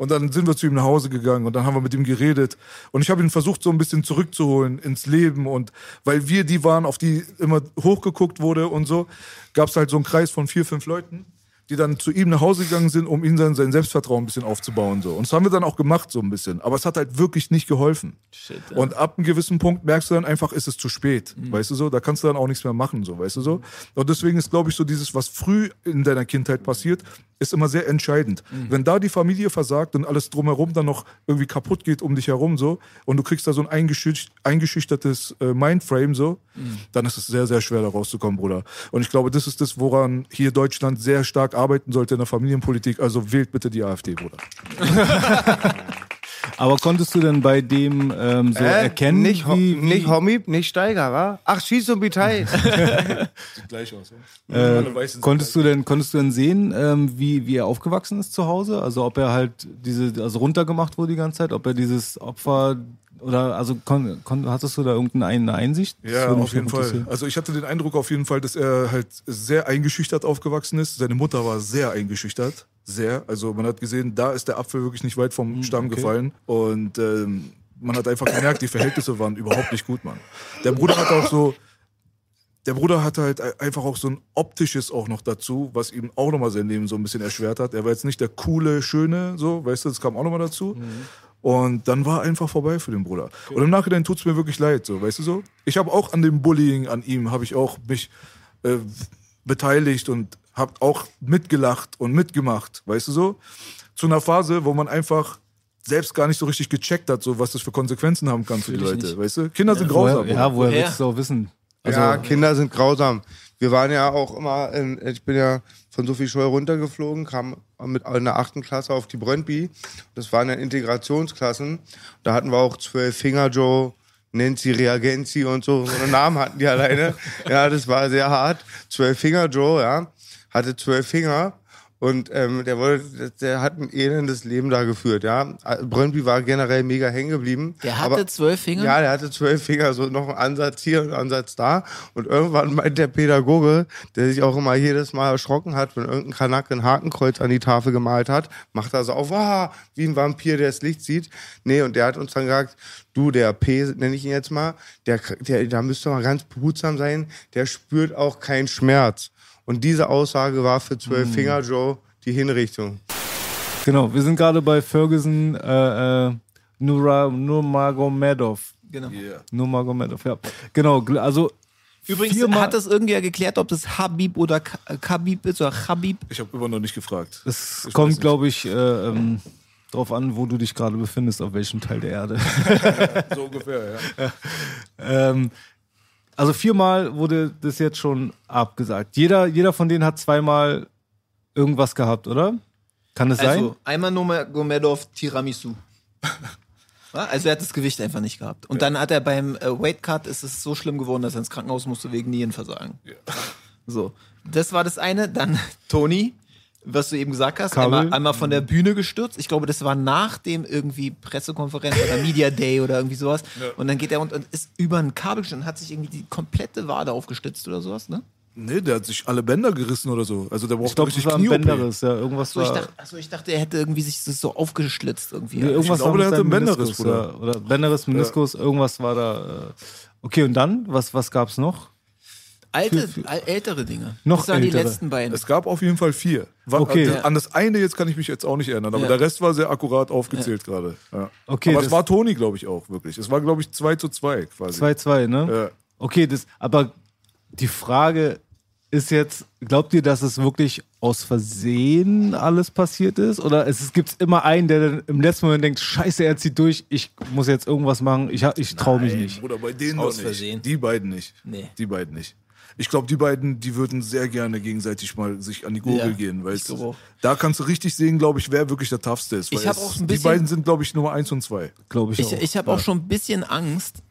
Speaker 4: Und dann sind wir zu ihm nach Hause gegangen und dann haben wir mit ihm geredet. Und ich habe ihn versucht, so ein bisschen zurückzuholen ins Leben. Und weil wir die waren, auf die immer hochgeguckt wurde und so, gab es halt so einen Kreis von vier, fünf Leuten, die dann zu ihm nach Hause gegangen sind, um ihm dann sein Selbstvertrauen ein bisschen aufzubauen. So. Und das haben wir dann auch gemacht, so ein bisschen. Aber es hat halt wirklich nicht geholfen. Und ab einem gewissen Punkt merkst du dann einfach, ist es zu spät. Weißt du so? Da kannst du dann auch nichts mehr machen, so, weißt du so? Und deswegen ist, glaube ich, so dieses, was früh in deiner Kindheit passiert, ist immer sehr entscheidend. Wenn da die Familie versagt und alles drumherum dann noch irgendwie kaputt geht um dich herum, so, und du kriegst da so ein eingeschüch eingeschüchtertes äh, Mindframe, so, dann ist es sehr, sehr schwer, da rauszukommen, Bruder. Und ich glaube, das ist das, woran hier Deutschland sehr stark arbeiten sollte in der Familienpolitik. Also wählt bitte die AfD, Bruder.
Speaker 3: Aber konntest du denn bei dem ähm, so
Speaker 2: Äh,
Speaker 3: erkennen,
Speaker 2: nicht,
Speaker 3: wie, wie
Speaker 2: nicht Homie, nicht Steiger, wa? Ach, schieß und Bitei.
Speaker 4: Sieht gleich aus, ja?
Speaker 3: Äh,
Speaker 4: Weißen sind
Speaker 3: konntest du denn, konntest du denn sehen, ähm, wie, wie er aufgewachsen ist zu Hause? Also ob er halt diese, also runtergemacht wurde die ganze Zeit, ob er dieses Opfer oder also kon, kon, hattest du da irgendeine Einsicht? Das
Speaker 4: Ja, auf jeden Fall. Also ich hatte den Eindruck auf jeden Fall, dass er halt sehr eingeschüchtert aufgewachsen ist. Seine Mutter war sehr eingeschüchtert. Sehr. Also man hat gesehen, da ist der Apfel wirklich nicht weit vom Stamm
Speaker 3: okay.
Speaker 4: gefallen. Und ähm, man hat einfach gemerkt, die Verhältnisse waren überhaupt nicht gut, Mann. Der Bruder hat auch so, der Bruder hatte halt ein- einfach auch so ein optisches auch noch dazu, was ihm auch nochmal sein Leben so ein bisschen erschwert hat. Er war jetzt nicht der coole, schöne, so, weißt du, das kam auch nochmal dazu. Und dann war einfach vorbei für den Bruder. Und im Nachhinein tut's mir wirklich leid, so, weißt du so? Ich habe auch an dem Bullying an ihm, habe ich auch mich äh, beteiligt und habe auch mitgelacht und mitgemacht, weißt du so? Zu einer Phase, wo man einfach selbst gar nicht so richtig gecheckt hat, so was das für Konsequenzen haben kann für die Leute,
Speaker 5: nicht.
Speaker 4: weißt du? Kinder sind
Speaker 3: Woher,
Speaker 4: grausam.
Speaker 3: ja, woher
Speaker 5: Woher?
Speaker 3: willst du auch wissen? Also,
Speaker 2: ja, Kinder sind grausam. Wir waren ja auch immer, in, ich bin ja von Sophie Scholl runtergeflogen, kam mit in der achten Klasse auf die Brøndby. Das waren ja Integrationsklassen. Da hatten wir auch zwölf Finger Joe, Nancy Reagenzi und so. So einen Namen hatten die alleine. Ja, das war sehr hart. Zwölf Finger Joe, ja, hatte zwölf Finger. Und ähm, der, wollte, der hat ein elendes Leben da geführt, ja. Brøndby war generell mega hängen geblieben.
Speaker 5: Der hatte
Speaker 2: aber-
Speaker 5: zwölf Finger?
Speaker 2: Ja, der hatte zwölf Finger, so noch ein Ansatz hier und ein Ansatz da. Und irgendwann meint der Pädagoge, der sich auch immer jedes Mal erschrocken hat, wenn irgendein Kanak ein Hakenkreuz an die Tafel gemalt hat, macht er so auf, ah, wie ein Vampir, der das Licht sieht. Nee, und der hat uns dann gesagt, du, der P, nenne ich ihn jetzt mal, der, der, da müsste mal ganz behutsam sein, der spürt auch keinen Schmerz. Und diese Aussage war für zwölf Finger Joe die Hinrichtung.
Speaker 3: Genau, wir sind gerade bei Ferguson äh, äh, Nura, Nurmagomedov.
Speaker 5: Genau.
Speaker 3: Nurmagomedov, ja. Genau, also
Speaker 5: Übrigens
Speaker 3: viermal-
Speaker 5: hat das irgendwer geklärt, ob das Habib oder Ka- Khabib ist oder Khabib.
Speaker 4: Ich habe immer noch nicht gefragt.
Speaker 3: Es
Speaker 4: Ich
Speaker 3: kommt, glaube ich, äh, ähm, drauf an, wo du dich gerade befindest, auf welchem Teil der Erde.
Speaker 4: So ungefähr, ja.
Speaker 3: ähm, also viermal wurde das jetzt schon abgesagt. Jeder, jeder von denen hat zweimal irgendwas gehabt, oder? Kann es sein?
Speaker 5: Also einmal Nurmagomedov Tiramisu. Ja, Also er hat das Gewicht einfach nicht gehabt. Und dann hat er beim äh, Weight Cut ist es so schlimm geworden, dass er ins Krankenhaus musste wegen Nierenversagen. So, das war das eine. Dann Toni, was du eben gesagt hast, einmal, einmal von der Bühne gestürzt. Ich glaube, das war nach dem irgendwie Pressekonferenz oder Media Day oder irgendwie sowas. Und dann geht er und, und ist über ein Kabel gestanden, hat sich irgendwie die komplette Wade aufgestützt oder sowas, ne?
Speaker 4: Nee, der hat sich alle Bänder gerissen oder so. Also der braucht
Speaker 3: ich glaube, es
Speaker 4: richtig
Speaker 3: war ein
Speaker 4: Knie-OP.
Speaker 3: Bänderes, ja. Irgendwas
Speaker 5: So, ich
Speaker 3: war.
Speaker 5: dachte, achso, ich dachte, er hätte irgendwie sich das so aufgeschlitzt irgendwie.
Speaker 3: Nee, irgendwas
Speaker 4: glaube,
Speaker 3: war mit
Speaker 4: der hatte Bänderriss,
Speaker 3: ja. Oder Bänderriss, Meniskus, irgendwas war da. Äh. Okay, und dann? Was, was gab's noch?
Speaker 5: Alte,
Speaker 3: Für- für-
Speaker 5: al- ältere Dinge.
Speaker 3: Noch
Speaker 5: das waren die
Speaker 3: ältere.
Speaker 5: letzten beiden.
Speaker 4: Es gab auf jeden Fall vier. War,
Speaker 3: Okay.
Speaker 4: an, an das eine jetzt kann ich mich jetzt auch nicht erinnern, aber
Speaker 5: Ja.
Speaker 4: der Rest war sehr akkurat aufgezählt gerade. Ja.
Speaker 3: Okay,
Speaker 4: aber
Speaker 3: das-
Speaker 4: es war Toni, glaube ich, auch wirklich. Es war, glaube ich, 2 zu 2 quasi.
Speaker 3: 2-2, ne?
Speaker 4: Ja.
Speaker 3: Okay, das, aber die Frage ist jetzt, glaubt ihr, dass es wirklich aus Versehen alles passiert ist? Oder es, es gibt immer einen, der dann im letzten Moment denkt, scheiße, er zieht durch, ich muss jetzt irgendwas machen, ich, ich traue mich nicht.
Speaker 4: Bruder, bei denen
Speaker 5: Aus
Speaker 4: doch nicht.
Speaker 5: Versehen.
Speaker 4: Die beiden nicht.
Speaker 5: Nee.
Speaker 4: Die beiden nicht. Ich glaube, die beiden, die würden sehr gerne gegenseitig mal sich an die Gurgel
Speaker 5: Ja,
Speaker 4: gehen,
Speaker 5: glaube auch.
Speaker 4: da kannst du richtig sehen, glaube ich, wer wirklich der toughste ist.
Speaker 5: Ich
Speaker 4: weil
Speaker 5: auch ein
Speaker 4: Die
Speaker 5: bisschen-
Speaker 4: beiden sind, glaube ich, Nummer eins und zwei.
Speaker 3: Glaube ich,
Speaker 5: Ich,
Speaker 3: auch.
Speaker 5: ich habe auch schon ein bisschen Angst,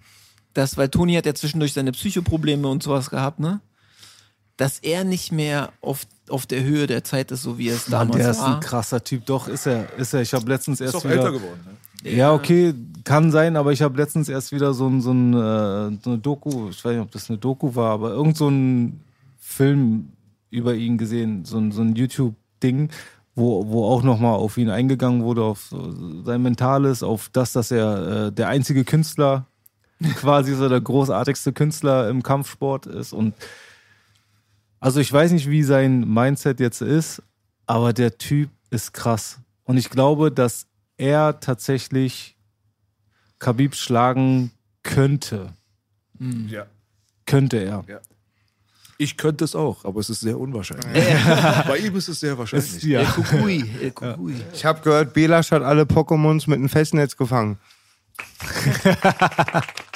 Speaker 5: dass, weil Toni hat ja zwischendurch seine Psychoprobleme und sowas gehabt, ne? Dass er nicht mehr auf, auf der Höhe der Zeit ist, so wie er es
Speaker 3: Mann,
Speaker 5: damals
Speaker 3: der ist
Speaker 5: war.
Speaker 3: ein krasser Typ. Doch, ist er. Ist er. Ich habe letztens
Speaker 4: Ist
Speaker 3: erst
Speaker 4: auch
Speaker 3: wieder.
Speaker 4: älter geworden. Ne?
Speaker 3: Ja, okay, kann sein, aber ich habe letztens erst wieder so, ein, so, ein, äh, so eine Doku, ich weiß nicht, ob das eine Doku war, aber irgend so ein Film über ihn gesehen, so ein, so ein YouTube-Ding, wo, wo auch nochmal auf ihn eingegangen wurde, auf sein Mentales, auf das, dass er äh, der einzige Künstler, quasi so der großartigste Künstler im Kampfsport ist und also ich weiß nicht, wie sein Mindset jetzt ist, aber der Typ ist krass. Und ich glaube, dass er tatsächlich Khabib schlagen könnte.
Speaker 4: Ja.
Speaker 3: Könnte er.
Speaker 4: Ich könnte es auch, aber es ist sehr unwahrscheinlich. Bei ihm ist es sehr wahrscheinlich.
Speaker 3: Ist, ja.
Speaker 5: El Kukui, El Kukui.
Speaker 2: Ich habe gehört, Belasch hat alle Pokémons mit einem Festnetz gefangen.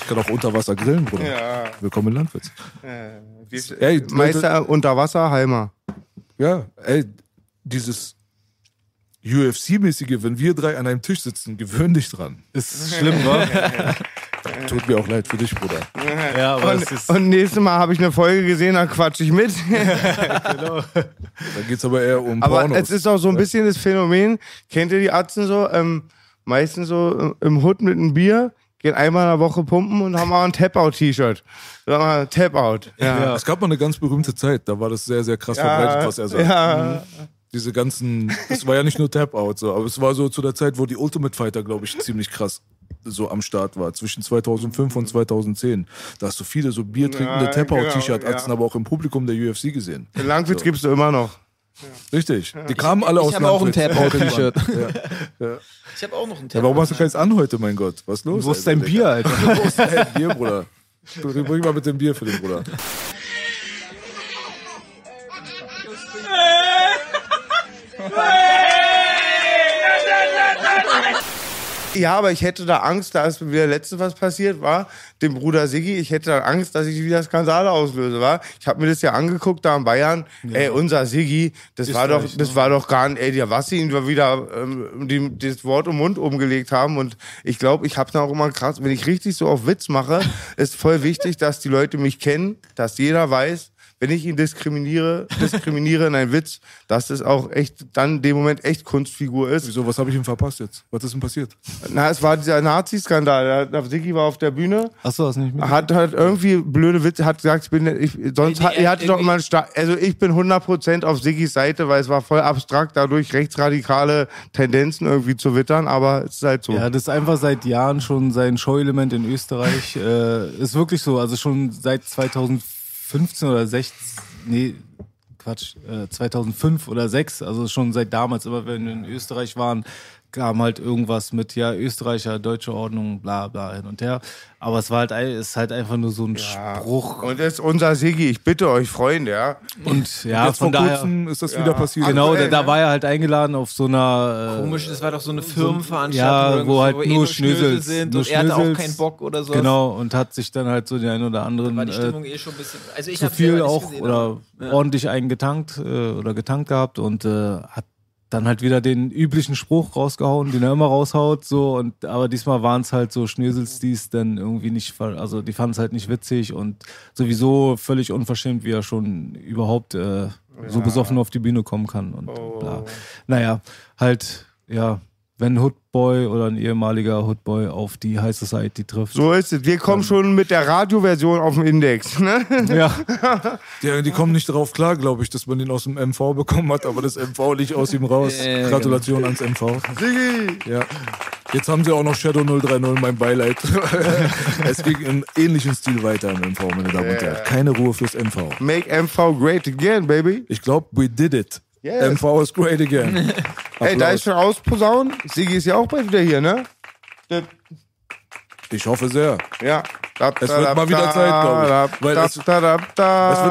Speaker 4: Ich kann auch unter Wasser grillen, Bruder.
Speaker 2: Ja.
Speaker 4: Willkommen in Landwitz.
Speaker 2: Ey, Meister unter Wasser, Halmer.
Speaker 4: Ja, ey, dieses. UFC-mäßige, wenn wir drei an einem Tisch sitzen, gewöhn dich dran.
Speaker 3: Ist schlimm, wa?
Speaker 4: Tut mir auch leid für dich, Bruder.
Speaker 3: ja, aber
Speaker 2: Und,
Speaker 3: es ist.
Speaker 2: und nächstes Mal habe ich eine Folge gesehen, dann quatsch ich mit.
Speaker 4: Da geht's aber eher um
Speaker 2: Aber
Speaker 4: Pornos.
Speaker 2: es ist auch so ein bisschen das Phänomen, kennt ihr die Atzen so? Ähm, meistens so im Hood mit einem Bier, gehen einmal in der Woche pumpen und haben auch ein Tap-Out-T-Shirt. Sag mal, Tap-Out. Ja.
Speaker 4: Es gab mal eine ganz berühmte Zeit, da war das sehr, sehr krass verbreitet, was er sagt.
Speaker 2: ja.
Speaker 4: Diese ganzen, es war ja nicht nur Tap-Out, so, aber es war so zu der Zeit, wo die Ultimate Fighter, glaube ich, ziemlich krass so am Start war, zwischen 2005 und 2010. Da hast du viele so biertrinkende
Speaker 2: Ja,
Speaker 4: Tap-Out-T-Shirt-Atzen,
Speaker 2: genau, ja.
Speaker 4: aber auch im Publikum der UFC gesehen.
Speaker 2: In Langwitz gibt's du immer noch.
Speaker 4: Richtig. Die kamen alle aus
Speaker 5: Ich habe auch ein. Tap-Out-T-Shirt.
Speaker 4: Ja. Ja.
Speaker 5: Ich habe auch noch ein
Speaker 4: Ja, warum hast du keins an heute, mein Gott? Was ist los?
Speaker 3: Wo ist
Speaker 4: Alter,
Speaker 3: dein Bier, Alter?
Speaker 4: Wo ist dein Bier, Bruder? Bring mal mit dem Bier für den Bruder.
Speaker 2: Ja, aber ich hätte da Angst, da ist wieder letzte was passiert war, dem Bruder Siggi, ich hätte da Angst, dass ich wieder Skandale auslöse, war. Ich habe mir das ja angeguckt da in Bayern, ey, unser Siggi, das war doch, das
Speaker 3: ne?
Speaker 2: war doch gar nicht, ey, der was ihn wieder ähm, die, das Wort um Mund umgelegt haben und ich glaube, ich habe da auch immer krass, wenn ich richtig so auf Witz mache, ist voll wichtig, dass die Leute mich kennen, dass jeder weiß, wenn ich ihn diskriminiere, diskriminiere in einen Witz, dass das auch echt dann in dem Moment echt Kunstfigur ist.
Speaker 4: Wieso, was habe ich ihm verpasst jetzt? Was ist denn passiert?
Speaker 2: Na, es war dieser Nazi-Skandal. Siggi war auf der Bühne,
Speaker 3: Achso, hast du nicht mit?
Speaker 2: hat halt irgendwie blöde Witze, hat gesagt, ich bin, ich, sonst
Speaker 5: Nee,
Speaker 2: hat,
Speaker 5: nee,
Speaker 2: ihr hattet doch
Speaker 5: irgendwie-
Speaker 2: immer einen Sta also ich bin 100% auf Siggis Seite, weil es war voll abstrakt, dadurch rechtsradikale Tendenzen irgendwie zu wittern, aber es ist halt so.
Speaker 3: Ja, das ist einfach seit Jahren schon sein Show-Element in Österreich. Äh, ist wirklich so. Also schon seit 2015 oder 16, nee, Quatsch, äh, 2005 oder 6, also schon seit damals, immer wenn wir in Österreich waren, kam halt irgendwas mit, ja, Österreicher, deutsche Ordnung, bla bla hin und her. Aber es war halt, ist halt einfach nur so ein Spruch.
Speaker 2: Und das ist unser Siggi, ich bitte euch, Freunde, ja.
Speaker 3: Und ja,
Speaker 4: Jetzt
Speaker 3: von
Speaker 4: vor
Speaker 3: daher.
Speaker 4: kurzem ist das wieder passiert.
Speaker 3: Genau, da, da
Speaker 2: ne?
Speaker 3: war er halt eingeladen auf so einer. Äh,
Speaker 5: Komisch, das war doch so eine Firmenveranstaltung,
Speaker 3: Ja, wo halt
Speaker 5: eh
Speaker 3: nur
Speaker 5: Schnösel
Speaker 3: Schnösels
Speaker 5: sind
Speaker 3: nur
Speaker 5: und er hatte auch
Speaker 3: Schnösels.
Speaker 5: keinen Bock oder so.
Speaker 3: Genau, und hat sich dann halt so den einen oder anderen
Speaker 5: War die
Speaker 3: äh,
Speaker 5: Stimmung eh schon ein bisschen. Also ich
Speaker 3: zu viel auch
Speaker 5: gesehen,
Speaker 3: oder
Speaker 5: ja.
Speaker 3: ordentlich eingetankt äh, oder getankt gehabt und äh, hat dann halt wieder den üblichen Spruch rausgehauen, den er immer raushaut, so. Und aber diesmal waren es halt so Schnösels, die es dann irgendwie nicht, also die fanden es halt nicht witzig und sowieso völlig unverschämt, wie er schon überhaupt äh, so besoffen auf die Bühne kommen kann und bla. Naja, halt, ja, wenn Hoodboy oder ein ehemaliger Hoodboy auf die High Society trifft.
Speaker 2: So ist es. Wir kommen schon mit der Radioversion auf dem Index. Ne?
Speaker 3: Ja,
Speaker 4: Die, die kommen nicht darauf klar, glaube ich, dass man den aus dem MV bekommen hat, aber das MV nicht aus ihm raus.
Speaker 5: Äh,
Speaker 4: Gratulation ans MV.
Speaker 2: Siggi!
Speaker 4: Ja. Jetzt haben sie auch noch Shadow 030, mein Beileid. es ging im ähnlichen Stil weiter im MV, meine Damen und Herren. Keine Ruhe fürs MV.
Speaker 2: Make MV great again, baby.
Speaker 4: Ich glaube, we did it.
Speaker 2: Yes.
Speaker 4: MV is great again.
Speaker 2: Ey, da ist schon ausposaunt. Siggi ist ja auch bald wieder hier, ne?
Speaker 4: Ich hoffe sehr.
Speaker 2: Ja.
Speaker 4: Es wird mal wieder Zeit, glaube ich. Weil es- Es wird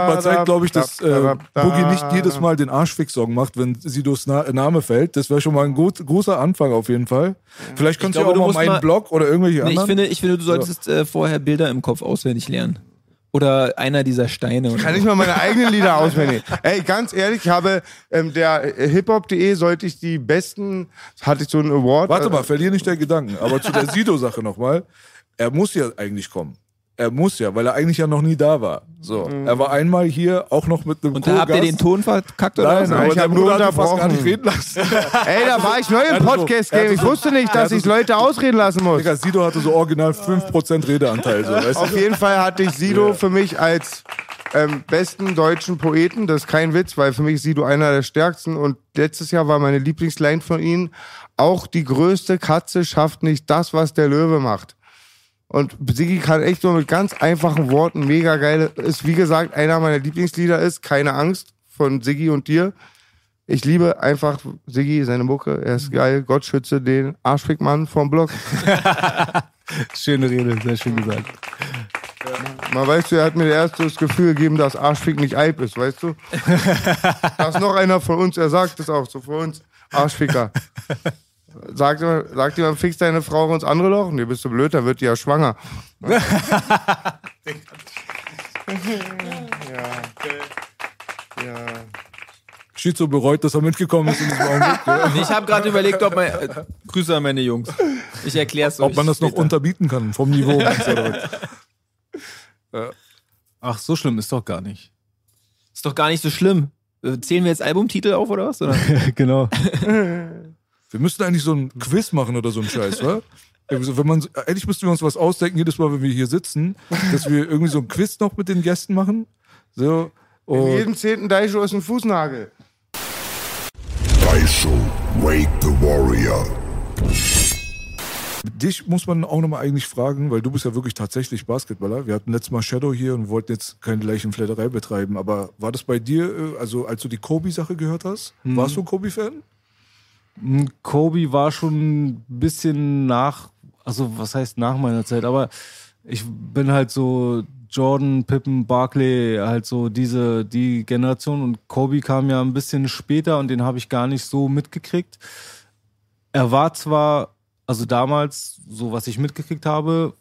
Speaker 4: mal Zeit, glaube ich, dass äh, Boogie nicht jedes Mal den Arschfix-Song macht, wenn Sidos Na Name fällt. Das wäre schon mal ein gut, großer Anfang auf jeden Fall. Vielleicht kannst
Speaker 5: glaube,
Speaker 4: du
Speaker 5: du
Speaker 4: auch
Speaker 5: musst
Speaker 4: mal meinen
Speaker 5: mal-
Speaker 4: Blog oder irgendwelche
Speaker 5: Nee, ich,
Speaker 4: anderen.
Speaker 5: finde, ich finde, du solltest äh, vorher Bilder im Kopf auswendig lernen. Oder einer dieser Steine. Oder
Speaker 2: Kann ich mal meine eigenen Lieder auswendig. Ey, ganz ehrlich, ich habe ähm, der äh, hiphop.de sollte ich die besten, hatte ich so einen Award.
Speaker 4: Warte
Speaker 2: äh,
Speaker 4: mal, verlier nicht der Gedanken. Aber zu der Sido-Sache nochmal. Er muss ja eigentlich kommen. Er muss ja, weil er eigentlich ja noch nie da war. So,
Speaker 2: Mhm.
Speaker 4: er war einmal hier, auch noch mit einem
Speaker 5: Und da habt ihr den Ton verkackt oder
Speaker 4: Nein,
Speaker 5: was?
Speaker 4: aber
Speaker 2: ich
Speaker 4: der
Speaker 2: hab nur
Speaker 4: hat ihn fast gar
Speaker 2: unterbrochen.
Speaker 4: nicht reden lassen.
Speaker 2: Ey, da war ich neu im
Speaker 4: hatte so-
Speaker 2: Podcast-Game.
Speaker 4: er hatte
Speaker 2: Ich wusste nicht, dass ich Leute ausreden lassen muss.
Speaker 4: Digga, Sido hatte so original 5% Redeanteil. So, weißt
Speaker 2: Auf
Speaker 4: du?
Speaker 2: jeden Fall hatte ich Sido für mich als ähm, besten deutschen Poeten. Das ist kein Witz, weil für mich ist Sido einer der stärksten. Und letztes Jahr war meine Lieblingsline von ihm, auch die größte Katze schafft nicht das, was der Löwe macht. Und Siggi kann echt nur mit ganz einfachen Worten mega geil. Ist wie gesagt einer meiner Lieblingslieder ist Keine Angst von Siggi und dir. Ich liebe einfach Siggi, seine Mucke. Er ist geil. Gott schütze den Arschfickmann vom Block.
Speaker 3: schöne Rede, sehr schön gesagt.
Speaker 2: Man weißt du, er hat mir erst das Gefühl gegeben, dass Arschfick nicht Eib ist, weißt du? da ist noch einer von uns, er sagt es auch so für uns. Arschficker. Sagt jemand, sagt jemand, fix deine Frau ins andere Loch? Nee, bist du blöd, dann wird die ja schwanger.
Speaker 4: Schizo bereut, dass er mitgekommen ist in diesem Augenblick. Ja.
Speaker 5: Ich habe gerade überlegt, ob man. Äh, Grüße an meine Jungs. Ich erkläre es
Speaker 4: Ob man das noch
Speaker 5: später.
Speaker 4: unterbieten kann vom Niveau.
Speaker 3: Ach, so schlimm ist doch gar nicht.
Speaker 5: Ist doch gar nicht so schlimm. Äh, Zählen wir jetzt Albumtitel auf oder was? Oder?
Speaker 3: genau.
Speaker 4: Wir müssten eigentlich so ein Quiz machen oder so ein Scheiß, wa? Also Wenn man, eigentlich müssten wir uns was ausdenken, jedes Mal, wenn wir hier sitzen, dass wir irgendwie so ein Quiz noch mit den Gästen machen. So.
Speaker 2: In
Speaker 4: Und
Speaker 2: jedem zehnten Daisho ist ein Fußnagel.
Speaker 1: Daisho, wake the warrior.
Speaker 4: dich muss man auch nochmal eigentlich fragen, weil du bist ja wirklich tatsächlich Basketballer. Wir hatten letztes Mal Shadow hier und wollten jetzt keine Leichenflatterei betreiben. Aber war das bei dir, äh, also als du die Kobe-Sache gehört hast, warst du ein Kobe-Fan?
Speaker 3: Mm, Kobe war schon ein bisschen nach, also was heißt nach meiner Zeit, aber ich bin halt so Jordan, Pippen, Barkley, halt so diese, die Generation und Kobe kam ja ein bisschen später und den habe ich gar nicht so mitgekriegt. Er war zwar, also damals, so was ich mitgekriegt habe,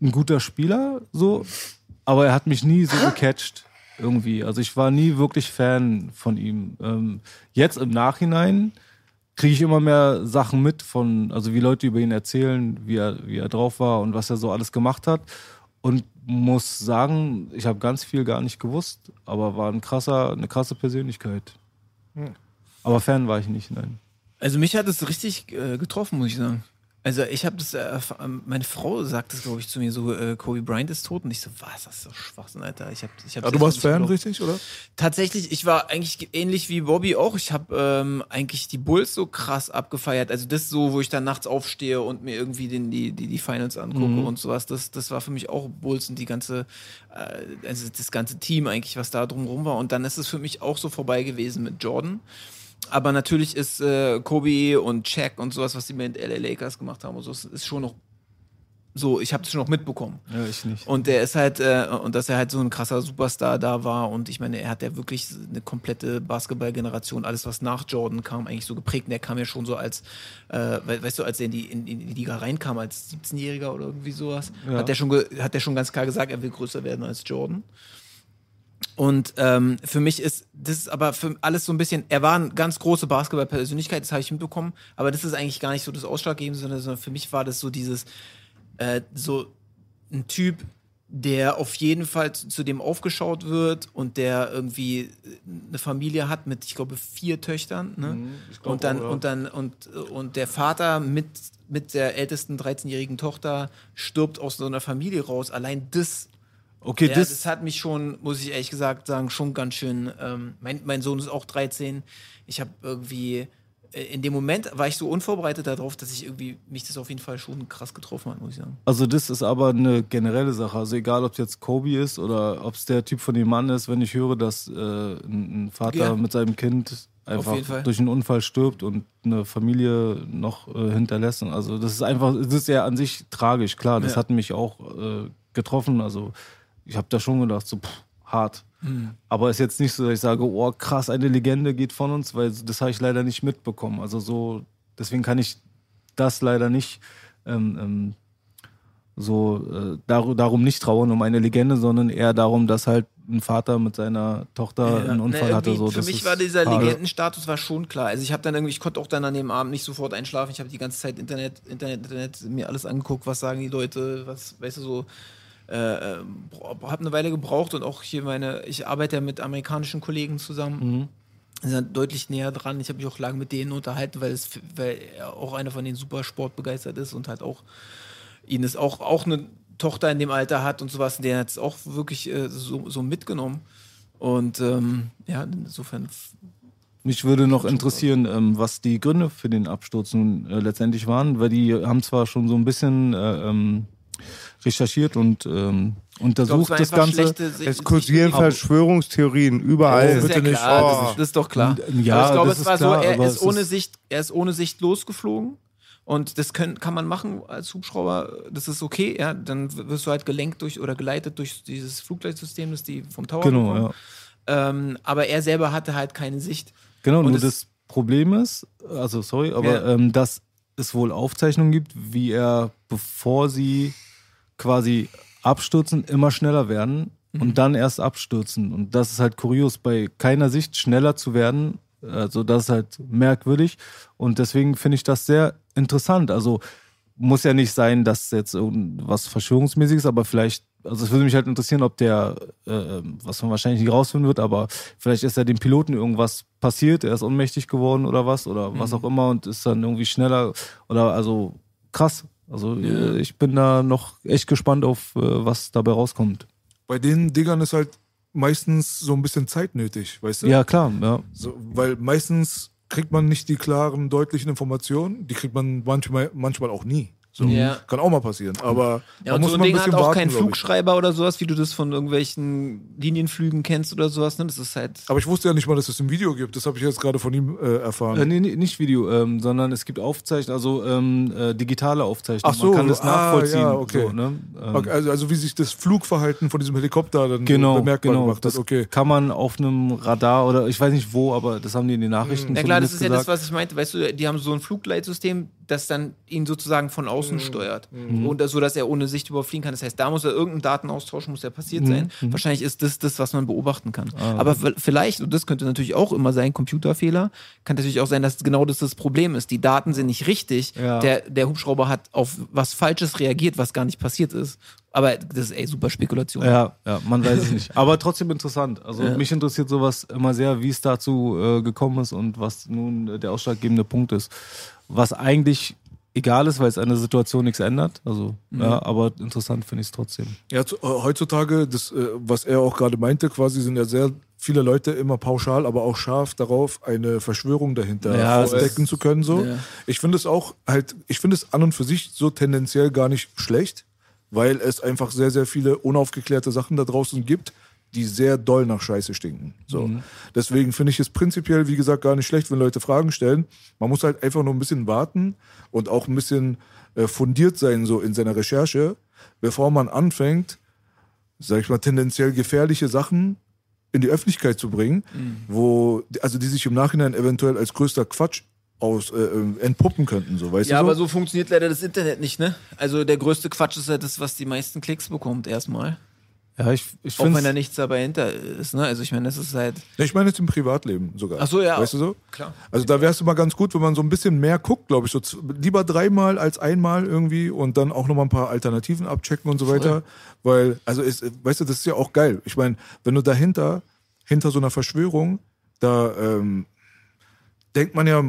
Speaker 3: ein guter Spieler, so, aber er hat mich nie so gecatcht irgendwie. Also ich war nie wirklich Fan von ihm. Ähm, jetzt im Nachhinein kriege ich immer mehr Sachen mit von, also wie Leute über ihn erzählen, wie er, wie er drauf war und was er so alles gemacht hat. Und muss sagen, ich habe ganz viel gar nicht gewusst, aber war ein krasser, eine krasse Persönlichkeit. Aber Fan war ich nicht, nein.
Speaker 5: Also mich hat es richtig äh, getroffen, muss ich sagen. Also ich habe das, äh, ähm, meine Frau sagt das, glaube ich, zu mir so, äh, Kobe Bryant ist tot. Und ich so, was, das ist doch Schwachsinn, Alter. Ich hab, ich hab
Speaker 4: Ja,
Speaker 5: das
Speaker 4: du warst Fan, richtig, oder?
Speaker 5: Tatsächlich, ich war eigentlich ähnlich wie Bobby auch. Ich habe ähm, eigentlich die Bulls so krass abgefeiert. Also das so, wo ich dann nachts aufstehe und mir irgendwie den, die, die, die Finals angucke und sowas. Das, das war für mich auch Bulls und die ganze, äh, also das ganze Team eigentlich, was da drumherum war. Und dann ist es für mich auch so vorbei gewesen mit Jordan. Aber natürlich ist äh, Kobe und Shaq und sowas, was die mit LA Lakers gemacht haben und so, ist- schon noch so, ich habe es schon noch mitbekommen.
Speaker 3: Ja, ich nicht.
Speaker 5: Und der ist halt, äh, und dass er halt so ein krasser Superstar da war. Und ich meine, er hat ja wirklich eine komplette Basketballgeneration, alles was nach Jordan kam, eigentlich so geprägt. Und der kam ja schon so als, äh, we- weißt du, als er in die, in, in die Liga reinkam, als 17-Jähriger oder irgendwie sowas,
Speaker 3: Ja.
Speaker 5: hat der schon, hat der schon ganz klar gesagt, er will größer werden als Jordan. Und ähm, für mich ist das ist aber für alles so ein bisschen, er war eine ganz große Basketball-Persönlichkeit, das habe ich mitbekommen, aber das ist eigentlich gar nicht so das Ausschlaggebende, sondern, sondern für mich war das so dieses, äh, so ein Typ, der auf jeden Fall zu, zu dem aufgeschaut wird und der irgendwie äh, eine Familie hat mit, ich glaube, vier Töchtern. Ne? und dann, und dann, und, und der Vater mit, mit der ältesten 13-jährigen Tochter stirbt aus so einer Familie raus. Allein das
Speaker 3: Okay,
Speaker 5: ja,
Speaker 3: das,
Speaker 5: das, hat mich schon, muss ich ehrlich gesagt sagen, schon ganz schön. Ähm, mein, mein Sohn ist auch 13. Ich habe irgendwie äh, in dem Moment war ich so unvorbereitet darauf, dass ich irgendwie mich das auf jeden Fall schon krass getroffen hat, muss ich sagen.
Speaker 3: Also das ist aber eine generelle Sache. Also egal, ob es jetzt Kobe ist oder ob es der Typ von dem Mann ist, wenn ich höre, dass äh, ein ein Vater
Speaker 5: Ja.
Speaker 3: mit seinem Kind einfach durch einen Unfall stirbt und eine Familie noch äh, hinterlässt. Also das ist einfach, das ist ja an sich tragisch, klar. Das
Speaker 5: Ja.
Speaker 3: hat mich auch äh, getroffen. Also ich habe da schon gedacht, so pff, hart.
Speaker 5: Mhm.
Speaker 3: Aber ist jetzt nicht so, dass ich sage, oh krass, eine Legende geht von uns, weil das habe ich leider nicht mitbekommen. Also so, deswegen kann ich das leider nicht ähm, ähm, so äh, dar darum nicht trauern um eine Legende, sondern eher darum, dass halt ein Vater mit seiner Tochter einen Unfall
Speaker 5: Na,
Speaker 3: hatte. So,
Speaker 5: für mich war dieser
Speaker 3: hart.
Speaker 5: Legendenstatus war schon klar. Also ich habe dann irgendwie, ich konnte auch dann an dem Abend nicht sofort einschlafen. Ich habe die ganze Zeit Internet, Internet, Internet mir alles angeguckt, was sagen die Leute, was, weißt du so. Äh, habe eine Weile gebraucht und auch hier meine, ich arbeite ja mit amerikanischen Kollegen zusammen.
Speaker 3: Mhm.
Speaker 5: Sind deutlich näher dran. Ich habe mich auch lange mit denen unterhalten, weil, es, weil er auch einer von denen super sportbegeistert ist und halt auch ihn ist auch, auch eine Tochter in dem Alter hat und sowas. Der hat es auch wirklich äh, so, so mitgenommen. Und ähm, ja, insofern.
Speaker 3: Mich würde noch interessieren, ähm, was die Gründe für den Absturz nun äh, letztendlich waren, weil die haben zwar schon so ein bisschen äh, ähm, recherchiert und ähm, untersucht
Speaker 5: war
Speaker 3: das Ganze.
Speaker 2: Es kursieren Verschwörungstheorien
Speaker 5: Das
Speaker 2: überall.
Speaker 5: ist ja
Speaker 4: bitte nicht.
Speaker 5: klar,
Speaker 4: Oh.
Speaker 5: das, ist, das ist doch klar.
Speaker 3: Ja,
Speaker 5: aber ich glaube,
Speaker 3: das
Speaker 5: es war
Speaker 3: klar,
Speaker 5: so, er ist, ohne
Speaker 3: ist-
Speaker 5: Sicht, er ist ohne Sicht losgeflogen. Und das können, kann man machen als Hubschrauber, das ist okay, ja. Dann wirst du halt gelenkt durch oder geleitet durch dieses Flugleitsystem, das die vom Tower
Speaker 3: Genau,
Speaker 5: bekommen.
Speaker 3: ja.
Speaker 5: Ähm, aber er selber hatte halt keine Sicht.
Speaker 3: Genau,
Speaker 5: Und
Speaker 3: nur
Speaker 5: es-
Speaker 3: das Problem ist, also sorry, aber
Speaker 5: Ja.
Speaker 3: ähm, dass es wohl Aufzeichnungen gibt, wie er, bevor sie quasi abstürzen, immer schneller werden, und dann erst abstürzen. Und das ist halt kurios, bei keiner Sicht schneller zu werden. Also das ist halt merkwürdig. Und deswegen finde ich das sehr interessant. Also muss ja nicht sein, dass jetzt irgendwas Verschwörungsmäßiges, aber vielleicht, also es würde mich halt interessieren, ob der, äh, was man wahrscheinlich nicht rausfinden wird, aber vielleicht ist ja dem Piloten irgendwas passiert, er ist ohnmächtig geworden oder was, oder was auch immer und ist dann irgendwie schneller oder also krass. Also äh, ich bin da noch echt gespannt auf, äh, was dabei rauskommt.
Speaker 4: Bei den Dingern ist halt meistens so ein bisschen Zeit nötig, weißt du?
Speaker 3: Ja, klar, ja.
Speaker 4: So, weil meistens kriegt man nicht die klaren, deutlichen Informationen. Die kriegt man manchmal, manchmal auch nie. So.
Speaker 5: Ja.
Speaker 4: Kann auch mal passieren. Aber
Speaker 5: Ja, und
Speaker 4: muss
Speaker 5: so ein
Speaker 4: man ein
Speaker 5: Ding hat
Speaker 4: bisschen
Speaker 5: auch
Speaker 4: warten,
Speaker 5: keinen. Flugschreiber oder sowas, wie du das von irgendwelchen Linienflügen kennst oder sowas. Ne? Das ist halt.
Speaker 4: Aber ich wusste ja nicht mal, dass es ein Video gibt. Das habe ich jetzt gerade von ihm äh, erfahren.
Speaker 3: Äh, nee, nee, nicht Video, ähm, sondern es gibt Aufzeichnungen, also ähm, äh, digitale Aufzeichnungen.
Speaker 4: Ach so,
Speaker 3: Man kann das
Speaker 4: ah,
Speaker 3: nachvollziehen.
Speaker 4: ja, okay.
Speaker 3: So, ne? ähm,
Speaker 4: Okay, also, also wie sich das Flugverhalten von diesem Helikopter dann
Speaker 3: Genau,
Speaker 4: bemerkbar
Speaker 3: genau.
Speaker 4: gemacht
Speaker 3: Das
Speaker 4: hat. Okay.
Speaker 3: kann man auf einem Radar oder ich weiß nicht wo, aber das haben die in den Nachrichten
Speaker 5: Na klar, das ist ja das,
Speaker 3: gesagt.
Speaker 5: was ich meinte. Weißt du, die haben so ein Flugleitsystem, das dann ihn sozusagen von außen steuert. Und das, so, dass er ohne Sicht überfliegen kann. Das heißt, da muss er irgendein Datenaustausch muss ja passiert sein. Wahrscheinlich ist das das, was man beobachten kann. Aber v- vielleicht, und das könnte natürlich auch immer sein, Computerfehler, kann natürlich auch sein, dass genau das das Problem ist. Die Daten sind nicht richtig.
Speaker 3: Ja.
Speaker 5: Der, der Hubschrauber hat auf was Falsches reagiert, was gar nicht passiert ist. Aber das ist ey super Spekulation.
Speaker 3: Ja, ja, man weiß es nicht. Aber trotzdem interessant. Also
Speaker 5: Ja.
Speaker 3: mich interessiert sowas immer sehr, wie es dazu äh, gekommen ist und was nun der ausschlaggebende Punkt ist. Was eigentlich egal ist, weil es an der Situation nichts ändert. Also, ja, aber interessant finde ich es trotzdem.
Speaker 4: Ja, zu, äh, heutzutage, das, äh, was er auch gerade meinte, quasi sind ja sehr viele Leute immer pauschal, aber auch scharf darauf, eine Verschwörung dahinter
Speaker 3: Ja, ist-
Speaker 4: zu können. So.
Speaker 5: Ja.
Speaker 4: Ich finde es auch halt, ich finde es an und für sich so tendenziell gar nicht schlecht, weil es einfach sehr, sehr viele unaufgeklärte Sachen da draußen gibt, die sehr doll nach Scheiße stinken. So. Deswegen finde ich es prinzipiell, wie gesagt, gar nicht schlecht, wenn Leute Fragen stellen. Man muss halt einfach nur ein bisschen warten und auch ein bisschen äh, fundiert sein, so in seiner Recherche, bevor man anfängt, sag ich mal, tendenziell gefährliche Sachen in die Öffentlichkeit zu bringen, wo, also die sich im Nachhinein eventuell als größter Quatsch aus, äh, äh, entpuppen könnten, so, weißt
Speaker 5: Ja,
Speaker 4: du?
Speaker 5: aber so funktioniert leider das Internet nicht, ne? Also der größte Quatsch ist ja das, was die meisten Klicks bekommt erstmal.
Speaker 3: Ja, ich, ich
Speaker 5: Auch wenn da nichts dabei hinter ist, ne? Also ich meine, das ist halt.
Speaker 4: Ja, ich meine jetzt im Privatleben sogar.
Speaker 5: Ach so, ja.
Speaker 4: Weißt du so?
Speaker 5: Klar.
Speaker 4: Also da wäre es immer ganz gut, wenn man so ein bisschen mehr guckt, glaube ich. So lieber dreimal als einmal irgendwie und dann auch nochmal ein paar Alternativen abchecken und so weiter. Weil, also ist, weißt du, das ist ja auch geil. Ich meine, wenn du dahinter, hinter so einer Verschwörung, da ähm, denkt man ja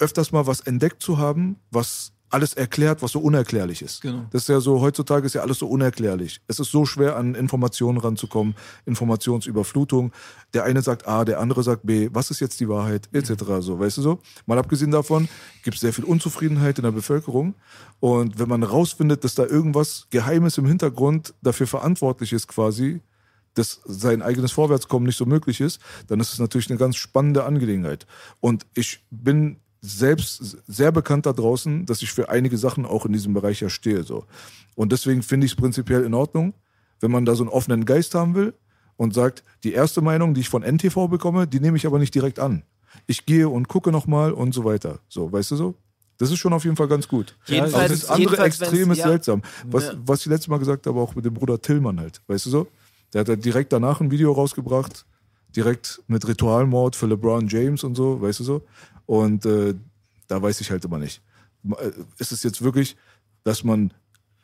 Speaker 4: öfters mal was entdeckt zu haben, was alles erklärt, was so unerklärlich ist.
Speaker 5: Genau.
Speaker 4: Das ist ja so, heutzutage ist ja alles so unerklärlich. Es ist so schwer, an Informationen ranzukommen, Informationsüberflutung. Der eine sagt A, der andere sagt B, was ist jetzt die Wahrheit, etc. So, weißt du so? Mal abgesehen davon gibt es sehr viel Unzufriedenheit in der Bevölkerung. Und wenn man rausfindet, dass da irgendwas Geheimes im Hintergrund dafür verantwortlich ist, quasi, dass sein eigenes Vorwärtskommen nicht so möglich ist, dann ist es natürlich eine ganz spannende Angelegenheit. Und ich bin selbst sehr bekannt da draußen, dass ich für einige Sachen auch in diesem Bereich ja stehe. So. Und deswegen finde ich es prinzipiell in Ordnung, wenn man da so einen offenen Geist haben will und sagt, die erste Meinung, die ich von NTV bekomme, die nehme ich aber nicht direkt an. Ich gehe und gucke nochmal und so weiter. So, weißt du so? Das ist schon auf jeden Fall ganz gut.
Speaker 5: Jedenfalls-
Speaker 4: Aber das andere Extrem ist
Speaker 5: ja.
Speaker 4: seltsam. Was,
Speaker 5: Ja.
Speaker 4: was ich letztes Mal gesagt habe, auch mit dem Bruder Tillmann halt. Weißt du so? Der hat halt direkt danach ein Video rausgebracht, direkt mit Ritualmord für LeBron James und so, weißt du so? Und äh, da weiß ich halt immer nicht. Äh, Ist es jetzt wirklich, dass man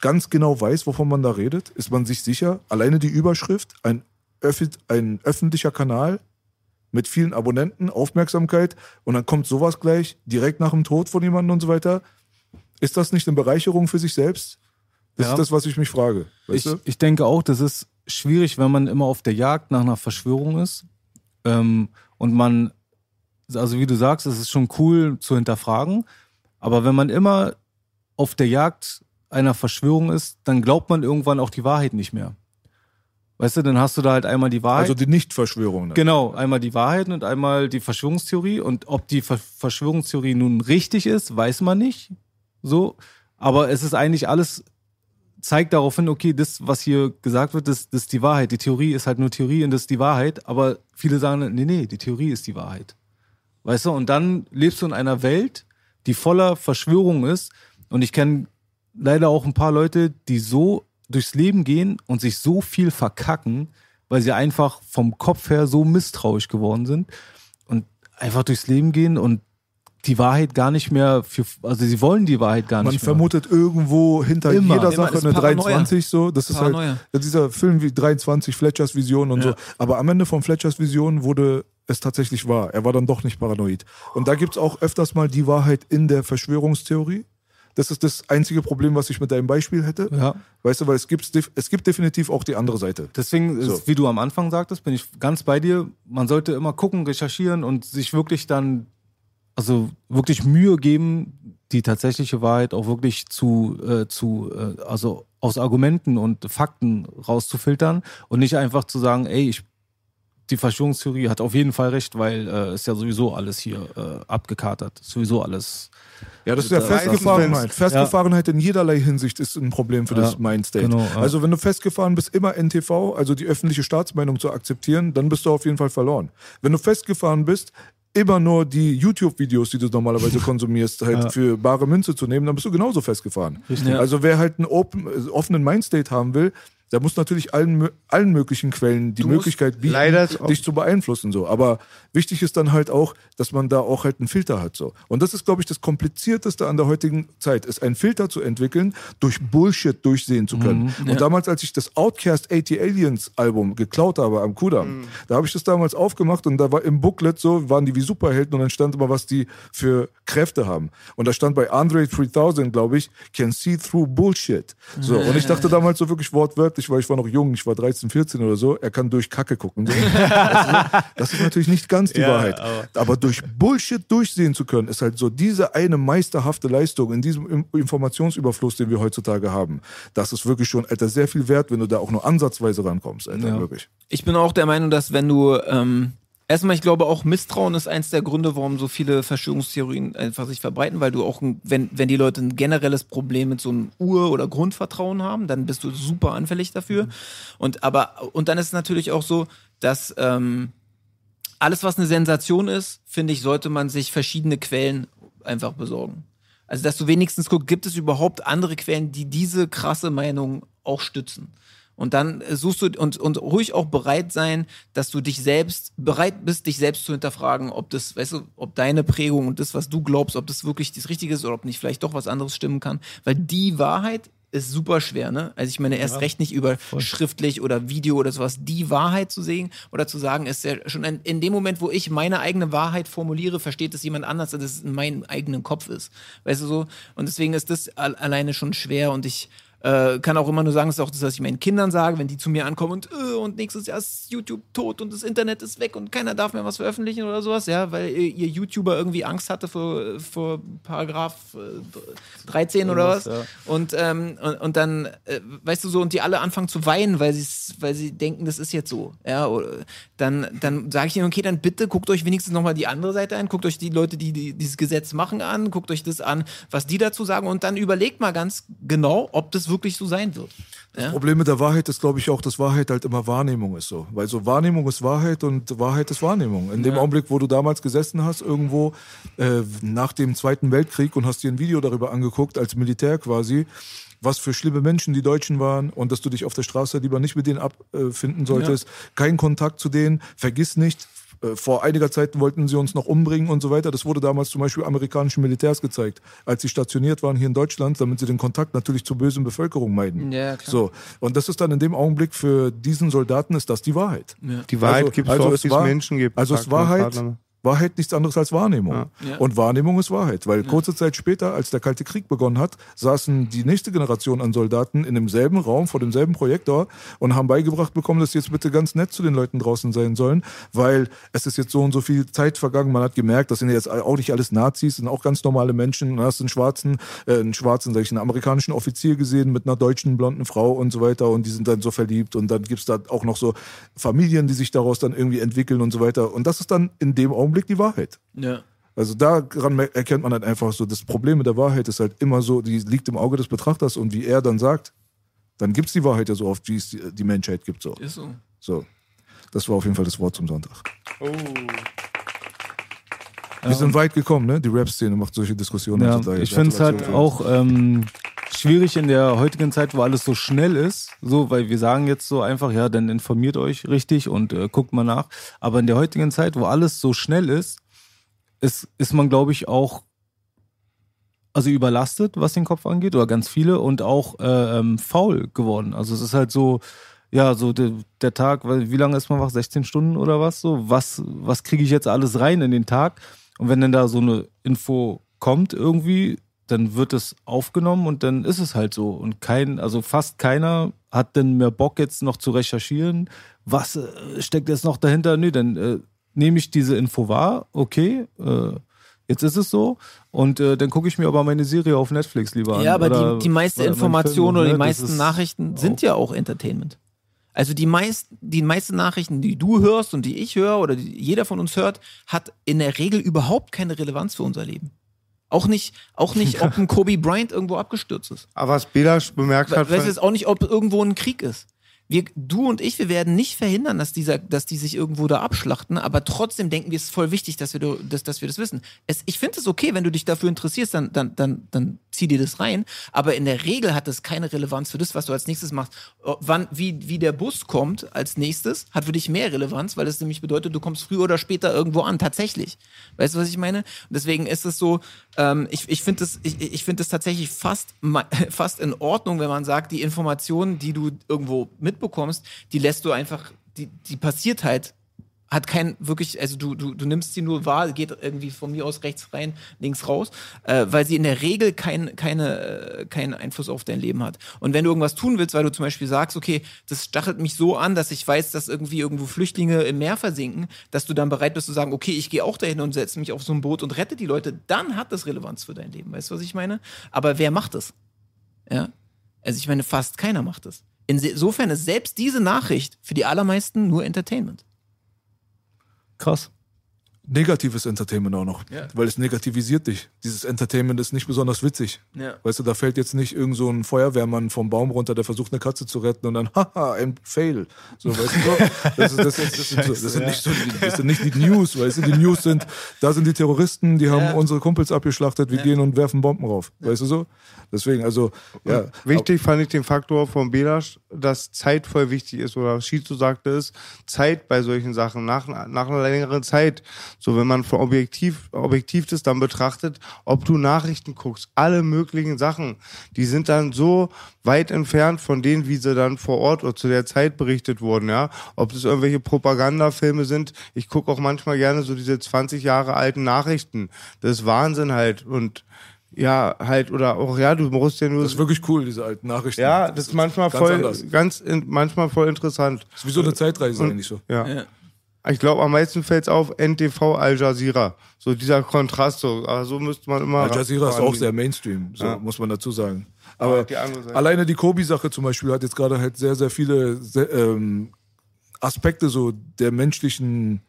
Speaker 4: ganz genau weiß, wovon man da redet? Ist man sich sicher? Alleine die Überschrift, ein, öffi ein öffentlicher Kanal mit vielen Abonnenten, Aufmerksamkeit und dann kommt sowas gleich direkt nach dem Tod von jemandem und so weiter. Ist das nicht eine Bereicherung für sich selbst? Das
Speaker 3: Ja.
Speaker 4: ist das, was ich mich frage.
Speaker 3: Ich, ich denke auch, das ist schwierig, wenn man immer auf der Jagd nach einer Verschwörung ist. Ähm, und man, also wie du sagst, es ist schon cool zu hinterfragen. Aber wenn man immer auf der Jagd einer Verschwörung ist, dann glaubt man irgendwann auch die Wahrheit nicht mehr. Weißt du, dann hast du da halt einmal die Wahrheit.
Speaker 4: Also die Nicht-Verschwörung. ne?
Speaker 3: Genau, einmal die Wahrheit und einmal die Verschwörungstheorie. Und ob die Ver Verschwörungstheorie nun richtig ist, weiß man nicht. So. Aber es ist eigentlich alles, zeigt darauf hin, okay, das, was hier gesagt wird, das, das ist die Wahrheit. Die Theorie ist halt nur Theorie und das ist die Wahrheit. Aber viele sagen, nee, nee, die Theorie ist die Wahrheit. Weißt du, und dann lebst du in einer Welt, die voller Verschwörung ist. Und ich kenne leider auch ein paar Leute, die so durchs Leben gehen und sich so viel verkacken, weil sie einfach vom Kopf her so misstrauisch geworden sind und einfach durchs Leben gehen und die Wahrheit gar nicht mehr für, also sie wollen die Wahrheit gar
Speaker 4: Man
Speaker 3: nicht mehr.
Speaker 4: vermutet irgendwo hinter
Speaker 3: Immer.
Speaker 4: jeder
Speaker 5: Immer,
Speaker 4: Sache
Speaker 5: ist
Speaker 4: eine
Speaker 5: Paranoia.
Speaker 4: 23 so. Das ist
Speaker 5: Paranoia.
Speaker 4: halt ja, dieser Film wie 23, Fletchers Vision und so. Aber am Ende von Fletchers Vision wurde es tatsächlich wahr. Er war dann doch nicht paranoid. Und da gibt's auch öfters mal die Wahrheit in der Verschwörungstheorie. Das ist das einzige Problem, was ich mit deinem Beispiel hätte.
Speaker 3: Ja.
Speaker 4: Weißt du, weil es gibt, es gibt definitiv auch die andere Seite.
Speaker 3: Deswegen,
Speaker 4: So.
Speaker 3: ist, wie du am Anfang sagtest, bin ich ganz bei dir. Man sollte immer gucken, recherchieren und sich wirklich dann, also wirklich Mühe geben, die tatsächliche Wahrheit auch wirklich zu, äh, zu äh, also aus Argumenten und Fakten rauszufiltern und nicht einfach zu sagen, ey, ich, die Verschwörungstheorie hat auf jeden Fall recht, weil äh, ist ja sowieso alles hier äh, abgekatert, sowieso alles.
Speaker 4: Ja, das ist ja
Speaker 3: Das-
Speaker 4: Festgefahrenheit. Festgefahrenheit in jederlei Hinsicht ist ein Problem für das
Speaker 3: Ja,
Speaker 4: Mindstate.
Speaker 3: genau, ja.
Speaker 4: Also wenn du festgefahren bist, immer NTV, also die öffentliche Staatsmeinung zu akzeptieren, dann bist du auf jeden Fall verloren. Wenn du festgefahren bist, immer nur die YouTube-Videos, die du normalerweise konsumierst, halt für bare Münze zu nehmen, dann bist du genauso festgefahren.
Speaker 5: Ja.
Speaker 4: Also wer halt einen open, äh, offenen Mindstate haben will, der muss natürlich allen, allen möglichen Quellen die
Speaker 5: Du
Speaker 4: Möglichkeit bieten, dich zu beeinflussen. So. Aber wichtig ist dann halt auch, dass man da auch halt einen Filter hat. So. Und das ist, glaube ich, das Komplizierteste an der heutigen Zeit, ist einen Filter zu entwickeln, durch Bullshit durchsehen zu können. Und damals, als ich das Outcast 80 Aliens Album geklaut habe am Kudamm, da habe ich das damals aufgemacht und da war im Booklet so, waren die wie Superhelden und dann stand immer, was die für Kräfte haben. Und da stand bei Andre 3000, glaube ich, can see through Bullshit. So. Und ich dachte damals so wirklich wortwörtlich, weil ich war noch jung, ich war 13, 14 oder so, er kann durch Kacke gucken. Das ist natürlich nicht ganz die Wahrheit. Aber. durch Bullshit durchsehen zu können, ist halt so diese eine meisterhafte Leistung in diesem Informationsüberfluss, den wir heutzutage haben. Das ist wirklich schon, Alter, sehr viel wert, wenn du da auch nur ansatzweise rankommst, Alter,
Speaker 3: Ja.
Speaker 4: wirklich.
Speaker 5: Ich bin auch der Meinung, dass wenn du ähm, erstmal, ich glaube auch Misstrauen ist eins der Gründe, warum so viele Verschwörungstheorien einfach sich verbreiten, weil du auch, wenn, wenn die Leute ein generelles Problem mit so einem Ur- oder Grundvertrauen haben, dann bist du super anfällig dafür. Und aber und dann ist es natürlich auch so, dass ähm, alles, was eine Sensation ist, finde ich, sollte man sich verschiedene Quellen einfach besorgen. Also, dass du wenigstens guckst, gibt es überhaupt andere Quellen, die diese krasse Meinung auch stützen? Und dann äh, suchst du und, und ruhig auch bereit sein, dass du dich selbst, bereit bist, dich selbst zu hinterfragen, ob das, weißt du, ob deine Prägung und das, was du glaubst, ob das wirklich das Richtige ist oder ob nicht vielleicht doch was anderes stimmen kann. Weil die Wahrheit ist super schwer, ne? Also ich meine, erst recht nicht über schriftlich oder Video oder sowas, die Wahrheit zu sehen oder zu sagen, ist ja schon in, in dem Moment, wo ich meine eigene Wahrheit formuliere, versteht es jemand anders, dass es in meinem eigenen Kopf ist. Weißt du so? Und deswegen ist das al alleine schon schwer und ich äh, kann auch immer nur sagen, das ist auch das, was ich meinen Kindern sage, wenn die zu mir ankommen und, äh, und nächstes Jahr ist YouTube tot und das Internet ist weg und keiner darf mehr was veröffentlichen oder sowas, ja, weil äh, ihr YouTuber irgendwie Angst hatte vor, vor Paragraph äh, 13 oder was.
Speaker 3: Irgendwas,
Speaker 5: Und, ähm, und, und dann, äh, weißt du so, und die alle anfangen zu weinen, weil, weil sie denken, das ist jetzt so. Ja, oder, dann, dann sage ich ihnen, okay, dann bitte guckt euch wenigstens nochmal die andere Seite an, guckt euch die Leute, die, die dieses Gesetz machen, an, guckt euch das an, was die dazu sagen und dann überlegt mal ganz genau, ob das wirklich so sein wird. Ja?
Speaker 4: Problem mit der Wahrheit ist, glaube ich, auch, dass Wahrheit halt immer Wahrnehmung ist so. Weil so Wahrnehmung ist Wahrheit und Wahrheit ist Wahrnehmung. In dem Augenblick, wo du damals gesessen hast, irgendwo äh, nach dem Zweiten Weltkrieg und hast dir ein Video darüber angeguckt, als Militär quasi, was für schlimme Menschen die Deutschen waren und dass du dich auf der Straße lieber nicht mit denen abfinden solltest. Kein Kontakt zu denen, vergiss nicht. Äh, Vor einiger Zeit wollten sie uns noch umbringen und so weiter. Das wurde damals zum Beispiel amerikanischen Militärs gezeigt, als sie stationiert waren hier in Deutschland, damit sie den Kontakt natürlich zur bösen Bevölkerung meiden.
Speaker 5: Ja, klar.
Speaker 4: So. Und das ist dann in dem Augenblick für diesen Soldaten ist das die Wahrheit.
Speaker 2: Die Wahrheit
Speaker 4: Also-
Speaker 2: gibt es
Speaker 4: also es
Speaker 2: wie es
Speaker 4: war-
Speaker 2: Menschen gibt.
Speaker 4: Also es Wahrheit. Wahrheit nichts anderes als Wahrnehmung.
Speaker 5: Ja.
Speaker 4: Und Wahrnehmung ist Wahrheit, weil kurze Zeit später, als der Kalte Krieg begonnen hat, saßen die nächste Generation an Soldaten in demselben Raum vor demselben Projektor und haben beigebracht bekommen, dass sie jetzt bitte ganz nett zu den Leuten draußen sein sollen, weil es ist jetzt so und so viel Zeit vergangen. Man hat gemerkt, das sind jetzt auch nicht alles Nazis, sind auch ganz normale Menschen. Du hast einen schwarzen, äh, einen schwarzen, sag ich, einen amerikanischen Offizier gesehen mit einer deutschen blonden Frau und so weiter und die sind dann so verliebt und dann gibt's da auch noch so Familien, die sich daraus dann irgendwie entwickeln und so weiter. Und das ist dann in dem Augenblick die Wahrheit.
Speaker 5: Ja.
Speaker 4: Also daran erkennt man halt einfach so, das Problem mit der Wahrheit ist halt immer so, die liegt im Auge des Betrachters und wie er dann sagt, dann gibt's die Wahrheit ja so oft, wie es die, die Menschheit gibt. So.
Speaker 5: Ist so.
Speaker 4: so. Das war auf jeden Fall das Wort zum Sonntag.
Speaker 2: Oh.
Speaker 4: Wir sind weit gekommen, ne? Die Rap-Szene macht solche Diskussionen.
Speaker 3: Ja, ich finde es halt auch ähm, schwierig in der heutigen Zeit, wo alles so schnell ist, so, weil wir sagen jetzt so einfach, ja, dann informiert euch richtig und äh, guckt mal nach. Aber in der heutigen Zeit, wo alles so schnell ist, ist, ist man, glaube ich, auch also überlastet, was den Kopf angeht, oder ganz viele und auch äh, ähm, faul geworden. Also es ist halt so, ja, so der, der Tag, wie lange ist man wach? 16 Stunden oder was? So, was, was kriege ich jetzt alles rein in den Tag? Und wenn dann da so eine Info kommt irgendwie, dann wird es aufgenommen und dann ist es halt so. Und kein, also fast keiner hat dann mehr Bock jetzt noch zu recherchieren. Was äh, steckt jetzt noch dahinter? Nee, dann äh, nehme ich diese Info wahr, okay, äh, jetzt ist es so. Und äh, dann gucke ich mir aber meine Serie auf Netflix lieber an.
Speaker 5: Ja, aber die, die meiste Information
Speaker 3: Film,
Speaker 5: oder die
Speaker 3: ne?
Speaker 5: Meisten
Speaker 3: ist
Speaker 5: Nachrichten sind ja auch Entertainment. Also die meisten, die meisten Nachrichten, die du hörst und die ich höre oder die jeder von uns hört, hat in der Regel überhaupt keine Relevanz für unser Leben. Auch nicht, auch nicht, ob ein Kobe Bryant irgendwo abgestürzt ist.
Speaker 2: Aber was Belasch bemerkt hat,
Speaker 5: Weißt du jetzt auch nicht, ob irgendwo ein Krieg ist. Wir, du und ich, wir werden nicht verhindern, dass, dieser, dass die sich irgendwo da abschlachten, aber trotzdem denken wir, es ist voll wichtig, dass wir, dass, dass wir das wissen. Es, ich finde es okay, wenn du dich dafür interessierst, dann, dann, dann, dann zieh dir das rein. Aber in der Regel hat das keine Relevanz für das, was du als nächstes machst. Oh, Wann, wie, wie der Bus kommt als nächstes, hat für dich mehr Relevanz, weil es nämlich bedeutet, du kommst früher oder später irgendwo an, tatsächlich. Weißt du, was ich meine? Deswegen ist es so, ähm, ich, ich finde es ich, ich find das tatsächlich fast, fast in Ordnung, wenn man sagt, die Informationen, die du irgendwo mitbekommst, die lässt du einfach, die, die passiert halt hat kein wirklich, also du, du, du nimmst sie nur wahr, geht irgendwie von mir aus rechts rein, links raus, äh, weil sie in der Regel kein, keine, äh, keinen Einfluss auf dein Leben hat. Und wenn du irgendwas tun willst, weil du zum Beispiel sagst, okay, das stachelt mich so an, dass ich weiß, dass irgendwie irgendwo Flüchtlinge im Meer versinken, dass du dann bereit bist zu sagen, okay, ich gehe auch dahin und setze mich auf so ein Boot und rette die Leute, dann hat das Relevanz für dein Leben. Weißt du, was ich meine? Aber wer macht das? Ja. Also ich meine, fast keiner macht das. Insofern ist selbst diese Nachricht für die allermeisten nur Entertainment.
Speaker 3: krass.
Speaker 4: Negatives Entertainment auch noch,
Speaker 5: Ja.
Speaker 4: weil es negativisiert dich. Dieses Entertainment ist nicht besonders witzig.
Speaker 5: Ja.
Speaker 4: Weißt du, da fällt jetzt nicht irgend so ein Feuerwehrmann vom Baum runter, der versucht eine Katze zu retten und dann, haha, ein Fail. So, weißt du, das, ist, das, ist, das, sind, so, das, sind nicht so, die- das sind nicht die News, weißt du, die News sind, da sind die Terroristen, die haben
Speaker 5: Ja.
Speaker 4: unsere Kumpels abgeschlachtet, wir gehen und werfen Bomben rauf. Weißt du so? Deswegen, also, ja.
Speaker 2: Wichtig fand ich den Faktor von Belasch, dass Zeit voll wichtig ist, oder was Schizo sagte ist, Zeit bei solchen Sachen, nach, nach einer längeren Zeit. So, wenn man von objektiv, objektiv das dann betrachtet, ob du Nachrichten guckst, alle möglichen Sachen, die sind dann so weit entfernt von denen, wie sie dann vor Ort oder zu der Zeit berichtet wurden, ja. Ob das irgendwelche Propagandafilme sind, ich gucke auch manchmal gerne so diese 20 Jahre alten Nachrichten. Das ist Wahnsinn halt. Und ja, halt, oder auch, ja, du musst ja nur.
Speaker 4: Das ist wirklich cool, diese alten Nachrichten.
Speaker 2: Ja, das ist manchmal
Speaker 4: ganz
Speaker 2: voll,
Speaker 4: anders.
Speaker 2: ganz, in, manchmal voll interessant.
Speaker 4: Das ist wie so eine Zeitreise
Speaker 2: Und-
Speaker 4: eigentlich so.
Speaker 2: Ja.
Speaker 5: Ja.
Speaker 2: Ich glaube, am meisten fällt's auf NTV Al Jazeera. So dieser Kontrast, so, aber so müsste man immer.
Speaker 4: Al Jazeera ist auch sehr Mainstream, so
Speaker 2: Ja.
Speaker 4: muss man dazu sagen.
Speaker 2: Aber die
Speaker 4: alleine die Kobi-Sache zum Beispiel hat jetzt gerade halt sehr, sehr viele sehr, ähm, Aspekte so der menschlichen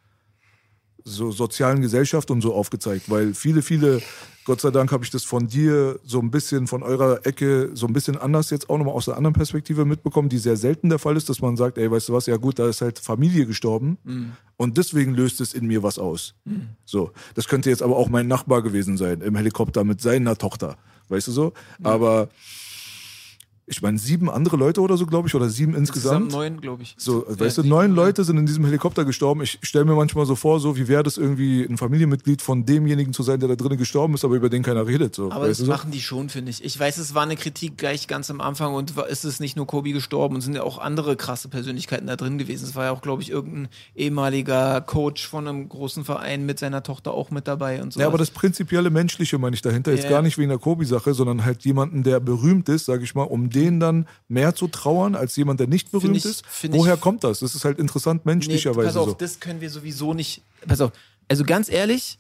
Speaker 4: so sozialen Gesellschaft und so aufgezeigt, weil viele, viele, Gott sei Dank habe ich das von dir so ein bisschen, von eurer Ecke so ein bisschen anders jetzt auch nochmal aus einer anderen Perspektive mitbekommen, die sehr selten der Fall ist, dass man sagt, ey, weißt du was, ja gut, da ist halt Familie gestorben und deswegen löst es in mir was aus. So, das könnte jetzt aber auch mein Nachbar gewesen sein, im Helikopter mit seiner Tochter, weißt du so, aber ich meine, sieben andere Leute oder so, glaube ich, oder sieben insgesamt.
Speaker 5: neun, glaube ich.
Speaker 4: So,
Speaker 5: Ja,
Speaker 4: weißt du, neun. Leute sind in diesem Helikopter gestorben. Ich stelle mir manchmal so vor, so wie wäre das irgendwie ein Familienmitglied von demjenigen zu sein, der da drinnen gestorben ist, aber über den keiner redet. So,
Speaker 5: Aber
Speaker 4: weißt
Speaker 5: das
Speaker 4: so?
Speaker 5: machen die schon, finde ich. Ich weiß, es war eine Kritik gleich ganz am Anfang und war- es ist nicht nur Kobi gestorben und sind ja auch andere krasse Persönlichkeiten da drin gewesen. Es war ja auch, glaube ich, irgendein ehemaliger Coach von einem großen Verein mit seiner Tochter auch mit dabei und so.
Speaker 4: Ja, aber das prinzipielle Menschliche meine ich dahinter. Jetzt
Speaker 5: Ja.
Speaker 4: gar nicht wegen der Kobi-Sache, sondern halt jemanden, der berühmt ist, sage ich mal, um den dann mehr zu trauern als jemand, der nicht berühmt
Speaker 5: ich-
Speaker 4: ist. Woher
Speaker 5: ich-
Speaker 4: kommt das? Das ist halt interessant
Speaker 5: Nee,
Speaker 4: menschlicherweise
Speaker 5: pass auf,
Speaker 4: so.
Speaker 5: das können wir sowieso nicht. Pass auf, also ganz ehrlich,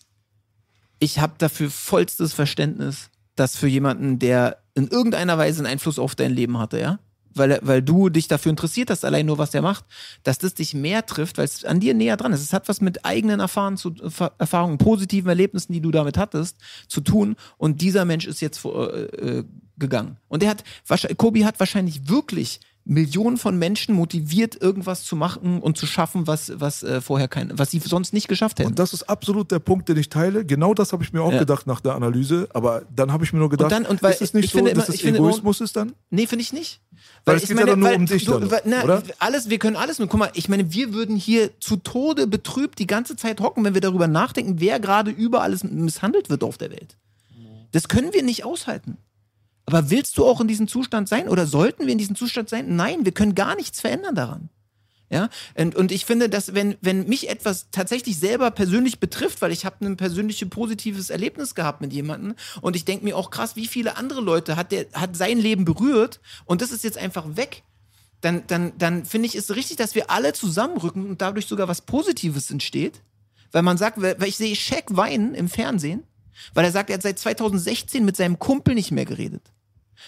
Speaker 5: ich habe dafür vollstes Verständnis, dass für jemanden, der in irgendeiner Weise einen Einfluss auf dein Leben hatte, ja, weil, weil du dich dafür interessiert hast, allein nur was der macht, dass das dich mehr trifft, weil es an dir näher dran ist. Es hat was mit eigenen Erfahrungen, zu, Erfahrungen, positiven Erlebnissen, die du damit hattest, zu tun. Und dieser Mensch ist jetzt vor, äh, äh, gegangen. Und er hat, wahrscheinlich- Kobi hat wahrscheinlich wirklich Millionen von Menschen motiviert, irgendwas zu machen und zu schaffen, was, was äh, vorher kein, was sie sonst nicht geschafft hätten.
Speaker 4: Und das ist absolut der Punkt, den ich teile. Genau das habe ich mir auch
Speaker 5: Ja.
Speaker 4: gedacht nach der Analyse. Aber dann habe ich mir nur gedacht,
Speaker 5: dann- und weil
Speaker 4: ist es nicht
Speaker 5: ich
Speaker 4: so,
Speaker 5: finde
Speaker 4: dass
Speaker 5: immer-
Speaker 4: es
Speaker 5: ich finde immer-
Speaker 4: Egoismus ist dann?
Speaker 5: Nee, finde ich nicht.
Speaker 4: Weil es geht ja dann nur um dich dann,
Speaker 5: weil, na,
Speaker 4: oder?
Speaker 5: Alles, wir können alles nur. Guck mal, ich meine, wir würden hier zu Tode betrübt die ganze Zeit hocken, wenn wir darüber nachdenken, wer gerade über alles misshandelt wird auf der Welt. Das können wir nicht aushalten. Aber willst du auch in diesem Zustand sein oder sollten wir in diesem Zustand sein? Nein, wir können gar nichts verändern daran. Ja, und, und ich finde, dass wenn, wenn mich etwas tatsächlich selber persönlich betrifft, weil ich habe ein persönliches positives Erlebnis gehabt mit jemandem und ich denke mir auch krass, wie viele andere Leute hat der hat sein Leben berührt und das ist jetzt einfach weg, dann, dann, dann finde ich es richtig, dass wir alle zusammenrücken und dadurch sogar was Positives entsteht. Weil man sagt, weil ich sehe Shaq weinen im Fernsehen, weil er sagt, er hat seit 2016 mit seinem Kumpel nicht mehr geredet.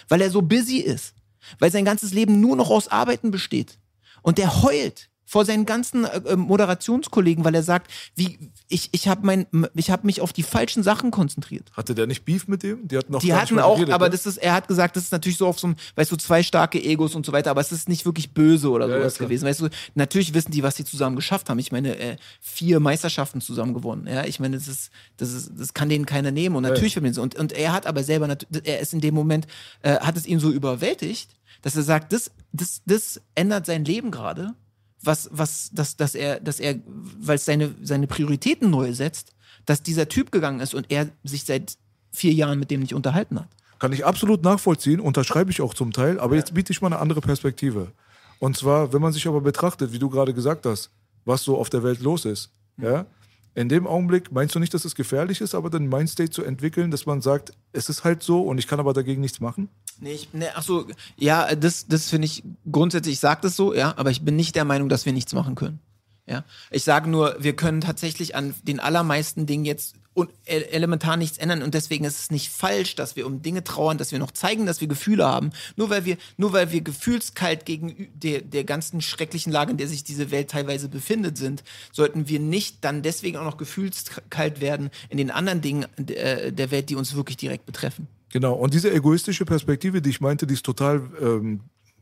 Speaker 5: Weil er so busy ist. Weil sein ganzes Leben nur noch aus Arbeiten besteht. Und der heult vor seinen ganzen äh, äh, Moderationskollegen, weil er sagt, wie ich ich habe mein ich habe mich auf die falschen Sachen konzentriert.
Speaker 4: Hatte der nicht Beef mit dem? Die hatten, noch
Speaker 5: Die hatten auch,
Speaker 4: geredet,
Speaker 5: aber
Speaker 4: ne?
Speaker 5: das ist, er hat gesagt, das ist natürlich so auf so einem, weißt du, zwei starke Egos und so weiter, aber es ist nicht wirklich böse oder
Speaker 4: Ja, ja,
Speaker 5: sowas
Speaker 4: klar.
Speaker 5: gewesen. Weißt du, natürlich wissen die, was sie zusammen geschafft haben. Ich meine, äh, vier Meisterschaften zusammen gewonnen. Ja, ich meine, das ist, das ist, das kann denen keiner nehmen. Und natürlich ja. Und, und er hat aber selber, er ist in dem Moment, äh, hat es ihn so überwältigt, dass er sagt, das, das, das ändert sein Leben gerade. Was, was, dass, dass er, dass er, weil es seine, seine Prioritäten neu setzt, dass dieser Typ gegangen ist und er sich seit vier Jahren mit dem nicht unterhalten hat.
Speaker 4: Kann ich absolut nachvollziehen, unterschreibe ich auch zum Teil, aber jetzt biete ich mal eine andere Perspektive. Und zwar, wenn man sich aber betrachtet, wie du gerade gesagt hast, was so auf der Welt los ist, ja, in dem Augenblick meinst du nicht, dass es gefährlich ist, aber den Mindstate zu entwickeln, dass man sagt, es ist halt so und ich kann aber dagegen nichts machen?
Speaker 5: Nee, ich, nee, ach so, ja, das, das finde ich grundsätzlich, ich sage das so, ja, aber ich bin nicht der Meinung, dass wir nichts machen können. Ja, ich sage nur, wir können tatsächlich an den allermeisten Dingen jetzt e- elementar nichts ändern und deswegen ist es nicht falsch, dass wir um Dinge trauern, dass wir noch zeigen, dass wir Gefühle haben. Nur weil wir, nur weil wir gefühlskalt gegen der, der ganzen schrecklichen Lage, in der sich diese Welt teilweise befindet, sind, sollten wir nicht dann deswegen auch noch gefühlskalt werden in den anderen Dingen äh, der Welt, die uns wirklich direkt betreffen.
Speaker 4: Genau, und diese egoistische Perspektive, die ich meinte, die ist total ähm,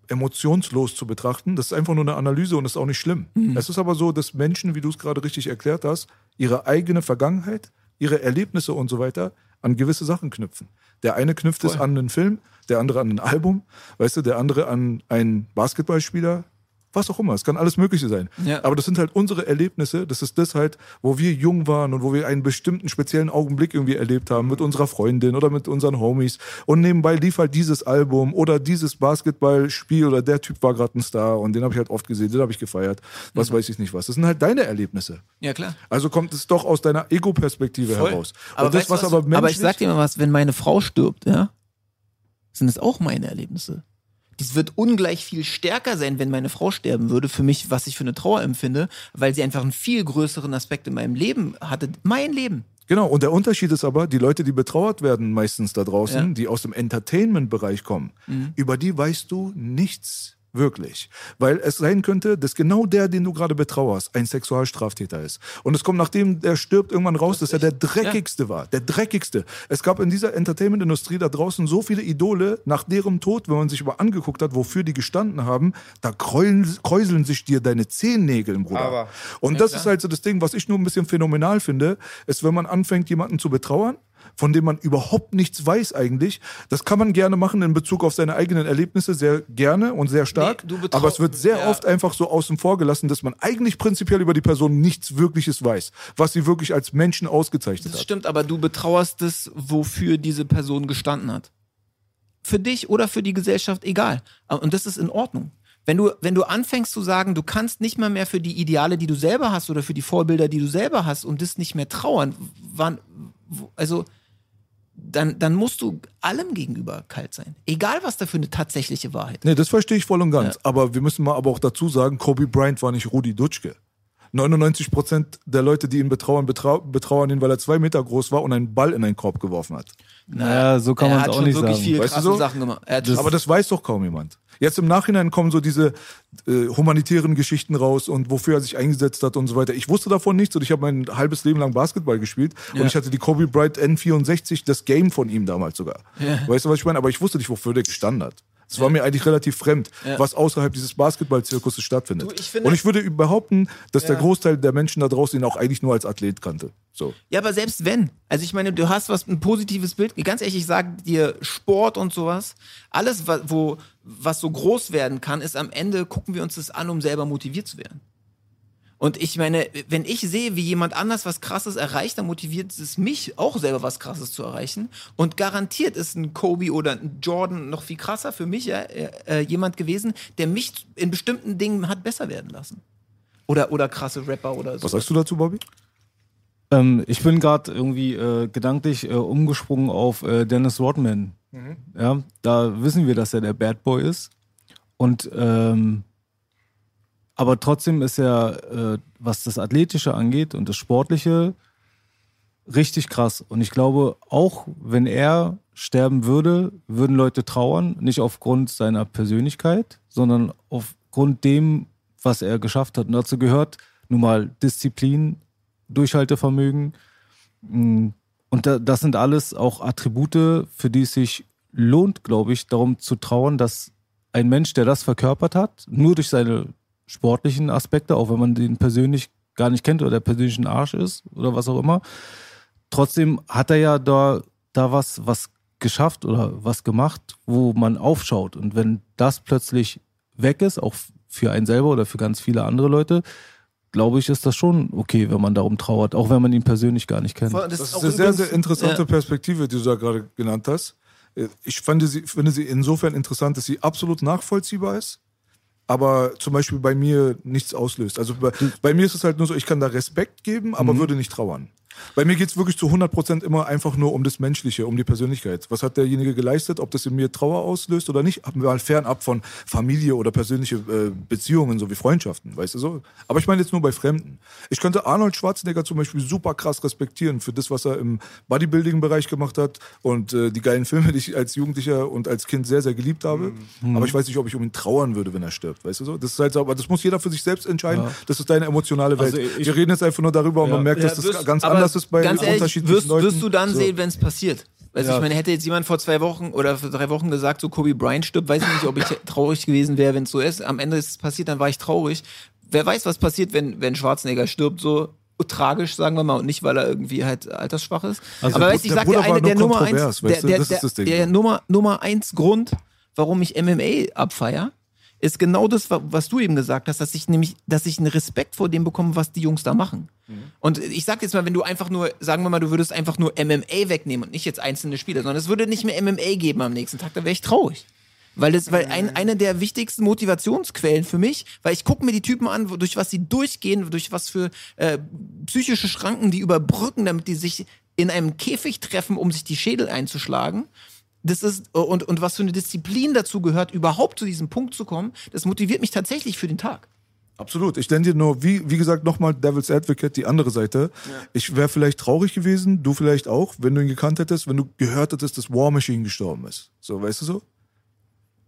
Speaker 4: emotionslos zu betrachten. Das ist einfach nur eine Analyse und ist auch nicht schlimm. Es ist aber so, dass Menschen, wie du es gerade richtig erklärt hast, ihre eigene Vergangenheit, ihre Erlebnisse und so weiter an gewisse Sachen knüpfen. Der eine knüpft es an einen Film, der andere an ein Album, weißt du, der andere an einen Basketballspieler, was auch immer. Es kann alles Mögliche sein.
Speaker 5: Ja.
Speaker 4: Aber das sind halt unsere Erlebnisse. Das ist das halt, wo wir jung waren und wo wir einen bestimmten speziellen Augenblick irgendwie erlebt haben mit unserer Freundin oder mit unseren Homies. Und nebenbei lief halt dieses Album oder dieses Basketballspiel oder der Typ war gerade ein Star und den habe ich halt oft gesehen, den habe ich gefeiert. Was weiß ich nicht was. Das sind halt deine Erlebnisse.
Speaker 5: Ja, klar.
Speaker 4: Also kommt es doch aus deiner Ego-Perspektive heraus.
Speaker 5: Aber,
Speaker 4: und das,
Speaker 5: weißt
Speaker 4: was aber
Speaker 5: aber ich sag dir mal was, wenn meine Frau stirbt, ja, sind es auch meine Erlebnisse. Dies wird ungleich viel stärker sein, wenn meine Frau sterben würde, für mich, was ich für eine Trauer empfinde, weil sie einfach einen viel größeren Aspekt in meinem Leben hatte. Mein Leben.
Speaker 4: Genau, und der Unterschied ist aber, die Leute, die betrauert werden, meistens da draußen,
Speaker 5: Ja. Mhm.
Speaker 4: die aus dem Entertainment-Bereich kommen, über die weißt du nichts wirklich. Weil es sein könnte, dass genau der, den du gerade betrauerst, ein Sexualstraftäter ist. Und es kommt, nachdem der stirbt, irgendwann raus, dass er der dreckigste war. Der dreckigste. Es gab in dieser Entertainment-Industrie da draußen so viele Idole, nach deren Tod, wenn man sich aber angeguckt hat, wofür die gestanden haben, da kräuseln, kräuseln sich dir deine Zehennägel, Bruder.
Speaker 2: Aber-
Speaker 4: Und das ist halt so das Ding, was ich nur ein bisschen phänomenal finde, ist, wenn man anfängt, jemanden zu betrauern, von dem man überhaupt nichts weiß eigentlich. Das kann man gerne machen in Bezug auf seine eigenen Erlebnisse, sehr gerne und sehr stark.
Speaker 5: Nee,
Speaker 4: aber es wird sehr
Speaker 5: ja.
Speaker 4: oft einfach so außen vor gelassen, dass man eigentlich prinzipiell über die Person nichts Wirkliches weiß, was sie wirklich als Menschen ausgezeichnet
Speaker 5: Das
Speaker 4: hat.
Speaker 5: stimmt, aber du betrauerst es, wofür diese Person gestanden hat. Für dich oder für die Gesellschaft, egal. Und das ist in Ordnung. Wenn du, wenn du anfängst zu sagen, du kannst nicht mal mehr für die Ideale, die du selber hast oder für die Vorbilder, die du selber hast, um das nicht mehr trauern, wann, also dann, dann musst du allem gegenüber kalt sein. Egal, was da für eine tatsächliche Wahrheit ist.
Speaker 4: Nee, das verstehe ich voll und ganz. Aber wir müssen mal aber auch dazu sagen, Kobe Bryant war nicht Rudi Dutschke. 99 Prozent der Leute, die ihn betrauern, betrau betrauern ihn, weil er zwei Meter groß war und einen Ball in einen Korb geworfen hat.
Speaker 3: Naja, so kann
Speaker 5: er
Speaker 3: man
Speaker 5: hat
Speaker 3: es auch
Speaker 5: schon
Speaker 3: nicht
Speaker 5: wirklich
Speaker 3: sagen.
Speaker 5: viel
Speaker 4: Weißt du
Speaker 5: krasse
Speaker 4: so?
Speaker 5: Sachen gemacht. Er hat schon-
Speaker 4: Aber das weiß doch kaum jemand. Jetzt im Nachhinein kommen so diese äh, humanitären Geschichten raus und wofür er sich eingesetzt hat und so weiter. Ich wusste davon nichts und ich habe mein halbes Leben lang Basketball gespielt
Speaker 5: Ja.
Speaker 4: und ich hatte die Kobe Bryant N64, das Game von ihm damals sogar. Weißt du, was ich meine? Aber ich wusste nicht, wofür der gestanden hat. Es war mir eigentlich relativ fremd,
Speaker 5: Ja.
Speaker 4: was außerhalb dieses Basketball-Zirkuses stattfindet.
Speaker 5: Du, ich finde-
Speaker 4: Und ich würde behaupten, dass der Großteil der Menschen da draußen ihn auch eigentlich nur als Athlet kannte. So.
Speaker 5: Ja, aber selbst wenn. Also ich meine, du hast was ein positives Bild. Ganz ehrlich, ich sage dir, Sport und sowas, alles, wo, was so groß werden kann, ist am Ende, gucken wir uns das an, um selber motiviert zu werden. Und ich meine, wenn ich sehe, wie jemand anders was Krasses erreicht, dann motiviert es mich auch selber was Krasses zu erreichen. Und garantiert ist ein Kobe oder ein Jordan noch viel krasser für mich ja, äh, äh, jemand gewesen, der mich in bestimmten Dingen hat besser werden lassen. Oder, oder krasse Rapper oder so.
Speaker 4: Was sagst du dazu, Bobby?
Speaker 3: Ähm, ich bin gerade irgendwie äh, gedanklich äh, umgesprungen auf äh, Dennis Rodman. Ja, da wissen wir, dass er der Bad Boy ist. Und ähm, aber trotzdem ist er, äh, was das Athletische angeht und das Sportliche, richtig krass. Und ich glaube, auch wenn er sterben würde, würden Leute trauern, nicht aufgrund seiner Persönlichkeit, sondern aufgrund dem, was er geschafft hat. Und dazu gehört nun mal Disziplin, Durchhaltevermögen. Mm, Und da, das sind alles auch Attribute, für die es sich lohnt, glaube ich, darum zu trauern, dass ein Mensch, der das verkörpert hat, nur durch seine sportlichen Aspekte, auch wenn man den persönlich gar nicht kennt oder der persönlich ein Arsch ist oder was auch immer, trotzdem hat er ja da, da was, was geschafft oder was gemacht, wo man aufschaut. Und wenn das plötzlich weg ist, auch für einen selber oder für ganz viele andere Leute, glaube ich, ist das schon okay, wenn man darum trauert, auch wenn man ihn persönlich gar nicht kennt.
Speaker 4: Das ist eine sehr, sehr interessante
Speaker 5: Ja.
Speaker 4: Perspektive, die du da gerade genannt hast. Ich fand sie, finde sie insofern interessant, dass sie absolut nachvollziehbar ist, aber zum Beispiel bei mir nichts auslöst. Also bei, bei mir ist es halt nur so, ich kann da Respekt geben, aber
Speaker 5: Mhm.
Speaker 4: würde nicht trauern. Bei mir geht es wirklich zu 100% immer einfach nur um das Menschliche, um die Persönlichkeit. Was hat derjenige geleistet, ob das in mir Trauer auslöst oder nicht? Mal fernab von Familie oder persönliche äh, Beziehungen, so wie Freundschaften, weißt du so? Aber ich meine jetzt nur bei Fremden. Ich könnte Arnold Schwarzenegger zum Beispiel super krass respektieren für das, was er im Bodybuilding-Bereich gemacht hat und äh, die geilen Filme, die ich als Jugendlicher und als Kind sehr, sehr geliebt habe.
Speaker 5: Mhm.
Speaker 4: Aber ich weiß nicht, ob ich um ihn trauern würde, wenn er stirbt, weißt du so? Das ist halt so, aber das muss jeder für sich selbst entscheiden. Das ist deine emotionale Welt.
Speaker 3: Also ich-
Speaker 4: Wir reden jetzt einfach nur darüber und
Speaker 3: Ja.
Speaker 4: man merkt, dass
Speaker 5: Ja,
Speaker 4: das
Speaker 5: wirst-
Speaker 4: ganz
Speaker 5: aber
Speaker 4: anders ist bei
Speaker 5: ganz ehrlich,
Speaker 4: unterschiedlichen
Speaker 5: wirst,
Speaker 4: Leuten.
Speaker 5: wirst du dann
Speaker 4: So.
Speaker 5: sehen, wenn es passiert. Also
Speaker 3: Ja.
Speaker 5: ich meine, hätte jetzt jemand vor zwei Wochen oder vor drei Wochen gesagt, so Kobe Bryant stirbt, weiß ich nicht, ob ich traurig gewesen wäre, wenn es so ist. Am Ende ist es passiert, dann war ich traurig. Wer weiß, was passiert, wenn, wenn Schwarzenegger stirbt, so tragisch, sagen wir mal, und nicht, weil er irgendwie halt altersschwach ist.
Speaker 4: Also
Speaker 5: Aber weißt, du, ich sag
Speaker 4: der
Speaker 5: dir eine, der Nummer eins, der, der, der, der Nummer, Nummer eins Grund, warum ich MMA abfeier, ist genau das, wa- was du eben gesagt hast, dass ich nämlich, dass ich einen Respekt vor dem bekomme, was die Jungs da machen. Und ich sag jetzt mal, wenn du einfach nur, sagen wir mal, du würdest einfach nur MMA wegnehmen und nicht jetzt einzelne Spiele, sondern es würde nicht mehr MMA geben am nächsten Tag, da wäre ich traurig. Weil das, weil ein, eine der wichtigsten Motivationsquellen für mich, weil ich gucke mir die Typen an, durch was sie durchgehen, durch was für äh, psychische Schranken die überbrücken, damit die sich in einem Käfig treffen, um sich die Schädel einzuschlagen. Das ist, und, und was für eine Disziplin dazu gehört, überhaupt zu diesem Punkt zu kommen, das motiviert mich tatsächlich für den Tag.
Speaker 4: Absolut. Ich nenne dir nur, wie, wie gesagt, nochmal Devil's Advocate, die andere Seite. Ich wäre vielleicht traurig gewesen, du vielleicht auch, wenn du ihn gekannt hättest, wenn du gehört hättest, dass War Machine gestorben ist. So, weißt du so?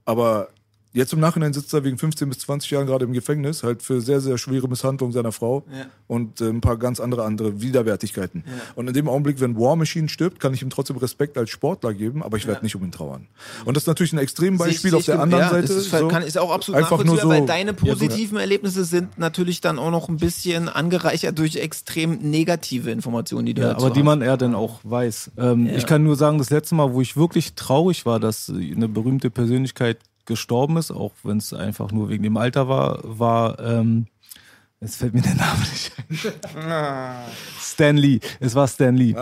Speaker 4: Aber jetzt im Nachhinein sitzt er wegen 15 bis 20 Jahren gerade im Gefängnis, halt für sehr, sehr schwere Misshandlung seiner Frau
Speaker 5: Ja.
Speaker 4: und äh, ein paar ganz andere andere Widerwärtigkeiten. Und in dem Augenblick, wenn War Machine stirbt, kann ich ihm trotzdem Respekt als Sportler geben, aber ich werde nicht um ihn trauern. Und das ist natürlich ein Extrembeispiel auf der anderen
Speaker 5: ja,
Speaker 4: Seite.
Speaker 5: Das ist,
Speaker 4: so.
Speaker 5: kann, ist auch absolut
Speaker 4: Einfach nur so-
Speaker 5: weil deine positiven Erlebnisse sind natürlich dann auch noch ein bisschen angereichert durch extrem negative Informationen, die du
Speaker 3: Ja,
Speaker 5: dazu
Speaker 3: aber die man eher dann auch weiß. Ähm, Ich kann nur sagen, das letzte Mal, wo ich wirklich traurig war, dass eine berühmte Persönlichkeit gestorben ist, auch wenn es einfach nur wegen dem Alter war, war, ähm, jetzt fällt mir der Name nicht ein. Stan Lee. Es war Stan Lee.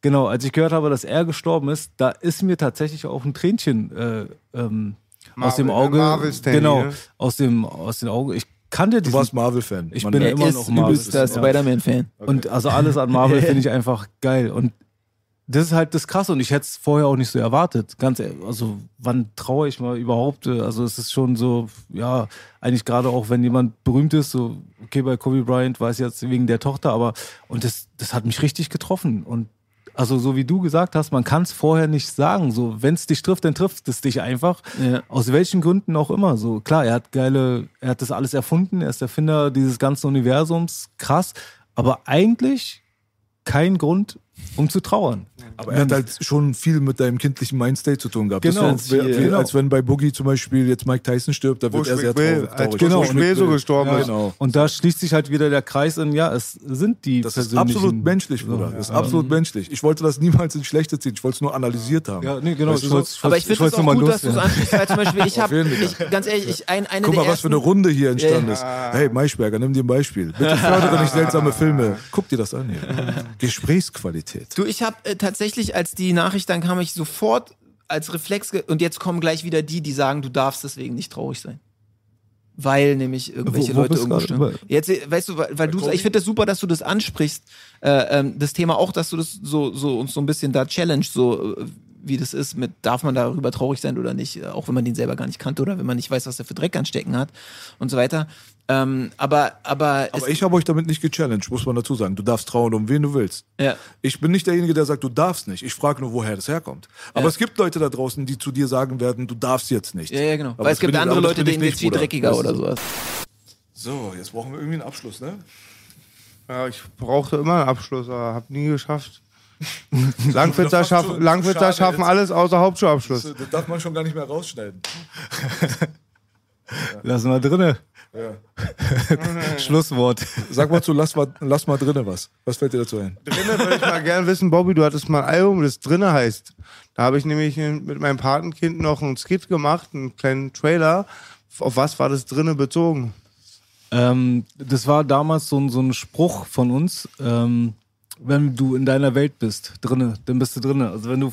Speaker 3: Genau, als ich gehört habe, dass er gestorben ist, da ist mir tatsächlich auch ein Tränchen äh, ähm, aus dem
Speaker 2: Marvel-
Speaker 3: Auge.
Speaker 2: Marvel Stan Lee,
Speaker 3: genau,
Speaker 2: ne?
Speaker 3: aus dem aus den Augen. Ich kannte
Speaker 4: Du
Speaker 3: diesen
Speaker 4: warst Marvel-Fan.
Speaker 3: Ich
Speaker 4: Man
Speaker 3: bin immer
Speaker 5: er
Speaker 3: noch Marvel.
Speaker 5: übelster. Spider-Man-Fan.
Speaker 3: Und also alles an Marvel finde ich einfach geil. Und das ist halt das Krasse und ich hätte es vorher auch nicht so erwartet. Ganz ehrlich, also wann traue ich mal überhaupt? Also es ist schon so, ja, eigentlich gerade auch, wenn jemand berühmt ist, so, okay, bei Kobe Bryant weiß ich jetzt wegen der Tochter, aber und das, das hat mich richtig getroffen. Und also so wie du gesagt hast, man kann es vorher nicht sagen. So, wenn es dich trifft, dann trifft es dich einfach.
Speaker 5: Ja.
Speaker 3: Aus welchen Gründen auch immer. So, klar, er hat geile, er hat das alles erfunden, er ist der Erfinder dieses ganzen Universums, krass. Aber eigentlich kein Grund, um zu trauern.
Speaker 4: Aber er hat halt schon viel mit deinem kindlichen Mindstate zu tun gehabt.
Speaker 3: Genau.
Speaker 4: Das wär, wie,
Speaker 3: Genau.
Speaker 4: Als wenn bei Boogie zum Beispiel jetzt Mike Tyson stirbt, da wird er sehr
Speaker 2: Bill,
Speaker 4: traurig.
Speaker 2: als
Speaker 4: traurig.
Speaker 3: Genau.
Speaker 2: Bushwick Bill so gestorben
Speaker 4: Ja,
Speaker 2: ist.
Speaker 4: genau.
Speaker 3: Und da schließt sich halt wieder der Kreis in, ja, es sind die
Speaker 4: Das ist absolut menschlich, Bruder. Das ist absolut menschlich. Ich wollte das niemals ins Schlechte ziehen. Ich wollte es nur analysiert haben.
Speaker 3: Ja, nee, genau.
Speaker 4: Weißt du
Speaker 3: ich
Speaker 4: so?
Speaker 5: Aber ich finde es auch
Speaker 3: nur mal
Speaker 5: gut, dass du es ansprichst, weil zum Beispiel ich habe, ganz ehrlich, ich, ein, eine
Speaker 4: Guck mal, was für eine Runde hier entstanden
Speaker 5: Ja.
Speaker 4: ist. Hey, Maischberger, nimm dir ein Beispiel. Bitte fördere nicht seltsame Filme. Guck dir das an hier. Gesprächsqualität.
Speaker 5: Du, ich habe äh, tatsächlich, als die Nachricht dann kam, ich sofort als Reflex und jetzt kommen gleich wieder die, die sagen, du darfst deswegen nicht traurig sein. Weil nämlich irgendwelche
Speaker 3: Wo- wo
Speaker 5: Leute irgendwo stimmen. Jetzt, äh, weißt du, weil, weil du, ich finde das super, dass du das ansprichst, äh, ähm, das Thema auch, dass du das so, so uns so ein bisschen da challenge, so äh, wie das ist, mit darf man darüber traurig sein oder nicht, äh, auch wenn man den selber gar nicht kannte oder wenn man nicht weiß, was er für Dreck anstecken hat und so weiter. Ähm, aber, aber,
Speaker 4: Aber ich habe euch damit nicht gechallenged, muss man dazu sagen. Du darfst trauen, um wen du willst.
Speaker 5: ja.
Speaker 4: Ich bin nicht derjenige, der sagt, du darfst nicht. Ich frage nur, woher das herkommt. Aber
Speaker 5: Ja.
Speaker 4: es gibt Leute da draußen, die zu dir sagen werden, du darfst jetzt nicht.
Speaker 5: Ja, ja, genau.
Speaker 4: Aber
Speaker 5: Weil es gibt andere Leute, denen geht's viel dreckiger oder sowas.
Speaker 4: So, jetzt brauchen wir irgendwie einen Abschluss, ne?
Speaker 2: Ja, ich brauchte immer einen Abschluss, aber hab nie geschafft. Langwitzer
Speaker 4: so-
Speaker 2: Langwitzer
Speaker 4: schade
Speaker 2: schaffen
Speaker 4: jetzt.
Speaker 2: alles außer Hauptschulabschluss.
Speaker 4: Das, das darf man schon gar nicht mehr rausschneiden.
Speaker 3: Lass mal drinne. Schlusswort.
Speaker 4: Sag mal zu, lass mal, lass mal drinnen was. Was fällt dir dazu ein?
Speaker 2: Drinne würde ich mal gern wissen, Bobby, du hattest mal ein Album, das Drinne heißt. Da habe ich nämlich mit meinem Patenkind noch einen Skit gemacht, einen kleinen Trailer. Auf was war das Drinne bezogen?
Speaker 3: Ähm, das war damals so, ein- so ein Spruch von uns. Ähm, wenn du in deiner Welt bist, drinne, dann bist du drinne. Also wenn du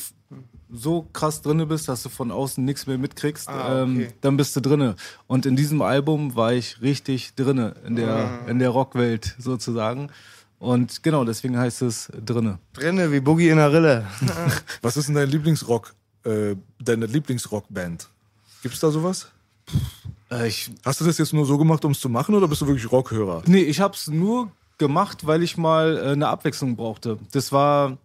Speaker 3: so krass drinne bist, dass du von außen nichts mehr mitkriegst,
Speaker 2: Ah,
Speaker 3: ähm,
Speaker 2: okay.
Speaker 3: dann bist du drinne. Und in diesem Album war ich richtig drinne, in der,
Speaker 2: Ah.
Speaker 3: in der Rockwelt sozusagen. Und genau, deswegen heißt es drinne.
Speaker 2: Drinne, wie Boogie in der Rille.
Speaker 4: Was ist denn dein Lieblingsrock, äh, deine Lieblingsrockband? Gibt's da sowas?
Speaker 3: Äh, ich,
Speaker 4: Hast du das jetzt nur so gemacht, um es zu machen, oder bist du wirklich Rockhörer?
Speaker 3: Nee, ich hab's nur gemacht, weil ich mal äh, eine Abwechslung brauchte. Das war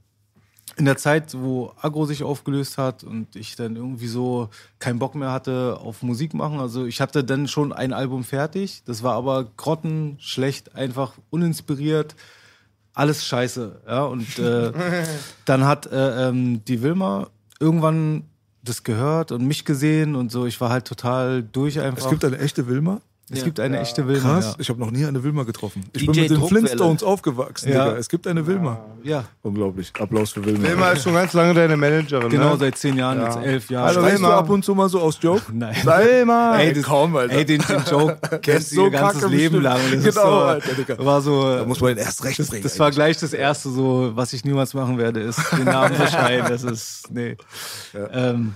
Speaker 3: in der Zeit, wo Agro sich aufgelöst hat und ich dann irgendwie so keinen Bock mehr hatte auf Musik machen. Also ich hatte dann schon ein Album fertig. Das war aber grottenschlecht, einfach uninspiriert. Alles scheiße. Ja, und äh, dann hat äh, ähm, die Wilma irgendwann das gehört und mich gesehen und so. Ich war halt total durch einfach.
Speaker 4: Es gibt eine echte Wilma?
Speaker 3: Es gibt eine echte Wilma.
Speaker 4: Krass,
Speaker 3: Ja.
Speaker 4: ich habe noch nie eine Wilma getroffen. Ich
Speaker 5: DJ
Speaker 4: bin mit den
Speaker 5: Druckwelle.
Speaker 4: Flintstones aufgewachsen,
Speaker 3: Ja.
Speaker 4: Digga. Es gibt eine Wilma.
Speaker 3: ja.
Speaker 4: Unglaublich. Applaus für Wilma.
Speaker 2: Wilma ist schon ganz lange deine Managerin,
Speaker 3: Genau,
Speaker 2: ne?
Speaker 3: seit zehn Jahren, jetzt elf Jahre.
Speaker 2: Hallo,
Speaker 4: Schreist du
Speaker 2: Wilma.
Speaker 4: ab und zu mal so aus Joke?
Speaker 3: Nein.
Speaker 2: Wilma!
Speaker 3: Ey, das,
Speaker 4: kaum, Alter.
Speaker 3: ey, den, den Joke kennst du
Speaker 4: so
Speaker 3: ihr ganzes Leben
Speaker 4: bestimmt.
Speaker 3: lang. Das ist
Speaker 4: Genau,
Speaker 3: so,
Speaker 4: Alter, Digga.
Speaker 3: war so,
Speaker 4: Da muss man ihn erst recht
Speaker 3: das,
Speaker 4: bringen.
Speaker 3: das war gleich das erste, so, was ich niemals machen werde, ist den Namen verschreien. Das ist, nee. Ähm,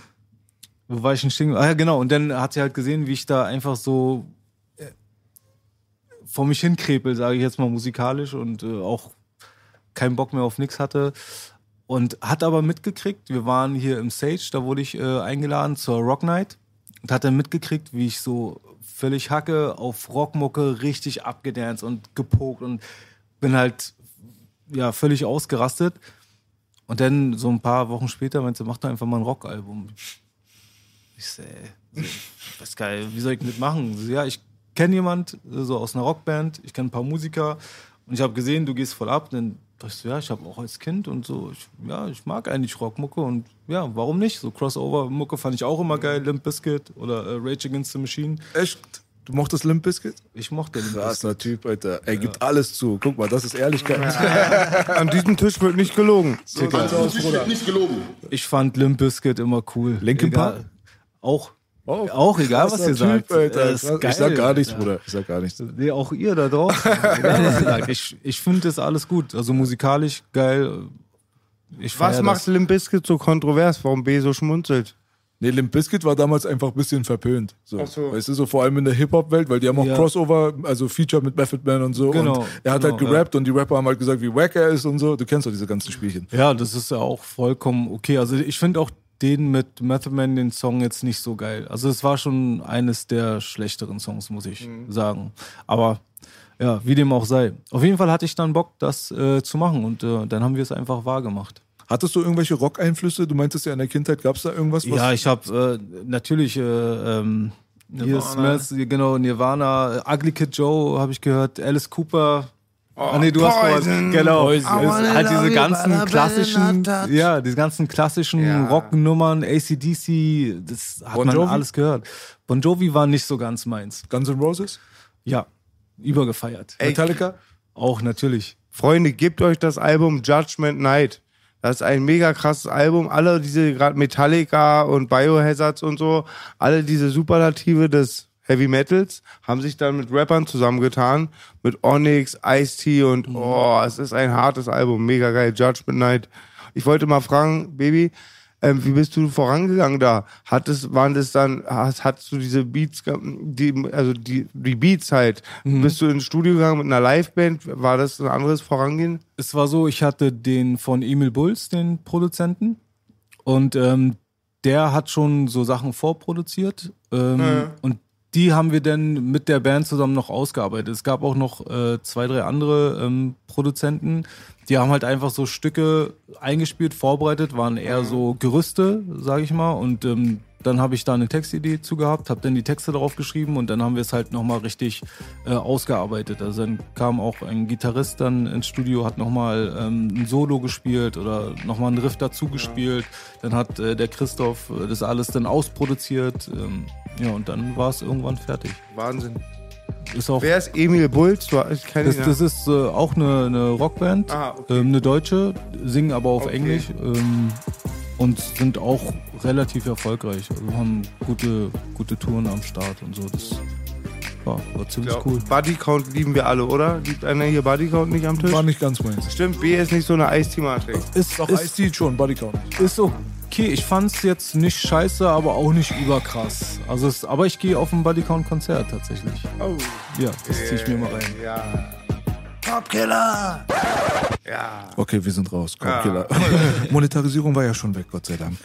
Speaker 3: wo war ich denn stehen? Ah ja, genau. Und dann hat sie halt gesehen, wie ich da einfach so äh, vor mich hinkrepel, sage ich jetzt mal musikalisch und äh, auch keinen Bock mehr auf nix hatte. Und hat aber mitgekriegt, wir waren hier im Sage, da wurde ich äh, eingeladen zur Rock Night und hat dann mitgekriegt, wie ich so völlig hacke auf Rockmucke richtig abgedanced und gepokt und bin halt ja völlig ausgerastet. Und dann so ein paar Wochen später meinte sie, mach doch einfach mal ein Rockalbum. Ich so, ey, gar nicht, wie soll ich das machen? Sie So, ja, ich kenne jemand so aus einer Rockband, ich kenne ein paar Musiker und ich habe gesehen, du gehst voll ab. Dann dachte ich so, ja, ich habe auch als Kind und so, ich, ja, ich mag eigentlich Rockmucke und ja, warum nicht? So Crossover-Mucke fand ich auch immer geil, Limp Bizkit oder äh, Rage Against the Machine.
Speaker 4: Echt? Du mochtest Limp Bizkit?
Speaker 3: Ich mochte Limp Bizkit.
Speaker 4: Krasser Typ, Alter. Er gibt alles zu. Guck mal, das ist Ehrlichkeit.
Speaker 2: An diesem Tisch wird nicht gelogen.
Speaker 3: Ich fand Limp Bizkit immer cool.
Speaker 4: Linkin. Park?
Speaker 3: Auch.
Speaker 4: Oh,
Speaker 3: auch egal, was ihr sagt.
Speaker 4: Alter. Krass.
Speaker 3: geil,
Speaker 4: ich sag gar nichts. Bruder. Ich sag gar nichts.
Speaker 3: Nee, auch ihr da draußen. egal, was ihr sagt. Ich, ich finde das alles gut. Also musikalisch geil. Ich
Speaker 2: Was macht. Limp Bizkit so kontrovers? Warum B so schmunzelt?
Speaker 4: Nee, Limp Bizkit war damals einfach ein bisschen verpönt. So.
Speaker 2: Ach so.
Speaker 4: Weißt du, so vor allem in der Hip-Hop-Welt, weil die haben auch
Speaker 3: Ja.
Speaker 4: Crossover, also Feature mit Method Man und so.
Speaker 3: Genau,
Speaker 4: und er hat
Speaker 3: genau,
Speaker 4: halt gerappt und die Rapper haben halt gesagt, wie wack er ist und so. Du kennst doch diese ganzen Spielchen.
Speaker 3: Ja, das ist ja auch vollkommen okay. Also ich finde auch den mit Method Man, den Song jetzt nicht so geil. Also es war schon eines der schlechteren Songs, muss ich sagen. Aber ja, wie dem auch sei. Auf jeden Fall hatte ich dann Bock, das äh, zu machen und äh, dann haben wir es einfach wahr gemacht.
Speaker 4: Hattest du irgendwelche Rock-Einflüsse? Du meintest ja in der Kindheit, gab es da irgendwas? Was
Speaker 3: Ja, ich habe äh, natürlich äh, ähm,
Speaker 5: Nirvana.
Speaker 3: Smith, genau, Nirvana, äh, Ugly Kid Joe habe ich gehört, Alice Cooper Ah, nee, du hast was,
Speaker 2: Poison.
Speaker 3: genau. Es
Speaker 2: wanna
Speaker 3: halt
Speaker 2: love
Speaker 3: diese ganzen klassischen, ja, diese ganzen klassischen
Speaker 2: Ja.
Speaker 3: Rocknummern, ACDC, das hat
Speaker 4: Bon
Speaker 3: man
Speaker 4: Jovi?
Speaker 3: alles gehört. Bon Jovi war nicht so ganz meins.
Speaker 4: Guns N' Roses?
Speaker 3: Ja, übergefeiert.
Speaker 2: Ey,
Speaker 4: Metallica?
Speaker 3: Auch natürlich.
Speaker 2: Freunde, gebt euch das Album Judgment Night. Das ist ein mega krasses Album. Alle diese gerade Metallica und Biohazards und so, alle diese Superlative des Heavy Metals haben sich dann mit Rappern zusammengetan, mit Onyx, Ice-T und oh, es ist ein hartes Album, mega geil, Judgment Night. Ich wollte mal fragen, Baby, ähm, wie bist du vorangegangen da? Hattest, waren das dann, hast, hattest du diese Beats, die, also die, die Beats halt, bist du ins Studio gegangen mit einer Liveband? War das ein anderes Vorangehen?
Speaker 3: Es war so, ich hatte den von Emil Bulls, den Produzenten, und ähm, der hat schon so Sachen vorproduziert. Ähm, Und die haben wir dann mit der Band zusammen noch ausgearbeitet. Es gab auch noch äh, zwei, drei andere ähm, Produzenten, die haben halt einfach so Stücke eingespielt, vorbereitet, waren eher so Gerüste, sage ich mal. Und ähm, dann habe ich da eine Textidee zu gehabt, habe dann die Texte darauf geschrieben und dann haben wir es halt nochmal richtig äh, ausgearbeitet. Also dann kam auch ein Gitarrist dann ins Studio, hat nochmal ähm, ein Solo gespielt oder nochmal einen Riff dazu gespielt. Dann hat äh, der Christoph äh, das alles dann ausproduziert. Ähm, ja, und dann war es irgendwann fertig.
Speaker 2: Wahnsinn.
Speaker 3: Ist auch
Speaker 2: Wer ist Emil Bulls?
Speaker 3: Das, das ist äh, auch eine, eine Rockband,
Speaker 2: Ah, okay.
Speaker 3: ähm, eine deutsche, singen aber auf
Speaker 2: Okay.
Speaker 3: Englisch ähm, und sind auch relativ erfolgreich. Also haben gute, gute Touren am Start und so. Das ja, war ziemlich
Speaker 2: ja,
Speaker 3: cool.
Speaker 2: Buddy Count lieben wir alle, oder? Liebt einer hier Buddy Count nicht am Tisch?
Speaker 4: War nicht ganz meins.
Speaker 2: Stimmt, B ist nicht so eine Eisthematik.
Speaker 3: Ist,
Speaker 4: Doch,
Speaker 3: ist,
Speaker 4: Ice-T schon, Body Count.
Speaker 3: ist okay. Ich fand's jetzt nicht scheiße, aber auch nicht überkrass. Also es, aber ich gehe auf ein Bodycount-Konzert tatsächlich.
Speaker 2: Oh.
Speaker 3: Ja, das zieh ich mir mal rein.
Speaker 2: Ja. Popkiller! Ja.
Speaker 4: Okay, wir sind raus. Komm,
Speaker 2: Ja.
Speaker 4: Killer. Monetarisierung war ja schon weg, Gott sei Dank.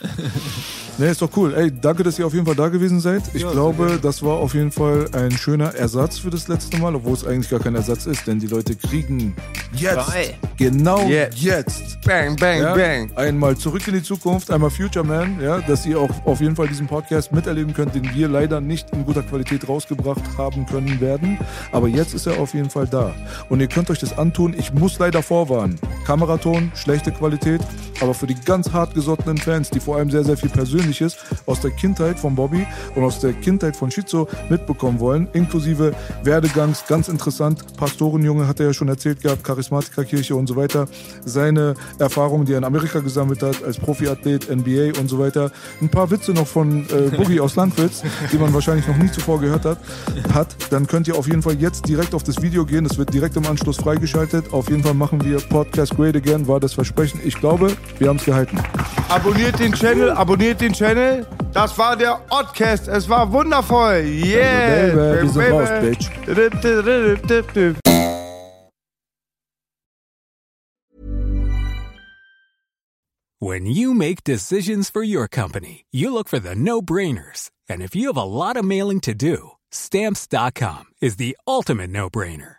Speaker 4: Ne, ist doch cool. Ey, danke, dass ihr auf jeden Fall da gewesen seid. Ich
Speaker 3: Ja,
Speaker 4: glaube, das war auf jeden Fall ein schöner Ersatz für das letzte Mal, obwohl es eigentlich gar kein Ersatz ist, denn die Leute kriegen jetzt,
Speaker 5: Geil.
Speaker 4: genau
Speaker 2: Jetzt.
Speaker 4: jetzt,
Speaker 2: Bang, bang,
Speaker 4: ja,
Speaker 2: bang.
Speaker 4: einmal zurück in die Zukunft, einmal Future Man, ja, dass ihr auch auf jeden Fall diesen Podcast miterleben könnt, den wir leider nicht in guter Qualität rausgebracht haben können werden. Aber jetzt ist er auf jeden Fall da. Und ihr könnt euch das antun. Ich muss leider vorwarnen. Kameraton, schlechte Qualität, aber für die ganz hartgesottenen Fans, die vor allem sehr, sehr viel Persönliches aus der Kindheit von Bobby und aus der Kindheit von Schizo mitbekommen wollen, inklusive Werdegangs, ganz interessant. Pastorenjunge hat er ja schon erzählt gehabt, Charismatikerkirche und so weiter. Seine Erfahrungen, die er in Amerika gesammelt hat, als Profiathlet, NBA und so weiter. Ein paar Witze noch von äh, Boogie aus Landwitz, die man wahrscheinlich noch nie zuvor gehört hat, hat. Dann könnt ihr auf jeden Fall jetzt direkt auf das Video gehen. Das wird direkt im Anschluss freigeschaltet. Auf jeden Fall machen wir Podcast Great Again, war das Versprechen. Ich glaube, wir haben es gehalten.
Speaker 2: Abonniert den Channel, abonniert den Channel. Das war der Oddcast. Es war wundervoll. Yeah.
Speaker 4: Baby, wir sind raus,
Speaker 2: Bitch.
Speaker 6: When you make decisions for your company, you look for the no brainers. And if you have a lot of mailing to do, stamps.com is the ultimate no brainer.